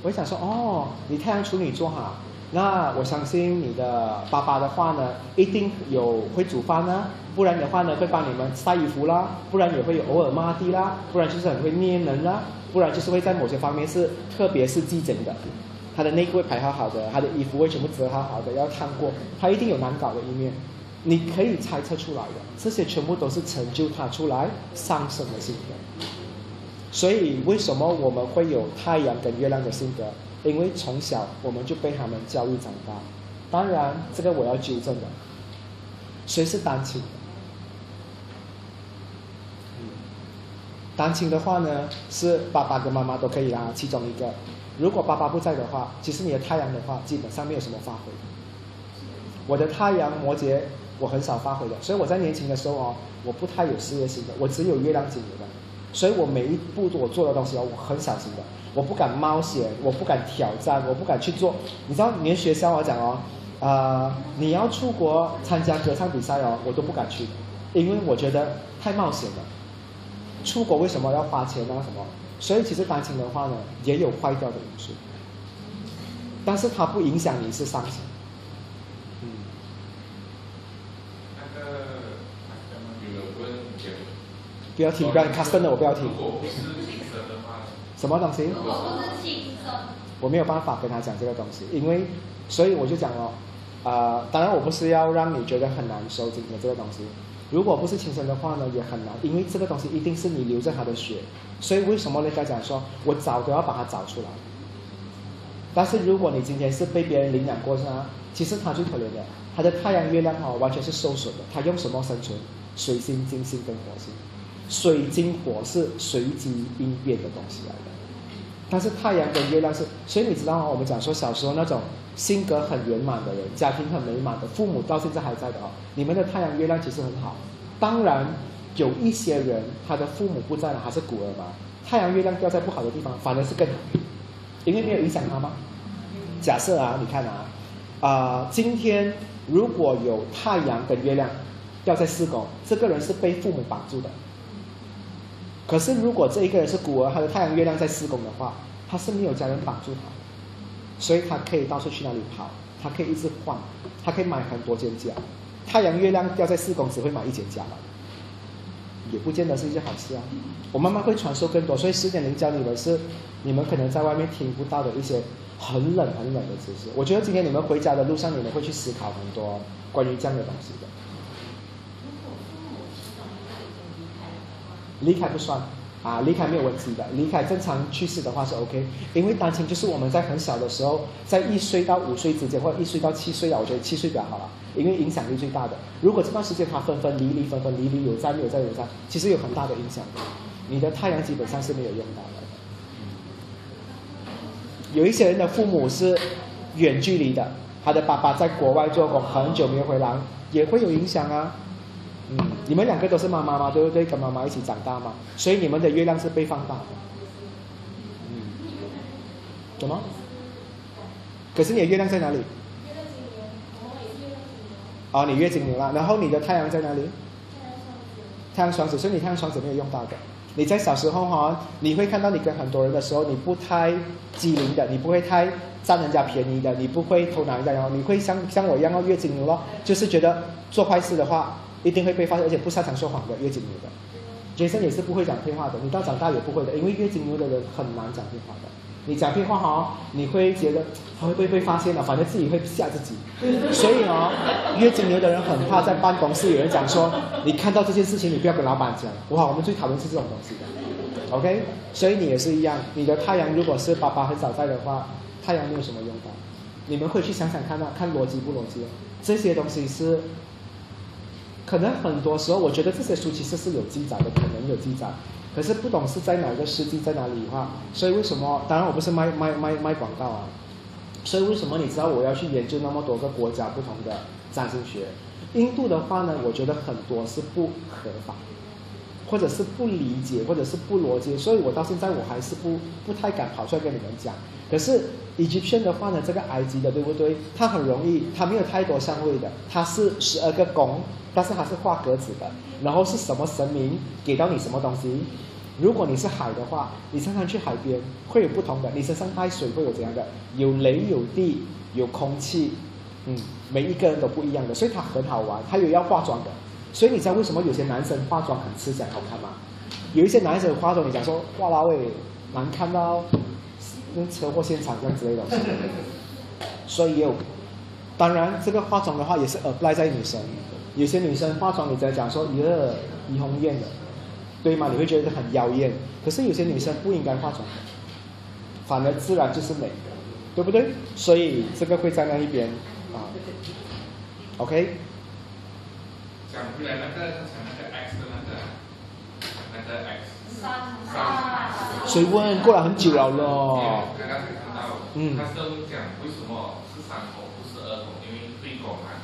我想说哦，你太阳处女座哈。那我相信你的爸爸的话呢，一定有会煮饭呢，不然的话呢会帮你们晒衣服啦，不然也会偶尔抹地啦，不然就是很会捏人啦，不然就是会在某些方面是特别是机警的，他的内裤会排好好的，他的衣服会全部折好好的，要烫过，他一定有难搞的一面，你可以猜测出来的，这些全部都是成就他出来上升的性格。所以为什么我们会有太阳跟月亮的性格？因为从小我们就被他们教育长大，当然这个我要纠正的。谁是单亲？单亲的话呢，是爸爸跟妈妈都可以啦，其中一个。如果爸爸不在的话，其实你的太阳的话，基本上没有什么发挥。我的太阳摩羯我很少发挥的，所以我在年轻的时候哦，我不太有事业心的，我只有月亮金牛的，所以我每一步我做的东西哦，我很小心的，我不敢冒险，我不敢挑战，我不敢去做。你知道，连学校我讲哦，呃，你要出国参加歌唱比赛哦，我都不敢去，因为我觉得太冒险了。出国为什么要花钱啊？什么？所以其实单亲的话呢，也有坏掉的因素，但是它不影响你是伤心。嗯，不要听，不要 custom 的我不要听什么东西？如果不是亲生，我没有办法跟他讲这个东西，因为所以我就讲了，呃，当然我不是要让你觉得很难受今天这个东西，如果不是亲生的话呢，也很难，因为这个东西一定是你流着他的血，所以为什么人家讲说我找都要把它找出来？但是如果你今天是被别人领养过是吧？其实他最可怜的，他的太阳月亮哦完全是受损的，他用什么生存？水星、金星跟火星，水金火是随机应变的东西来的。但是太阳跟月亮是，所以你知道吗？我们讲说小时候那种性格很圆满的人，家庭很美满的，父母到现在还在的哦。你们的太阳月亮其实很好。当然，有一些人他的父母不在了，还是孤儿嘛，太阳月亮掉在不好的地方，反而是更好，因为没有影响他吗？假设啊，你看啊，啊、今天如果有太阳跟月亮掉在四宫，这个人是被父母绑住的。可是如果这一个人是孤儿，他的太阳月亮在四宫的话，他是没有家人绑住他，所以他可以到处去哪里跑，他可以一直换，他可以买很多间家。太阳月亮掉在四宫，只会买一间家吧，也不见得是一件好事啊。我慢慢会传授更多，所以十点零教你们是你们可能在外面听不到的一些很冷很冷的知识。我觉得今天你们回家的路上，你们会去思考很多关于这样的东西的。如果父母其中一个已经离开了的话，离开不算啊，离开没有问题的，离开正常去世的话是 OK，因为单亲就是我们在很小的时候，在一岁到五岁之间，或者一岁到七岁啊，我觉得七岁比较好了，因为影响力最大的。如果这段时间他分分离离，分分离离，有在没有在有在，其实有很大的影响。你的太阳基本上是没有用到的。有一些人的父母是远距离的，他的爸爸在国外做工，很久没回来，也会有影响啊。嗯，你们两个都是妈妈嘛，对不对？跟妈妈一起长大嘛，所以你们的月亮是被放大的。嗯，怎么？可是你的月亮在哪里？哦，你月经牛啦，然后你的太阳在哪里？太阳双子，太阳双子，所以你太阳双子没有用到的。你在小时候哈、你会看到你跟很多人的时候，你不太机灵的，你不会太占人家便宜的，你不会偷拿人家，然后你会像像我一样哦，月经牛咯，就是觉得做坏事的话一定会被发现，而且不擅长说谎的月经牛的。杰森也是不会讲骗话的，你到长大也不会的，因为月经牛的人很难讲骗话的。你讲骗话哈、你会觉得他会不会被发现了、反正自己会吓自己。所以哦，月经牛的人很怕在办公室有人讲说，你看到这件事情，你不要跟老板讲。哇，我们最讨厌是这种东西的。OK，所以你也是一样，你的太阳如果是爸爸很少在的话，太阳没有什么用的。你们会去想想看啊，看逻辑不逻辑哦？这些东西是可能很多时候，我觉得这些书其实是有记载的，可能有记载，可是不懂是在哪个世纪，在哪里的话，所以为什么？当然我不是卖卖卖卖广告啊，所以为什么你知道我要去研究那么多个国家不同的占星学？印度的话呢，我觉得很多是不合法，或者是不理解，或者是不逻辑，所以我到现在我还是不不太敢跑出来跟你们讲。可是 Egyptian 的话呢，这个埃及的对不对？它很容易，它没有太多相位的，它是十二个宫，但是它是画格子的，然后是什么神明给到你什么东西。如果你是海的话，你常常去海边会有不同的，你身上带水会有怎样的？有雷有地有空气，嗯，每一个人都不一样的，所以它很好玩。还有要化妆的，所以你知道为什么有些男生化妆很吃香好看吗？有一些男生化妆，你讲说哇啦喂，难看到那车祸现场这样之类的东西。所以有，当然这个化妆的话也是 apply 在女生，有些女生化妆你在讲说耶怡红艳的，对吗？你会觉得很妖艳，可是有些女生不应该化妆，反而自然就是美，对不对？所以这个会在那一边啊，OK。讲回来那个刚才那个 X 的那个那个 X，谁问？过了很久了咯。嗯他是问讲为什么是三头不是二头，因为对宫啊，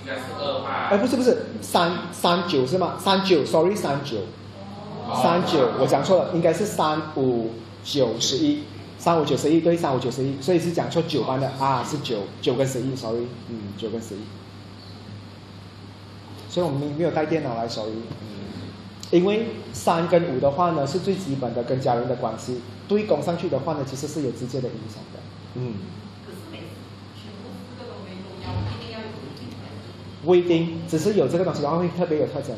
应该是二八。哎，不是不是，三三九是吗？三九，sorry，三九，三九，我讲错了，应该是三五九十一，三五九十一对，三五九十一，所以是讲错九班的啊，是九九跟十一，sorry，嗯，九跟十一，所以我们没有带电脑来，sorry，嗯，因为三跟五的话呢是最基本的跟家人的关系，对攻上去的话呢，其实是有直接的影响的，嗯。可是每全部四个都没有，要一定要有一定才是。不一定，只是有这个东西的话会特别有特征。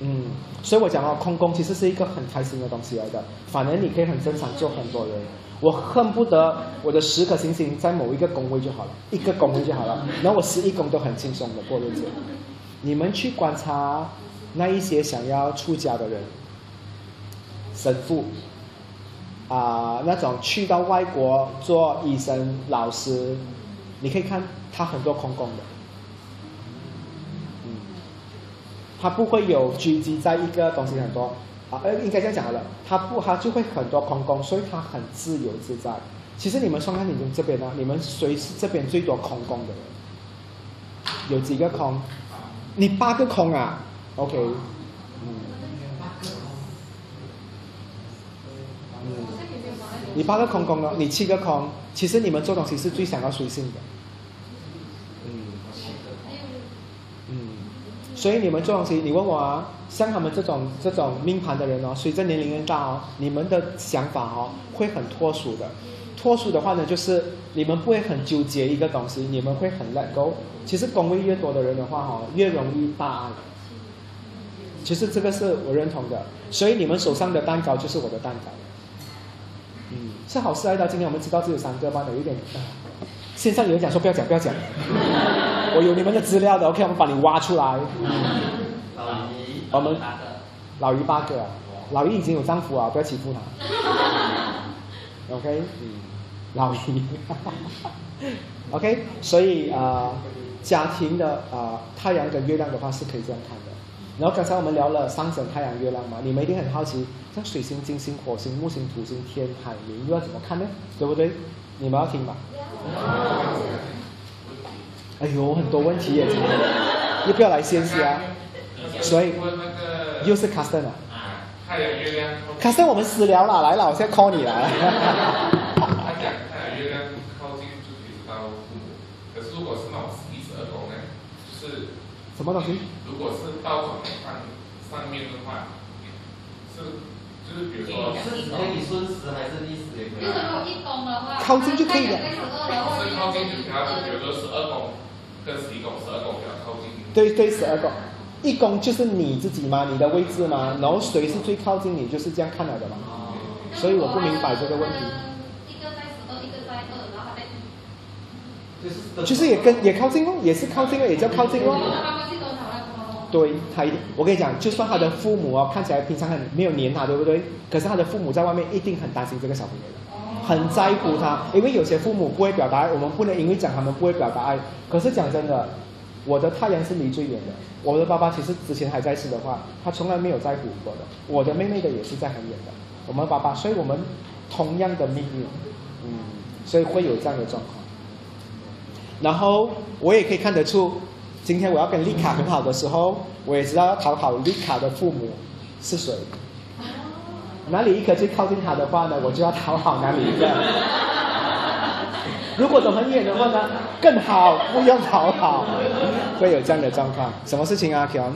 嗯，所以我讲哦，空宫其实是一个很开心的东西来的，反而你可以很正常做很多人。我恨不得我的十颗星星在某一个宫位就好了，一个宫位就好了，然后我十一宫都很轻松的过日子。你们去观察那一些想要出家的人，神父啊、那种去到外国做医生、老师，你可以看他很多空工的。嗯，他不会有聚集在一个东西很多啊，呃，应该这样讲好了，他不，他就会很多空工，所以他很自由自在。其实你们算看你们这边呢，你们谁是这边最多空工的人？有几个空？你八个空啊？OK，嗯嗯，你八个空空了？你七个空，其实你们做东西是最想要随性的。嗯。嗯，所以你们做东西，你问我啊，像他们这种这种命盘的人哦，随着年龄越大哦，你们的想法哦会很脱俗的。脱俗的话呢，就是你们不会很纠结一个东西，你们会很 let go。其实工位越多的人的话哦，越容易大爱。其实这个是我认同的，所以你们手上的蛋糕就是我的蛋糕。嗯，是好事来的。今天我们知道只有三个班的，有点。啊线上有人讲说不要讲，不要讲。我有你们的资料的，OK，我们把你挖出来。老姨，我们八个，老姨八个啊，老姨已经有丈夫啊，不要欺负她。OK，嗯，老姨，OK，所以啊、呃家庭的啊、呃太阳跟月亮的话是可以这样看的。然后刚才我们聊了上升太阳、月亮嘛，你们一定很好奇，像水星、金星、火星、木星、土星、天、海、冥又要怎么看呢？对不对？你们要听吧？哎呦，很多问题耶，今天要不要来先啊？所以问那个又是 Custom 啊啊，太阳月亮靠近，Custom 我们私聊了，来了，我现在 call 你来了。他讲太阳月亮靠近就可以知道父母，可是如果是那种第十二宫呢，就是什么东西？如果是倒转上上面的话，是就是比如说是指可以顺时还是逆时也可以就是？如果一宫的话，靠近就可以了比较，就比如说十二宫跟十一宫，十二宫比较靠近。对对，十二宫，一宫就是你自己嘛，你的位置嘛，然后谁是最靠近你，就是这样看来的嘛。哦，所以我不明白这个问题。一个在十二，一个在二，然后还在一。就是就是也跟也靠近哦，也是靠近哦，也叫靠近哦。对他一定，我跟你讲，就算他的父母哦，看起来平常很没有黏他，对不对？可是他的父母在外面一定很担心这个小朋友的，很在乎他。因为有些父母不会表达爱，我们不能因为讲他们不会表达爱。可是讲真的，我的太阳是离最远的。我的爸爸其实之前还在世的话，他从来没有在乎过的。我的妹妹的也是在很远的。我们爸爸，所以我们同样的命运，嗯，所以会有这样的状况。然后我也可以看得出，今天我要跟丽卡很好的时候，我也知道要讨好丽卡的父母是谁。哪里一个最靠近他的话呢，我就要讨好哪里一个。如果走很远的话呢，更好，不用讨好，会有这样的状况。什么事情啊 k i o n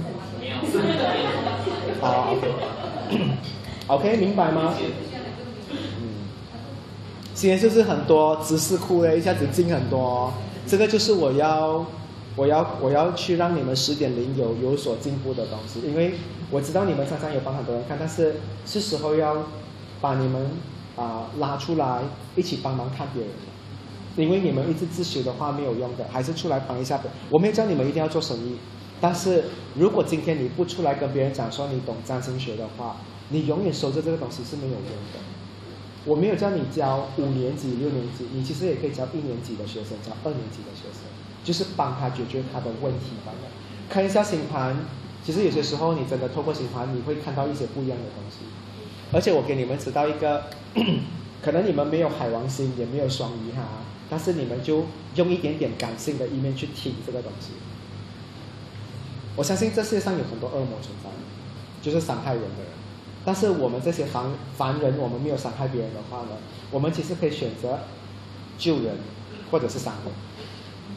好，OK，OK，明白吗？嗯，今天就是很多知识库的，一下子进很多，这个就是我要，我要，我要去让你们十点零有有所进步的东西，因为我知道你们常常有帮很多人看，但是是时候要把你们啊、拉出来，一起帮忙看别人了。因为你们一直自学的话没有用的，还是出来帮一下的。我没有叫你们一定要做生意，但是如果今天你不出来跟别人讲说你懂占星学的话，你永远收着这个东西是没有用的。我没有叫你教五年级、六年级，你其实也可以教一年级的学生，教二年级的学生，就是帮他解决他的问题罢了。看一下星盘，其实有些时候你真的透过星盘，你会看到一些不一样的东西。而且我给你们知道一个，可能你们没有海王星，也没有双鱼哈，但是你们就用一点点感性的一面去听这个东西。我相信这世界上有很多恶魔存在，就是伤害人的人。但是我们这些凡凡人，我们没有伤害别人的话呢，我们其实可以选择救人，或者是伤人，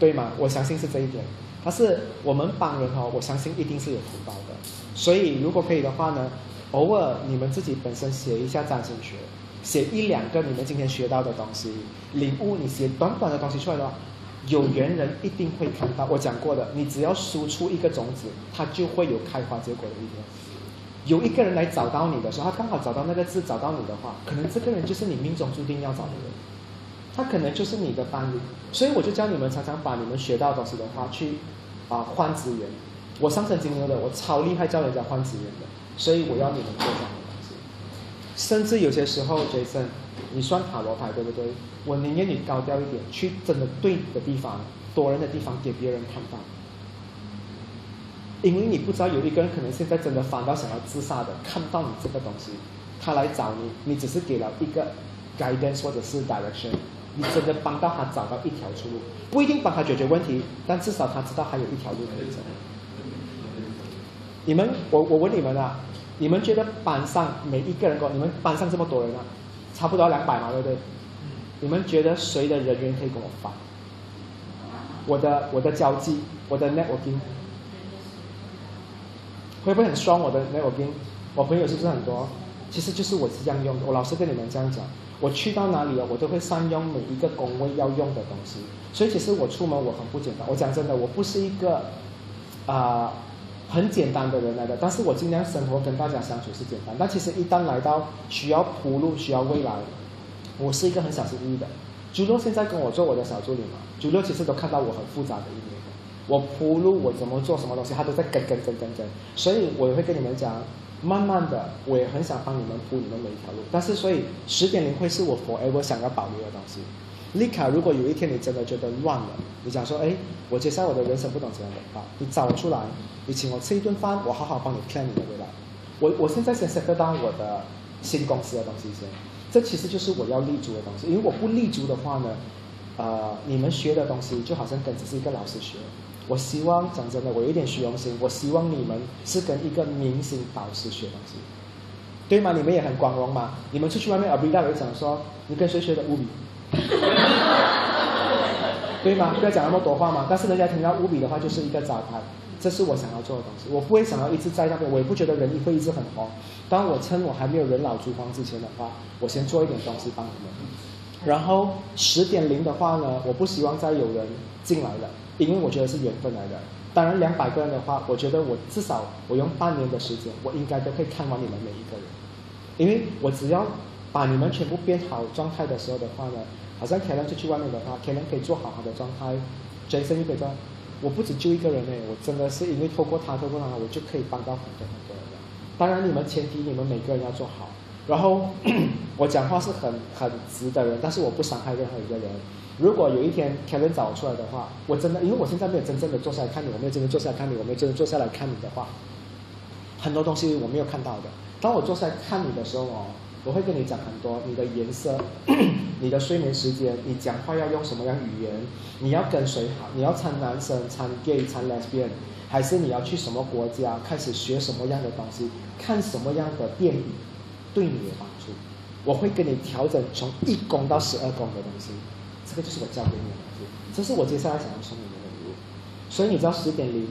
对吗？我相信是这一点。但是我们帮人哦，我相信一定是有福报的。所以如果可以的话呢，偶尔你们自己本身写一下占星学，写一两个你们今天学到的东西，领悟你写短短的东西出来的话，有缘人一定会看到。我讲过的，你只要输出一个种子，它就会有开花结果的一天。有一个人来找到你的时候，他刚好找到那个字，找到你的话，可能这个人就是你命中注定要找的人，他可能就是你的伴侣。所以我就教你们常常把你们学到的东西的话去啊换资源。我上升金牛的，我超厉害教人家换资源的，所以我要你们做这样的东西。甚至有些时候，Jason，你算塔罗牌对不对？我宁愿你高调一点，去真的对的地方、多人的地方给别人看到。因为你不知道有一个人可能现在真的烦到想要自杀的，看到你这个东西，他来找你，你只是给了一个 guidance 或者是 direction，你真的帮到他找到一条出路，不一定帮他解决问题，但至少他知道还有一条路可以走。你们，我我问你们啊，你们觉得班上每一个人跟我，你们班上这么多人啊，差不多两百嘛，对不对？你们觉得谁的人缘可以跟我发？我的我的交际，我的 networking。会不会很双我的 networking？我朋友是不是很多？其实就是我是这样用的。我老是跟你们这样讲，我去到哪里了，我都会善用每一个工位要用的东西。所以其实我出门我很不简单。我讲真的，我不是一个啊、很简单的人来的，但是我尽量生活跟大家相处是简单。但其实一旦来到需要铺路、需要未来，我是一个很小心翼翼的。朱六现在跟我做我的小助理嘛，朱六其实都看到我很复杂的一面。我铺路，我怎么做什么东西，他都在跟跟跟跟跟，所以我也会跟你们讲，慢慢的，我也很想帮你们铺你们每一条路。但是，所以十点零会是我 forever 想要保留的东西。丽卡，如果有一天你真的觉得乱了，你讲说，哎，我接下来我的人生不懂怎样的办，你找我出来，你请我吃一顿饭，我好好帮你 plan 你的未来。我我现在先 set 到我的新公司的东西先，这其实就是我要立足的东西，因为我不立足的话呢，呃，你们学的东西就好像跟只是一个老师学。我希望讲真的，我有一点虚荣心。我希望你们是跟一个明星导师学东西，对吗？你们也很光荣嘛。你们出去外面，阿比大会讲说，你跟谁学的乌比？对吗？不要讲那么多话嘛。但是人家听到乌比的话，就是一个招牌。这是我想要做的东西。我不会想要一直在那边，我也不觉得人会一直很红。当我趁我还没有人老珠黄之前的话，我先做一点东西帮你们。然后十点零的话呢，我不希望再有人进来了。因为我觉得是缘分来的。当然，两百个人的话，我觉得我至少我用半年的时间，我应该都可以看完你们每一个人。因为我只要把你们全部变好状态的时候的话呢，好像 Karen 出去外面的话，Karen 可以做好好的状态，Jason 又可以做。我不止救一个人呢，我真的是因为透过他，透过他，我就可以帮到很多很多人的。当然，你们前提你们每个人要做好。然后 我讲话是很很直的人，但是我不伤害任何一个人。如果有一天 Kevin 找我出来的话，我真的，因为我现在没有真正的坐下来看你，我没有真的坐下来看你，我没有真的坐下来看你的话，很多东西我没有看到的。当我坐下来看你的时候哦，我会跟你讲很多你的颜色、你的睡眠时间、你讲话要用什么样语言，你要跟谁好，你要参男生、参 gay、参 lesbian，还是你要去什么国家开始学什么样的东西，看什么样的电影对你有帮助，我会跟你调整从一宫到十二宫的东西。这个就是我教给你的东西，这是我接下来想要送你的礼物。所以你知道十点零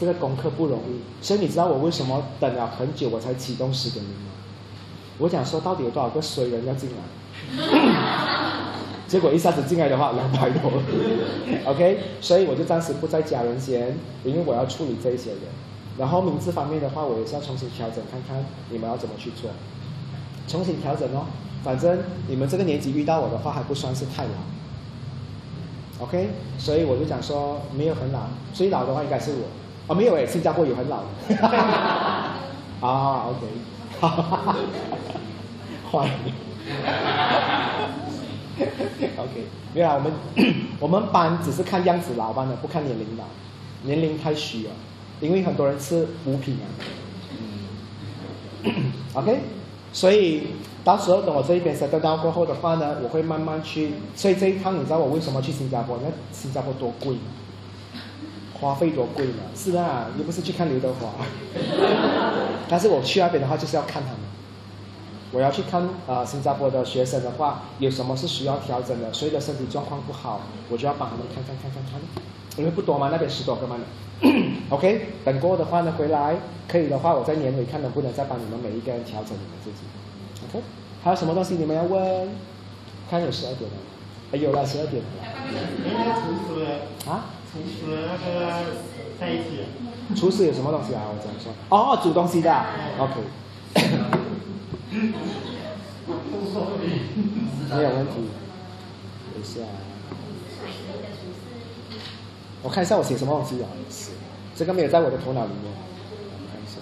这个功课不容易，所以你知道我为什么等了很久我才启动十点零吗？我想说到底有多少个衰人要进来，结果一下子进来的话两百多，OK，所以我就暂时不在家人先，因为我要处理这些人。然后名字方面的话，我也是要重新调整看看你们要怎么去做，重新调整哦。反正你们这个年纪遇到我的话还不算是太老，OK，所以我就讲说没有很老，最老的话应该是我，啊、没有诶，新加坡有很老。的，啊，OK，哈哈哈哈，坏，OK，没有啊，我们 我们班只是看样子老班的，不看年龄老，年龄太虚了，因为很多人吃补品啊，嗯，OK，所以。到时候等我这一边 settle down 过后的话呢，我会慢慢去。所以这一趟你知道我为什么去新加坡？因为新加坡多贵，花费多贵呢？是啊，又不是去看刘德华。但是我去那边的话，就是要看他们。我要去看呃新加坡的学生的话，有什么是需要调整的，谁的身体状况不好，我就要帮他们看看看看看。因为不多嘛，那边十多个嘛。OK，等过的话呢，回来可以的话，我在年尾看能不能再帮你们每一个人调整你们自己。OK，还有什么东西你们要问？看有十二点了，哎有了十二点了。哎，那个厨师啊？厨师那个在一起，厨师有什么东西啊？我讲说，哦，煮东西的啊。OK，没有问题。等一下，我看一下我写什么东西啊？这个没有在我的头脑里面。我看一下。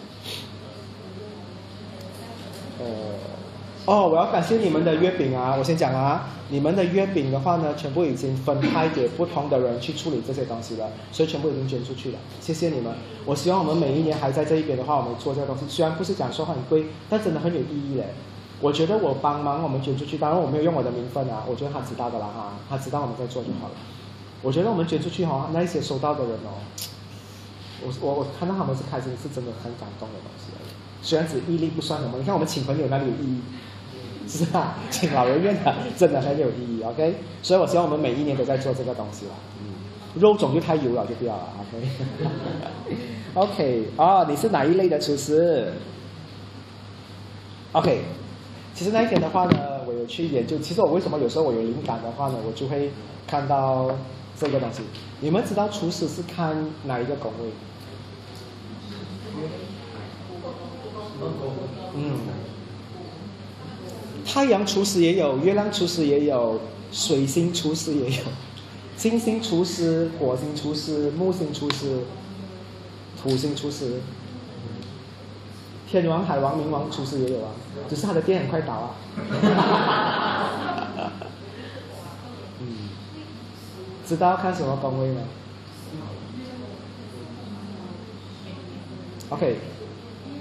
呃，哦，我要感谢你们的月饼啊！我先讲啊，你们的月饼的话呢，全部已经分派给不同的人去处理这些东西了，所以全部已经捐出去了。谢谢你们！我希望我们每一年还在这一边的话，我们做这个东西，虽然不是讲说很贵，但真的很有意义嘞。我觉得我帮忙我们捐出去，当然我没有用我的名分啊，我觉得他知道的啦哈，他知道我们在做就好了。我觉得我们捐出去哈、那一些收到的人哦，我我我看到他们是开心，是真的很感动的东西而已。虽然只毅力不算什么，你看我们请朋友哪里有意义？是吧？请老人院的真的很有意义，OK？所以我希望我们每一年都在做这个东西啦。嗯，肉种就太油了，就不要了，OK？OK，、OK, 哦，你是哪一类的厨师？OK，其实那一天的话呢，我有去研究。其实我为什么有时候我有灵感的话呢，我就会看到这个东西。你们知道厨师是看哪一个宫位？嗯，太阳厨师也有，月亮厨师也有，水星厨师也有，金星厨师、火星厨师、木星厨师、土星厨师，天王、海王、冥王厨师也有啊，只是他的店很快倒啊。知道看什么宫位吗？OK，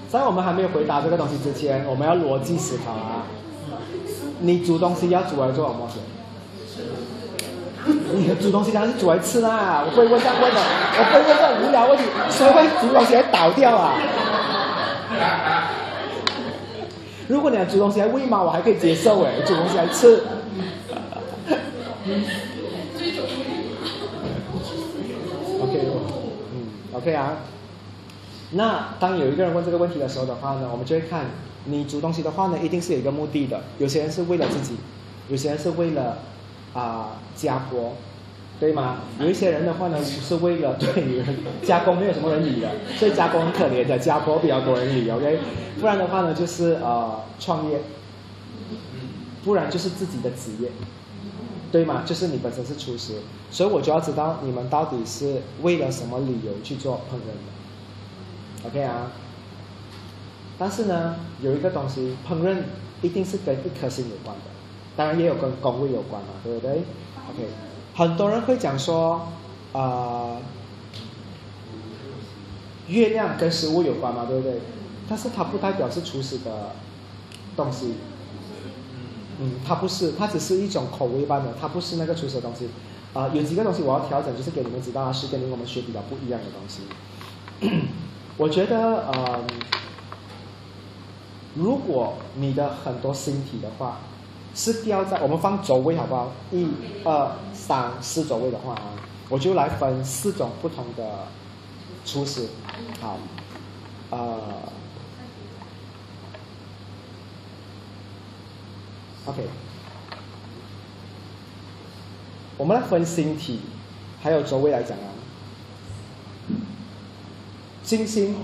在我们还没有回答这个东西之前，我们要逻辑思考啊。你煮东西要煮来做什么？你煮东西当然是煮来吃啦，我不会问这样问的，我不会问这种无聊问题，谁会煮东西还倒掉啊？如果你要煮东西来喂猫，我还可以接受哎，煮东西来吃。，OK 啊。那当有一个人问这个问题的时候的话呢，我们就会看你煮东西的话呢，一定是有一个目的的。有些人是为了自己，有些人是为了啊、家婆，对吗？有一些人的话呢，是为了对加工没有什么人理的，所以加工很可怜的，家婆比较多人理，OK？不然的话呢，就是呃创业，不然就是自己的职业，对吗？就是你本身是厨师，所以我就要知道你们到底是为了什么理由去做烹饪的，OK 啊？但是呢，有一个东西，烹饪一定是跟一颗心有关的，当然也有跟工位有关嘛，对不对？OK，很多人会讲说，呃，月亮跟食物有关嘛，对不对？但是它不代表是厨师的东西，嗯，它不是，它只是一种口味般的，它不是那个厨师的东西。啊、有几个东西我要调整，就是给你们知道，是跟我们学比较不一样的东西。我觉得，呃，如果你的很多星体的话，是掉在我们放轴位好不好？一、二、三、四轴位的话啊，我就来分四种不同的厨师。好，呃，OK，我们来分星体，还有周位来讲啊。金星，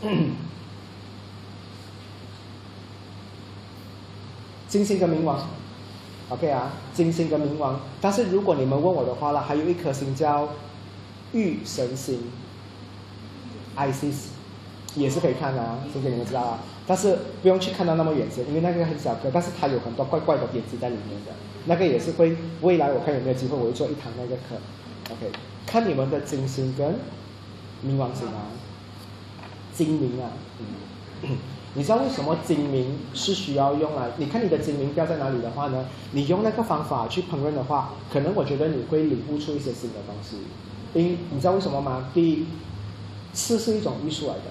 金星跟冥王，OK 啊，金星跟冥王。但是如果你们问我的话呢，还有一颗星叫玉神星，Isis，也是可以看的啊，这个你们知道啊。但是不用去看到那么远些，因为那个很小颗，但是它有很多怪怪的点子在里面的。那个也是会未来我看有没有机会，我会做一堂那个课。OK，看你们的金星跟冥王星啊，精明啊，嗯，你知道为什么精明是需要用来？你看你的精明掉在哪里的话呢？你用那个方法去烹饪的话，可能我觉得你会领悟出一些新的东西。因你知道为什么吗？第一，吃是一种艺术来的。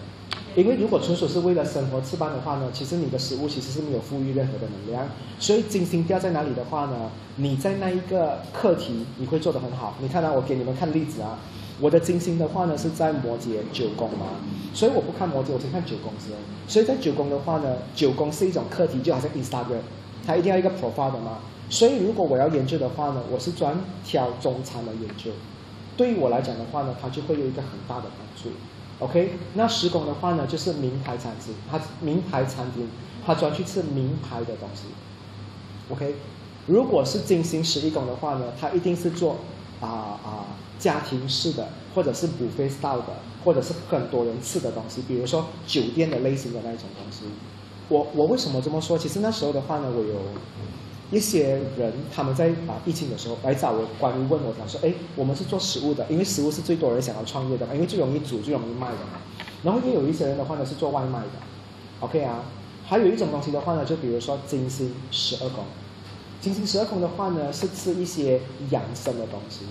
因为如果纯属是为了生活吃饭的话呢，其实你的食物其实是没有赋予任何的能量。所以金星掉在哪里的话呢，你在那一个课题你会做得很好。你看啊，我给你们看例子啊，我的金星的话呢是在摩羯九宫嘛，所以我不看摩羯，我先看九宫先。所以在九宫的话呢，九宫是一种课题，就好像 Instagram，它一定要一个 profile 的嘛。所以如果我要研究的话呢，我是专挑中餐的研究。对于我来讲的话呢，它就会有一个很大的帮助。OK，那十公的话呢，就是名牌餐厅，它名牌餐厅，它专去吃名牌的东西。OK，如果是金星十一宫的话呢，它一定是做啊啊家庭式的，或者是 buffet style 的，或者是很多人吃的东西，比如说酒店的类型的那一种东西。我我为什么这么说？其实那时候的话呢，我有一些人他们在啊疫情的时候来找我，关于问我，他说：“哎，我们是做食物的，因为食物是最多人想要创业的嘛，因为最容易煮，最容易卖的嘛。然后也有一些人的话呢是做外卖的，OK 啊。还有一种东西的话呢，就比如说金星十二宫，金星十二宫的话呢是吃一些养生的东西，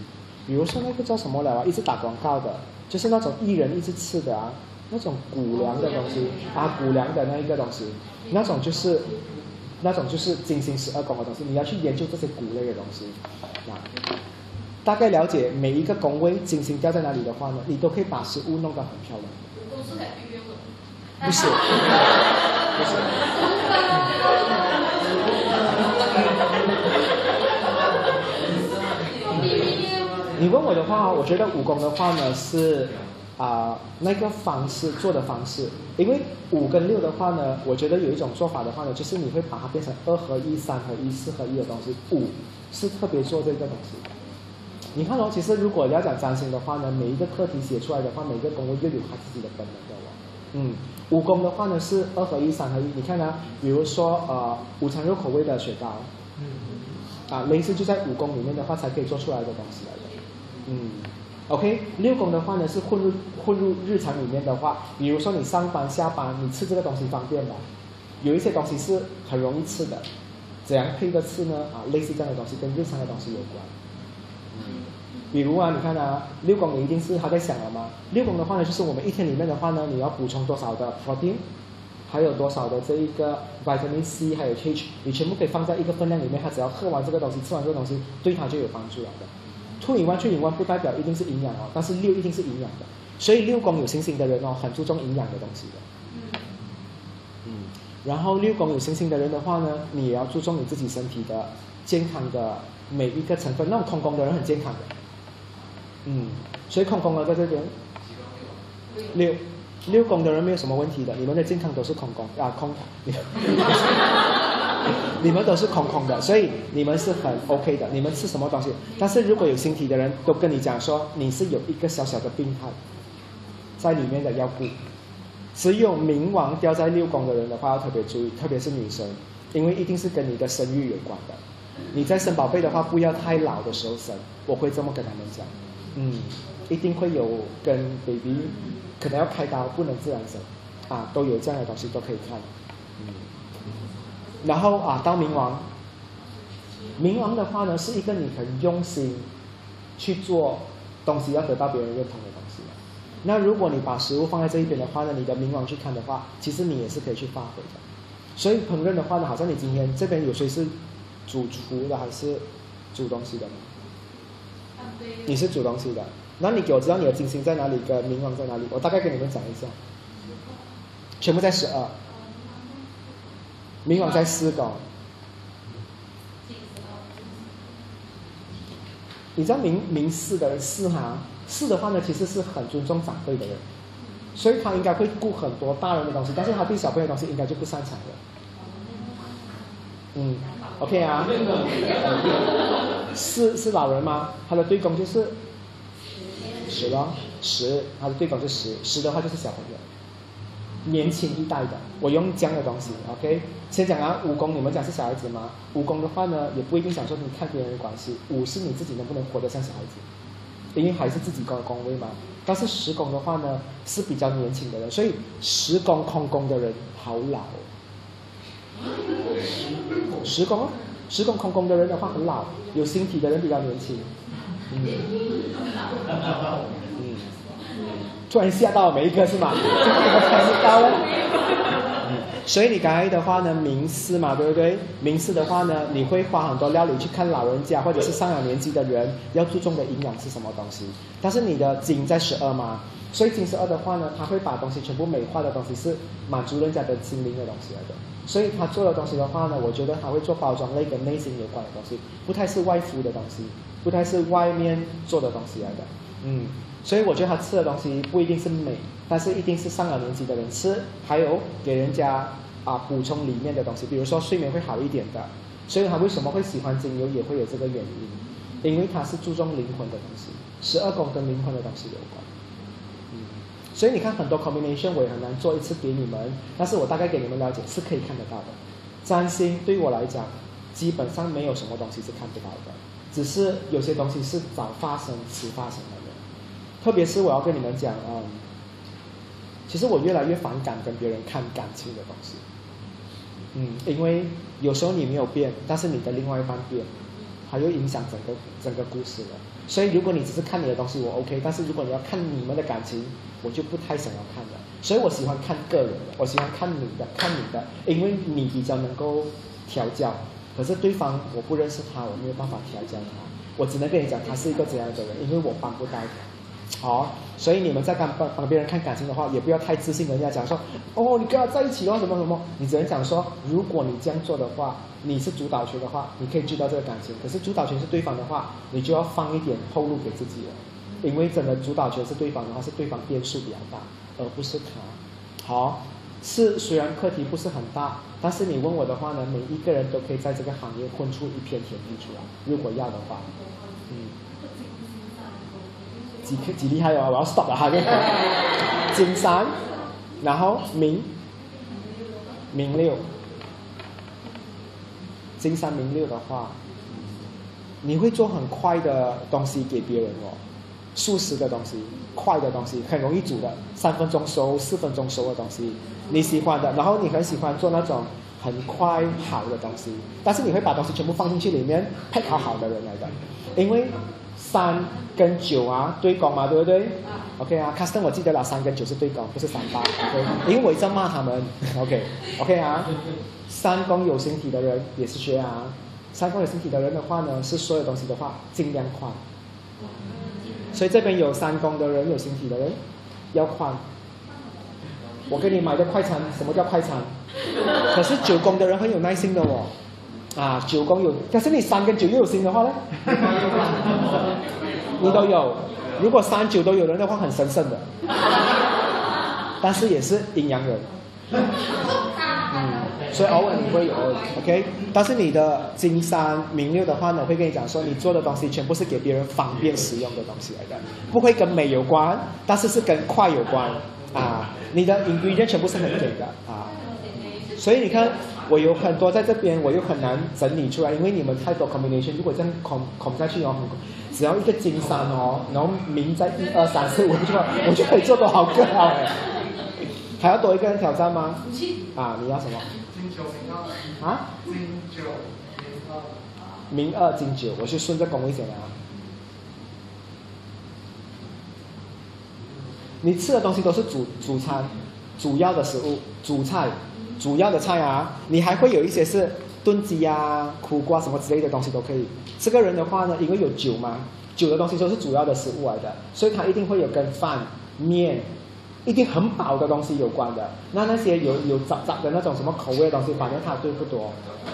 比如说那个叫什么来啊，一直打广告的，就是那种艺人一直吃的啊，那种谷粮的东西啊，谷粮的那一个东西，那种就是。那种就是金星十二宫的东西，你要去研究这些谷类的东西，啊，大概了解每一个宫位金星掉在哪里的话呢，你都可以把食物弄得很漂亮。都是在预约我。不是，不是。你问我的话，我觉得武功的话呢是啊、那个方式做的方式，因为五跟六的话呢，我觉得有一种做法的话呢，就是你会把它变成二合一、三合一、四合一的东西。五是特别做这个东西。你看哦，其实如果要讲占星的话呢，每一个课题写出来的话，每个宫位又有它自己的本能的哦。嗯，五功的话呢是二合一、三合一。你看呢，比如说呃午餐肉口味的雪糕，嗯啊，类似就在五功里面的话才可以做出来的东西来的。嗯，OK，六宫的话呢是混入混入日常里面的话，比如说你上班下班你吃这个东西方便吗？有一些东西是很容易吃的，怎样配着吃呢？啊，类似这样的东西跟日常的东西有关。嗯比如啊，你看啊，六宫你一定是他在想了吗？六宫的话呢，就是我们一天里面的话呢，你要补充多少的 protein，还有多少的这一个 vitamin C，还有 H，你全部可以放在一个分量里面，他只要喝完这个东西，吃完这个东西，对他就有帮助了的。Two in one two in one 不代表一定是营养哦，但是六一定是营养的，所以六宫有星星的人哦，很注重营养的东西的。嗯，然后六宫有星星的人的话呢，你也要注重你自己身体的健康的每一个成分。那种空宫的人很健康的，嗯，所以空宫的在这边六六宫的人没有什么问题的，你们的健康都是空宫啊空，你们都是空空的，所以你们是很 OK 的。你们吃什么东西？但是如果有星体的人都跟你讲说你是有一个小小的病态在里面的要顾。只有冥王掉在六宫的人的话要特别注意，特别是女生，因为一定是跟你的生育有关的。你在生宝贝的话，不要太老的时候生，我会这么跟他们讲。嗯，一定会有跟 baby 可能要开刀，不能自然生，啊，都有这样的东西都可以看。嗯，然后啊，当冥王，冥王的话呢，是一个你很用心去做东西，要得到别人认同的东西。那如果你把食物放在这一边的话呢，你的冥王去看的话，其实你也是可以去发挥的。所以烹饪的话呢，好像你今天这边有谁是主厨的还是煮东西的吗？你是煮东西的，那你给我知道你的金星在哪里，跟冥王在哪里，我大概跟你们讲一下。全部在十二，冥王在四宫。你知道明明四的人四哈，四的话呢，其实是很尊重长辈的人，所以他应该会顾很多大人的东西，但是他对小朋友的东西应该就不擅长了。嗯，OK 啊。四是老人吗？他的对宫就是十咯，十，他的对宫是十，十的话就是小朋友，年轻一代的。我用这样的东西，OK。先讲啊，五宫你们讲是小孩子吗？五宫的话呢，也不一定想说你看别人的关系，五是你自己能不能活得像小孩子，因为还是自己宫宫位嘛。但是十宫的话呢，是比较年轻的人，所以十宫空宫的人好老。十宫，十宫空宫的人的话很老，有星体的人比较年轻。嗯，嗯，然吓到每一个是吗？所以你刚才的话呢，明示嘛，对不对？明示的话呢，你会花很多料理去看老人家或者是上了年纪的人要注重的营养是什么东西。但是你的金在十二嘛，所以金十二的话呢，他会把东西全部美化的东西是满足人家的心灵的东西来的。所以他做的东西的话呢，我觉得他会做包装类跟内心有关的东西，不太是外敷的东西，不太是外面做的东西来的。嗯，所以我觉得他吃的东西不一定是美，但是一定是上了年纪的人吃，还有给人家啊补充里面的东西，比如说睡眠会好一点的。所以他为什么会喜欢精油，也会有这个原因，因为他是注重灵魂的东西，十二宫跟灵魂的东西有关。嗯，所以你看很多 combination 我也很难做一次给你们，但是我大概给你们了解是可以看得到的。占星对我来讲，基本上没有什么东西是看不到的，只是有些东西是早发生、迟发生的。特别是我要跟你们讲，嗯，其实我越来越反感跟别人看感情的东西，嗯，因为有时候你没有变，但是你的另外一半变，它又影响整个整个故事了。所以如果你只是看你的东西，我 OK，但是如果你要看你们的感情，我就不太想要看了。所以我喜欢看个人的，我喜欢看你的，看你的，因为你比较能够调教。可是对方我不认识他，我没有办法调教他，我只能跟你讲他是一个怎样的人，因为我帮不到他。好，所以你们在看帮帮别人看感情的话，也不要太自信。人家讲说，哦，你跟他在一起的话，什么什么，你只能讲说，如果你这样做的话，你是主导权的话，你可以知道这个感情。可是主导权是对方的话，你就要放一点后路给自己了，因为真的主导权是对方的话，是对方变数比较大，而不是他。好，是虽然课题不是很大，但是你问我的话呢，每一个人都可以在这个行业混出一片天地出来，如果要的话，嗯。几几厉害哦！我要 stop 了哈，金三，然后明明六，金三明六的话，你会做很快的东西给别人哦，速食的东西，快的东西，很容易煮的，三分钟熟、四分钟熟的东西，你喜欢的，然后你很喜欢做那种很快好的东西，但是你会把东西全部放进去里面，配好好的人来的，因为。三跟九啊对攻嘛，对不对？OK 啊，Custom 我记得了，三跟九是对攻，不是三八。OK，因为我一直骂他们。OK，OK 啊，三宫有形体的人也是学啊。三宫有形体的人的话呢，是所有东西的话尽量宽。所以这边有三宫的人，有形体的人要宽。我给你买的快餐，什么叫快餐？可是九宫的人很有耐心的哦。啊，九宫有，但是你三跟九又有心的话呢？你都有，如果三九都有人的话，很神圣的。但是也是阴阳人。嗯，所以偶尔你会有，OK。但是你的金三明六的话呢，会跟你讲说，你做的东西全部是给别人方便使用的东西来的，不会跟美有关，但是是跟快有关。啊，你的 ingredient 全部是很给的啊。所以你看。我有很多在这边，我又很难整理出来，因为你们太多 combination。如果这样 com com 下去哦，只要一个金山哦，然后名在一二三四五就我就可以做多少个好哎？还要多一个人挑战吗？啊，你要什么？金九名二。啊？金九明二。名二金九，我是顺着公位写的啊。你吃的东西都是主主餐，主要的食物，主菜。主要的菜啊，你还会有一些是炖鸡啊、苦瓜什么之类的东西都可以。这个人的话呢，因为有酒嘛，酒的东西都是主要的食物来的，所以他一定会有跟饭、面，一定很饱的东西有关的。那那些有有杂杂的那种什么口味的东西，反正他对不多。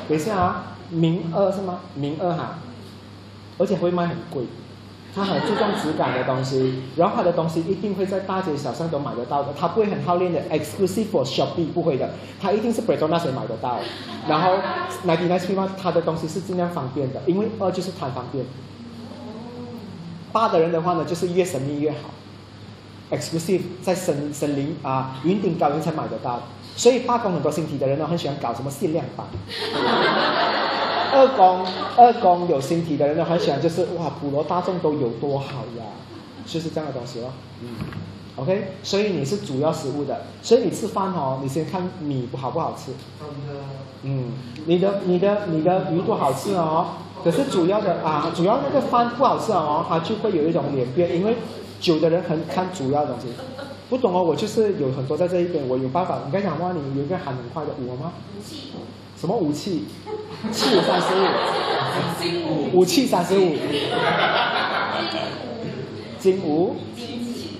等一下啊，名二是吗？名二哈，而且会卖很贵。他很注重质感的东西，然后他的东西一定会在大街小巷都买得到的，他不会很好练的，exclusive for shopping 不会的，他一定是 b r e 那些买得到。然后 ninety nine p 他的东西是尽量方便的，因为二就是贪方便。八的人的话呢，就是越神秘越好，exclusive 在森森林啊云顶高原才买得到，所以八宫很多星体的人呢，很喜欢搞什么限量版。二宫二宫有星体的人呢，很喜欢就是哇，普罗大众都有多好呀，就是这样的东西咯。嗯，OK，所以你是主要食物的，所以你吃饭哦，你先看米不好不好吃。嗯，你的你的你的鱼多好吃哦，可是主要的啊，主要那个饭不好吃哦，它就会有一种脸变，因为酒的人很看主要的东西。不懂哦，我就是有很多在这一边，我有办法。你刚讲话，你有一个喊很快的我吗？武器，什么武器？气三十五，武，器三十五，金武，金器，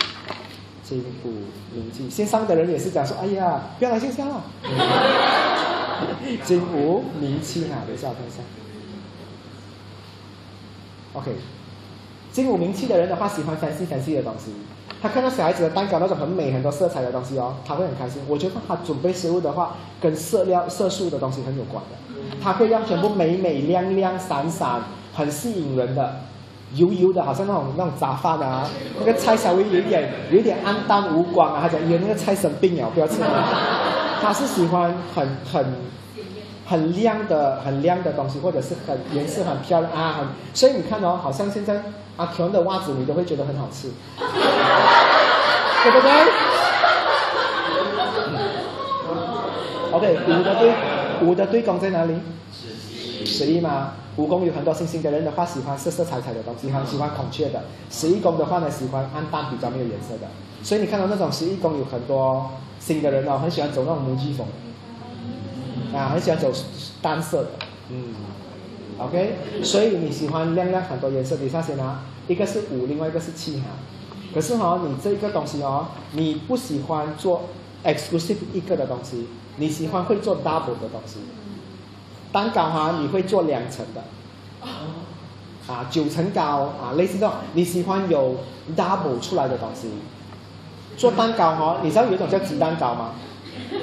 金武名气。线上的人也是讲说，哎呀，不要来线下了。金武名气哈，等一下我看一下。OK，金武名气的人的话，喜欢 fancy fancy 的东西。他看到小孩子的蛋糕那种很美、很多色彩的东西哦，他会很开心。我觉得他准备食物的话，跟色料、色素的东西很有关的。他会让全部美美亮亮、闪闪，很吸引人的，油油的，好像那种那种杂饭啊，那个菜稍微有一点有一点暗淡无光啊。他讲，因为那个菜生病了，不要吃。他是喜欢很很很亮的、很亮的东西，或者是很颜色很漂亮啊，所以你看哦，好像现在阿琼的袜子，你都会觉得很好吃，对不对？OK，五的对五的对宫在哪里？十一吗？五宫有很多星星的人的话，喜欢色色彩彩的东西，很喜欢孔雀的。十一宫的话呢，喜欢暗淡比较没有颜色的。所以你看到那种十一宫有很多星的人哦，很喜欢走那种母鸡风，啊，很喜欢走单色的，嗯，OK。所以你喜欢亮亮很多颜色，底下先拿，一个是五，另外一个是七哈。可是哈、你这个东西哦，你不喜欢做 exclusive 一个的东西，你喜欢会做 double 的东西。蛋糕哈、你会做两层的，啊，九层糕啊，类似这种，你喜欢有 double 出来的东西。做蛋糕哈、你知道有一种叫鸡蛋糕吗？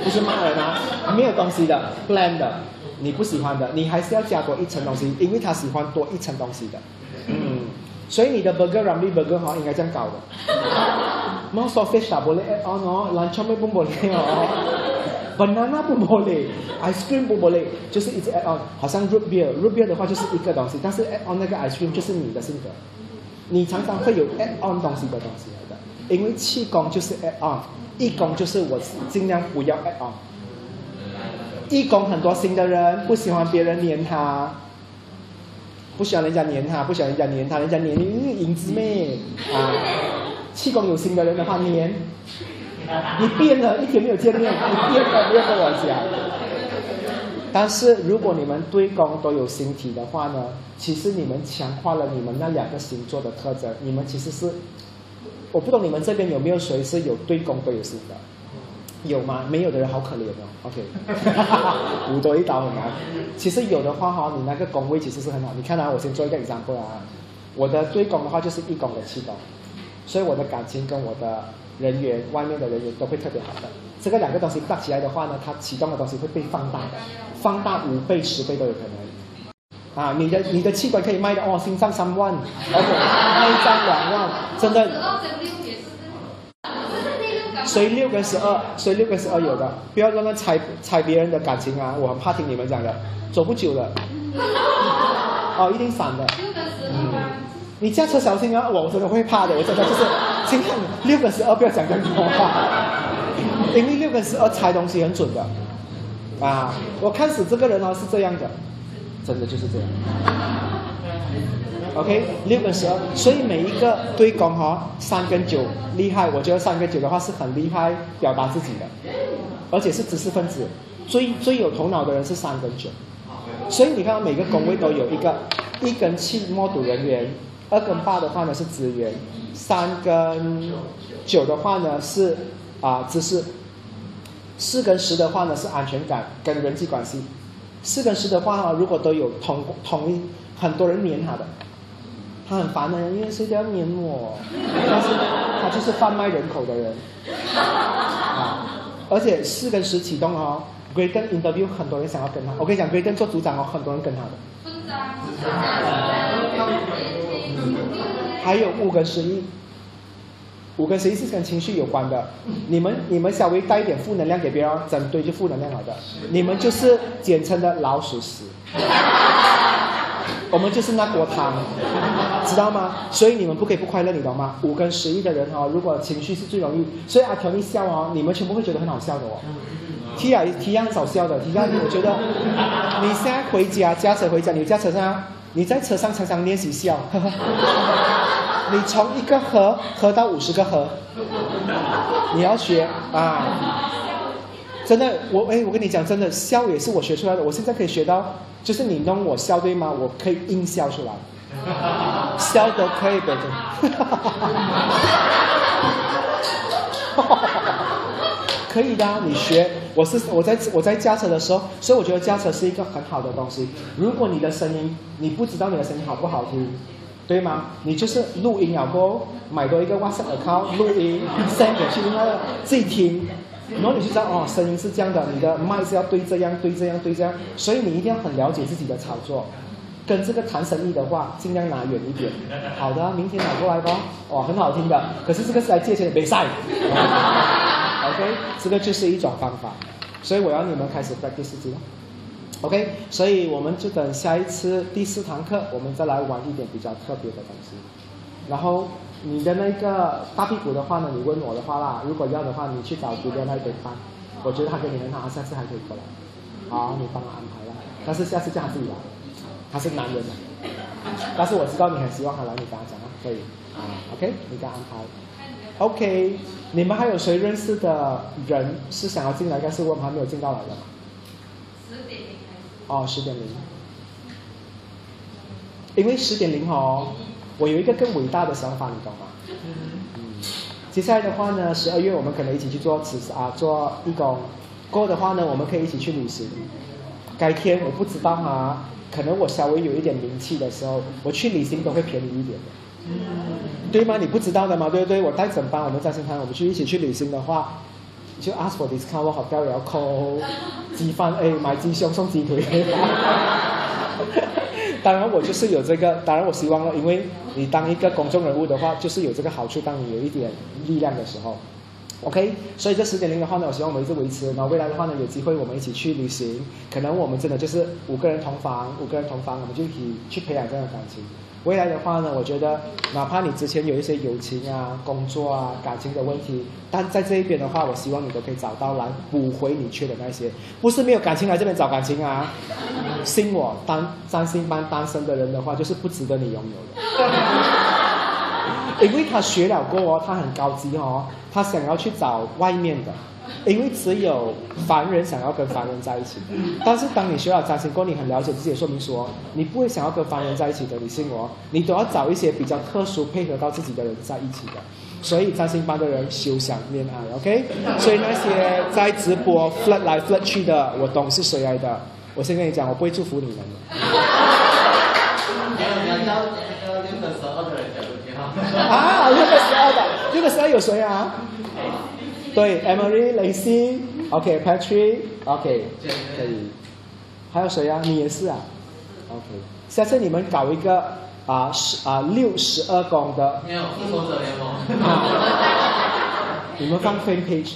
不是骂人啊，没有东西的 plain 的，你不喜欢的，你还是要加多一层东西，因为他喜欢多一层东西的。嗯，所以你的 burger ramly burger 哈、应该这样搞的。Mau sausage tak boleh add on oh, luncheon meat pun boleh oh. Banana pun boleh, ice cream 不 boleh，就是一直 add on，好像 root beer，root beer 的话就是一个东西，但是 add on 那个 ice cream 就是你的性格，你常常会有 add on 东西的东西来的，因为气功就是 add on，义工就是我尽量不要 add on。义工很多新的人不喜欢别人黏他，不喜欢人家黏他，不喜欢人家黏他，人家黏你影子妹啊。气功有心的人的话黏，你变了，一天没有见面，你变了，不要跟我讲。但是如果你们对宫都有心体的话呢，其实你们强化了你们那两个星座的特征，你们其实是，我不懂你们这边有没有谁是有对宫都有心的？有吗？没有的人好可怜哦。OK，五多一刀很难。其实有的话哈，你那个宫位其实是很好。你看啊，我先做一个 example 啊，我的对宫的话就是一宫的气宫，所以我的感情跟我的人缘，外面的人缘都会特别好的。这个两个东西搭起来的话呢，它启动的东西会被放大的，放大五倍、十倍都有可能。啊，你的你的器官可以卖的哦，心脏三万，OK，内脏两万，真的。然后这六也是这样，这所以六跟十二，所以六跟十二有的，不要乱乱猜猜别人的感情啊！我很怕听你们讲的，走不久了，哦，一定散的。六跟十二吧。你驾车小心啊！我真的会怕的，我真的就是，请看六跟十二不要讲更多话，因为六跟十二猜东西很准的，啊，我开始这个人哦是这样的，真的就是这样。OK，六跟十二，所以每一个对宫哈、三跟九厉害，我觉得三跟九的话是很厉害表达自己的，而且是知识分子，最最有头脑的人是三跟九，所以你看到每个宫位都有一个，一跟七默赌人员，二跟八的话呢是职员，三跟九的话呢是啊、知识，四跟十的话呢是安全感跟人际关系，四跟十的话呢如果都有同同一很多人黏他的。他很烦的人，因为谁都要黏我，但是他就是贩卖人口的人啊！而且四跟十启动哦 g r e y d e n interview 很多人想要跟他，我跟你讲 g r e y d e n 做组长哦，很多人跟他的。还有五跟十一，五跟十一是跟情绪有关的。你们你们稍微带一点负能量给别人，整堆就负能量好的。你们就是简称的老鼠屎，我们就是那锅汤，知道吗？所以你们不可以不快乐，你懂吗？五跟十一的人哦，如果情绪是最容易，所以阿条一笑哦，你们全部会觉得很好笑的哦。T 亚 T 亚很少笑的，T 亚我觉得你现在回家驾车回家，你驾车上你在车上常常练习笑，呵 呵你从一个和喝到五十个和，你要学啊。真的，我哎，我跟你讲，真的笑也是我学出来的。我现在可以学到，就是你弄我笑对吗？我可以硬笑出来，笑都可以的。可以的，你学。我是我在我在驾车的时候，所以我觉得驾车是一个很好的东西。如果你的声音，你不知道你的声音好不好听，对吗？你就是录音了过后，买多一个 WhatsApp account 录音，send 给去那个自己听，然后你就知道哦，声音是这样的，你的麦是要对这样对这样对这样，所以你一定要很了解自己的操作。跟这个谈生意的话，尽量拿远一点。好的，明天拿过来吧。哇，很好听的。可是这个是来借钱的，比赛。OK，这个就是一种方法。所以我要你们开始 practice 这个。OK，所以我们就等下一次第四堂课，我们再来玩一点比较特别的东西。然后你的那个大屁股的话呢，你问我的话啦，如果要的话，你去找别的那边看。我觉得他跟你很好，下次还可以过来。好，你帮我安排了。但是下次叫他自己来。他是男人嘛，但是我知道你很希望他来，你跟他讲啊，可以啊，OK，你跟他安排。OK，你们还有谁认识的人是想要进来，但是我们还没有进到来的吗？十点。哦，十点零。因为十点零哦，我有一个更伟大的想法，你懂吗？嗯。接下来的话呢，十二月我们可能一起去做慈啊，做义工。过后的话呢，我们可以一起去旅行。改天我不知道哈。可能我稍微有一点名气的时候，我去旅行都会便宜一点的，对吗？你不知道的吗？对不对？我带整班我们在新滩，我们去一起去旅行的话，就 ask for discount，我好掉要扣鸡饭，哎，买鸡胸送鸡腿。当然我就是有这个，当然我希望了，因为你当一个公众人物的话，就是有这个好处，当你有一点力量的时候。OK，所以这十点零的话呢，我希望我们一直维持。然后未来的话呢，有机会我们一起去旅行，可能我们真的就是五个人同房，五个人同房，我们就一起去培养这样的感情。未来的话呢，我觉得哪怕你之前有一些友情啊、工作啊、感情的问题，但在这一边的话，我希望你都可以找到来补回你缺的那些。不是没有感情来这边找感情啊，信我，单占星班单身的人的话，就是不值得你拥有的。因为他学了过哦，他很高级哦，他想要去找外面的，因为只有凡人想要跟凡人在一起。但是当你学了占星过，你很了解自己的说明书，你不会想要跟凡人在一起的，你信我，你都要找一些比较特殊、配合到自己的人在一起的。所以占星班的人休想恋爱，OK？所以那些在直播 flat 来 flat 去的，我懂是谁来的。我先跟你讲，我不会祝福你们。啊，六个十二的，六个十二有谁啊？对，Emily、Lacy，OK，Patrick，OK，可以。还有谁啊？你也是啊？OK，下次你们搞一个啊十啊六十二宫的。没有，复仇者联盟。你们放 fan page，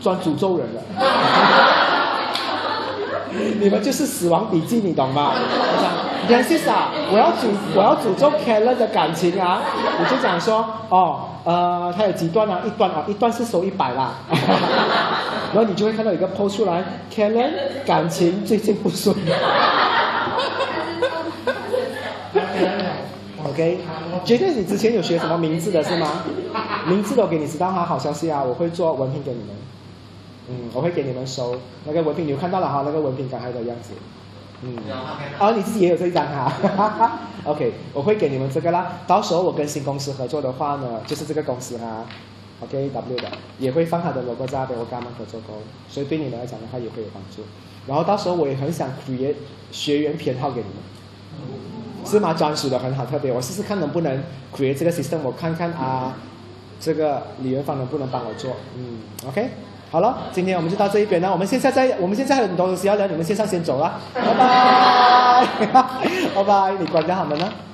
专诅咒人了。你们就是死亡笔记，你懂吗？杨先生，我要诅我要诅咒 Kellen 的感情啊！我就讲说，哦，呃，他有几段啊？一段啊，一段是收一百啦。然后你就会看到一个 po 出来，Kellen 感情最近不顺。OK，绝对你之前有学什么名字的是吗？名字都给你知道哈，好消息啊！我会做文凭给你们。嗯，我会给你们收那个文凭，你有看到了哈，那个文凭刚才的样子。嗯，哦，你自己也有这一张哈。OK，我会给你们这个啦。到时候我跟新公司合作的话呢，就是这个公司哈，OK，W 的也会放他的 logo 在那边，我跟他们合作过，所以对你们来讲的话也会有帮助。然后到时候我也很想 create 学员偏好给你们，是吗？专属的很好，特别，我试试看能不能 create 这个 system，我看看啊，这个李元芳能不能帮我做？嗯，OK。好了，今天我们就到这一边了。我们现在在，我们现在很多东西要聊，你们线上先走了，拜拜，拜拜，你关掉好门了。